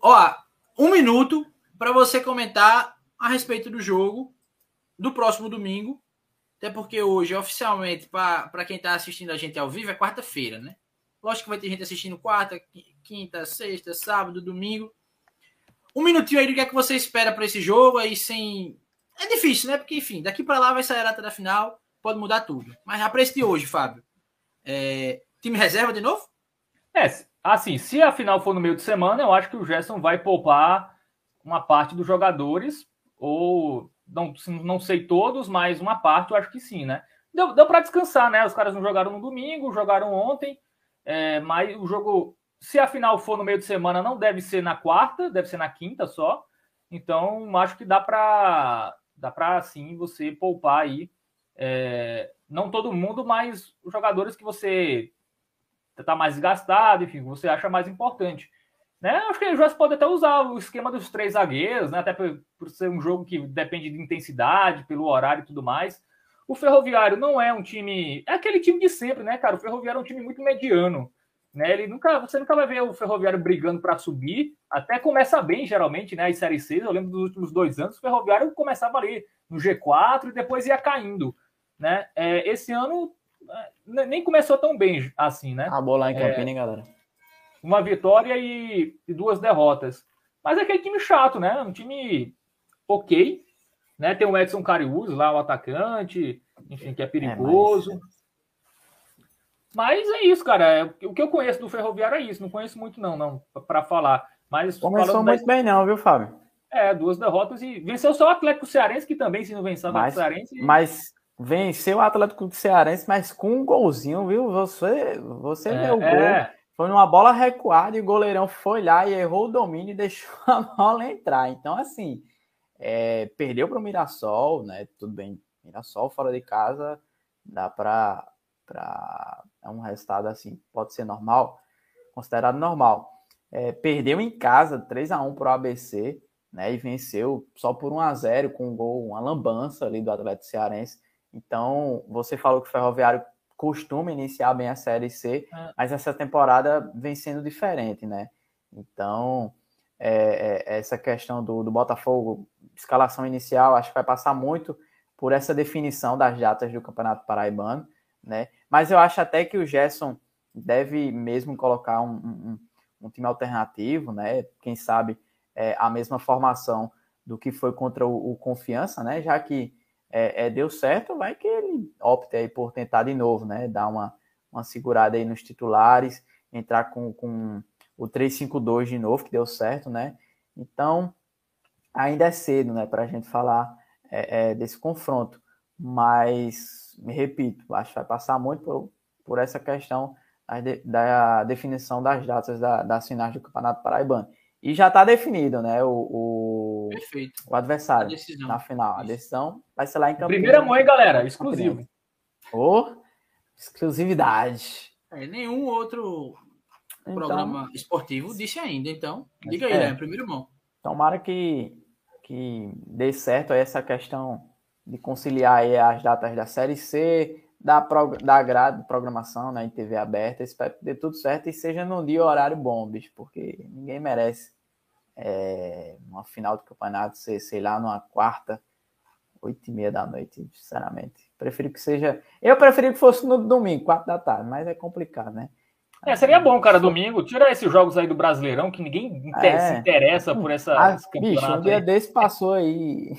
Ó, um minuto para você comentar a respeito do jogo do próximo domingo. Até porque hoje, oficialmente, para quem está assistindo a gente ao vivo, é quarta-feira, né? Lógico que vai ter gente assistindo quarta, quinta, sexta, sábado, domingo. Um minutinho aí do que é que você espera para esse jogo aí sem. É difícil, né? Porque, enfim, daqui para lá vai sair a data da final, pode mudar tudo. Mas a preço de hoje, Fábio. É... Time reserva de novo? É, assim, se a final for no meio de semana, eu acho que o Gerson vai poupar uma parte dos jogadores, ou não, não sei todos, mas uma parte eu acho que sim, né? Deu, deu para descansar, né? Os caras não jogaram no domingo, jogaram ontem, é, mas o jogo, se a final for no meio de semana, não deve ser na quarta, deve ser na quinta só. Então, acho que dá para dá para sim você poupar aí, é, não todo mundo, mas os jogadores que você está mais desgastado, enfim, você acha mais importante. Né? Acho que o Juventus pode até usar o esquema dos três zagueiros, né? até por, por, ser um jogo que depende de intensidade, pelo horário e tudo mais. O Ferroviário não é um time. É aquele time de sempre, né, cara? O Ferroviário é um time muito mediano. Né? Ele nunca, você nunca vai ver o Ferroviário brigando para subir. Até começa bem, geralmente, né? As Série 6, eu lembro dos últimos dois anos, o Ferroviário começava ali no G4 e depois ia caindo. Né? É, esse ano é, nem começou tão bem assim, né? Acabou lá em Campinas, é, galera? Uma vitória e, e, duas derrotas. Mas é aquele time chato, né? Um time ok. Né? Tem o Edson Cariús lá, o atacante, enfim, que é perigoso. É, mas... mas... é isso, cara. É, o que eu conheço do Ferroviário é isso. Não conheço muito, não, não, para falar. Mas Começou muito da... bem, não, viu, Fábio? É, duas derrotas e venceu só o Atlético Cearense, que também, se não venceu o Atlético Cearense. Mas venceu o Atlético Cearense, mas com um golzinho, viu? Você, você é, o gol. É. Foi numa bola recuada e o goleirão foi lá e errou o domínio e deixou a bola entrar. Então, assim, é, perdeu para o Mirassol, né? Tudo bem, Mirassol fora de casa, dá para. Pra... É um resultado assim, pode ser normal, considerado normal. É, perdeu em casa 3 a 1 para o ABC, né? E venceu só por 1 a 0 com um gol, uma lambança ali do Atlético Cearense. Então, você falou que o Ferroviário costuma iniciar bem a Série C, é. mas essa temporada vem sendo diferente, né? Então, é, é, essa questão do, do Botafogo, escalação inicial, acho que vai passar muito por essa definição das datas do Campeonato Paraibano, né? Mas eu acho até que o Gerson deve mesmo colocar um, um, um time alternativo, né? Quem sabe é, a mesma formação do que foi contra o, o Confiança, né? Já que é, é, deu certo, vai que ele opte aí por tentar de novo, né? Dar uma, uma segurada aí nos titulares, entrar com, com o 3-5-2 de novo, que deu certo, né? Então, ainda é cedo, né, para a gente falar é, é, desse confronto, mas, me repito, acho que vai passar muito por, por essa questão da, da definição das datas da, das finais do Campeonato Paraibano. E já está definido, né? O, o, o adversário na final. A decisão vai ser lá em Campinas. Primeira mão, hein, galera? Exclusivo. Ô, exclusividade. É, nenhum outro então, programa esportivo disse ainda. Então, diga aí, é, né? Primeira mão. Tomara que, que dê certo essa questão de conciliar aí as datas da Série C, da, prog da grade de programação né, em TV aberta. Espero que dê tudo certo e seja num dia horário bom, bicho, porque ninguém merece é, uma final do campeonato ser, sei lá, numa quarta, oito e meia da noite, sinceramente. Prefiro que seja. Eu preferi que fosse no domingo, quatro da tarde, mas é complicado, né? É, seria bom, cara, domingo. Tira esses jogos aí do Brasileirão, que ninguém é. se interessa por essa. Ah, bicho, um dia aí. desse passou aí.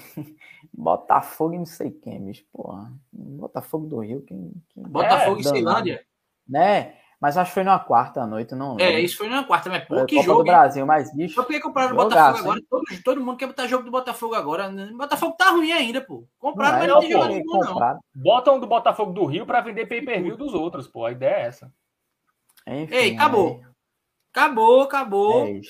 Botafogo e não sei quem, bicho. Porra. Botafogo do Rio. Quem, quem... Botafogo é, e Ceilândia. Né? Mas acho que foi numa quarta noite, não. É, isso foi numa quarta, mas pô, que jogo. do Brasil, mas bicho. Compraram o Botafogo agora? Todo, todo, mundo quer botar jogo do Botafogo agora. O Botafogo tá ruim ainda, pô. Compraram, mas não tem jogo nenhum, não. Botam do Botafogo do Rio pra vender pay-per-view dos outros, pô. A ideia é essa. Enfim, Ei, acabou. Aí... Acabou, acabou. É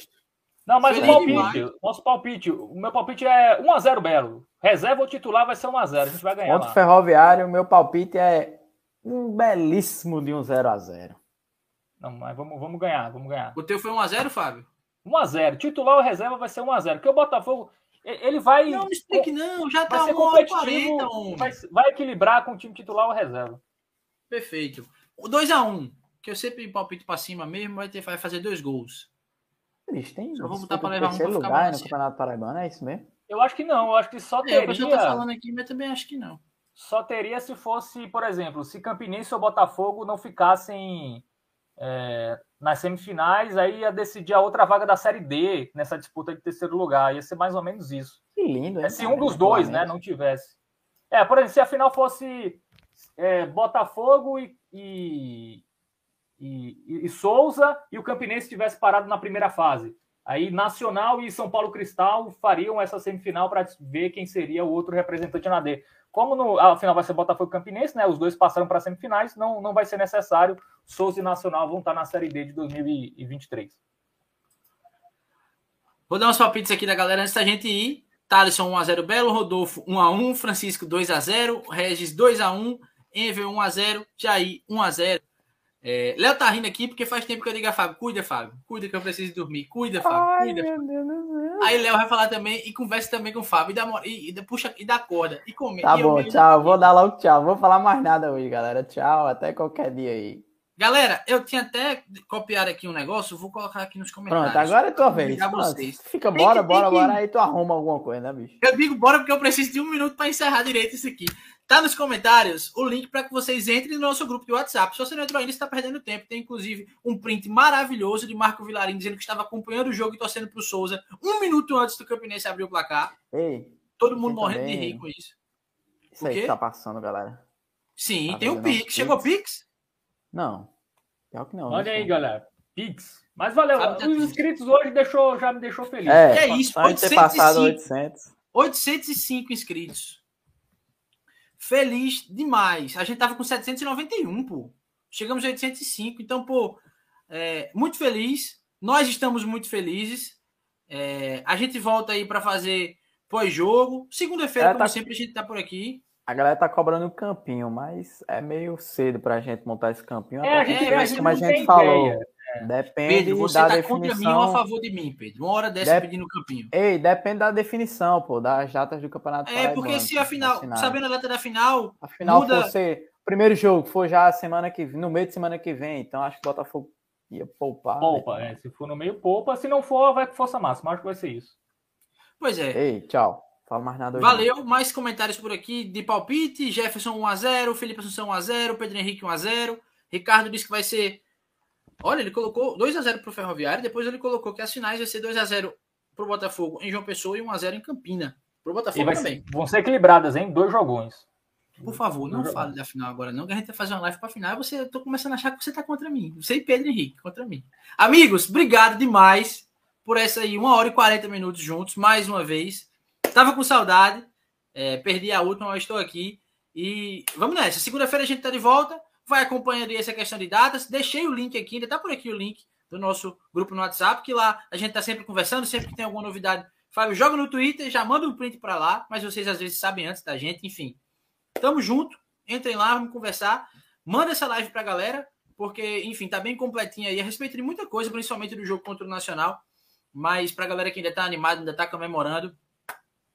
não, mas Feliz o palpite, demais. nosso palpite, o meu palpite é 1x0 Belo. Reserva ou titular vai ser 1x0. A, gente vai ganhar. Contra o Ferroviário, o meu palpite é um belíssimo de um 0x0. Não, mas vamos, vamos ganhar, vamos ganhar. O teu foi 1x0, Fábio? 1x0. Titular ou reserva vai ser 1x0. Porque o Botafogo, ele vai. Não, não explique, não. Já tá vai ser competitivo. 40, vai, vai, equilibrar com o time titular ou reserva. Perfeito. 2x1. Que eu sempre palpite pra cima mesmo, vai, ter, vai fazer dois gols. Eles têm. Só vou botar pra levar um pra lugar no Campeonato Paraibano, é isso mesmo? Eu acho que não. Eu acho que só teria. É, eu tá falando aqui, mas também acho que não. Só teria se fosse, por exemplo, se Campinense ou Botafogo não ficassem é, nas semifinais, aí ia decidir a outra vaga da Série D nessa disputa de terceiro lugar. Ia ser mais ou menos isso. Que lindo, é, Se um dos dois né, não tivesse. É, por exemplo, se a final fosse é, Botafogo e, e, e, e, Souza e o Campinense tivesse parado na primeira fase. Aí Nacional e São Paulo Cristal fariam essa semifinal para ver quem seria o outro representante na D. Como no a final vai ser Botafogo e Campinense, né? Os dois passaram para semifinais, não, não vai ser necessário. Souza e Nacional vão estar na Série D de 2023. Vou dar uns palpites aqui da galera antes da gente ir. Thaleson 1x0 Belo, Rodolfo 1x1, Francisco 2x0, Regis 2x1, Enver 1x0, Jair 1x0. É, Léo tá rindo aqui porque faz tempo que eu digo a Fábio, cuida, Fábio, cuida que eu preciso dormir, cuida, Fábio, Ai, cuida. Fábio. Aí Léo vai falar também e conversa também com o Fábio e dá, e, e puxa e dá corda e come. Tá e bom, tchau, vou dar logo tchau, vou falar mais nada hoje, galera. Tchau, até qualquer dia aí. Galera, eu tinha até copiado aqui um negócio, vou colocar aqui nos comentários. Pronto, agora é tua vez. Vocês. Fica, bora, que, bora, que... bora, aí tu arruma alguma coisa, né, bicho? Eu digo bora porque eu preciso de um minuto para encerrar direito isso aqui. Tá nos comentários o link para que vocês entrem no nosso grupo de WhatsApp. Se você não entrou ainda, está perdendo tempo. Tem inclusive um print maravilhoso de Marco Vilarim dizendo que estava acompanhando o jogo e torcendo para o Souza um minuto antes do Campinense abrir o placar. Ei, Todo mundo morrendo também... de rir com isso. Isso aí que tá passando, galera. Sim, tá tem o Pix. Chegou o Pix? Não. Pior que não. Olha aí, galera. Pix. Mas valeu. Os inscritos hoje deixou, já me deixou feliz. É, que é isso. 805. Ter passado 800. 805 inscritos. Feliz demais. A gente tava com 791, pô. Chegamos a 805. Então, pô, é, muito feliz. Nós estamos muito felizes. É, a gente volta aí para fazer pós-jogo. Segunda-feira, como tá... sempre, a gente tá por aqui. A galera tá cobrando um campinho, mas é meio cedo pra gente montar esse campinho. É, a gente, é, mas como a gente falou. É. Depende Pedro, você da tá definição... contra mim ou a favor de mim, Pedro? Uma hora dessa Dep... pedindo o campinho. Ei, depende da definição, pô, das datas do Campeonato É, porque se a final, sabendo a data da final, a final muda... fosse primeiro jogo for já semana que no meio de semana que vem, então acho que o Botafogo ia poupar. Poupa, né? é, se for no meio poupa, se não for vai com força máxima, acho que vai ser isso. Pois é. Ei, tchau. Fala mais nada. Valeu, mais comentários por aqui de palpite. Jefferson 1x0, Felipe Assunção 1x0, Pedro Henrique 1x0. Ricardo disse que vai ser. Olha, ele colocou 2x0 para o Ferroviário, depois ele colocou que as finais vai ser 2x0 para o Botafogo em João Pessoa e 1x0 em Campina. Para o Botafogo também. Ser, vão ser equilibradas, hein? Dois jogões. Por favor, não fale da final agora, não, que a gente vai fazer uma live para final e você, eu tô começando a achar que você tá contra mim. Você e Pedro Henrique, contra mim. Amigos, obrigado demais por essa aí, uma hora e 40 minutos juntos, mais uma vez. Tava com saudade, é, perdi a última, mas estou aqui. E vamos nessa. Segunda-feira a gente tá de volta, vai acompanhando essa questão de datas. Deixei o link aqui, ainda tá por aqui o link do nosso grupo no WhatsApp, que lá a gente tá sempre conversando, sempre que tem alguma novidade. Fábio joga no Twitter, já manda um print para lá, mas vocês às vezes sabem antes da gente, enfim. Tamo junto. Entrem lá, vamos conversar. Manda essa live pra galera, porque, enfim, tá bem completinha aí a respeito de muita coisa, principalmente do jogo contra o Nacional. Mas pra galera que ainda tá animado, ainda tá comemorando.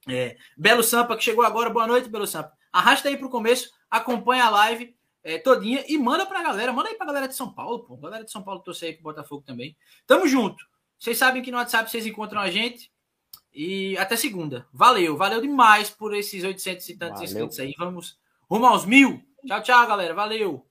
É, Belo Sampa, que chegou agora. Boa noite, Belo Sampa. Arrasta aí pro começo, acompanha a live é, todinha e manda pra galera. Manda aí pra galera de São Paulo, pô. Galera de São Paulo torcer aí pro Botafogo também. Tamo junto. Vocês sabem que no WhatsApp vocês encontram a gente. E até segunda. Valeu, valeu demais por esses 800 e tantos valeu. inscritos aí. Vamos rumo aos mil. Tchau, tchau, galera. Valeu.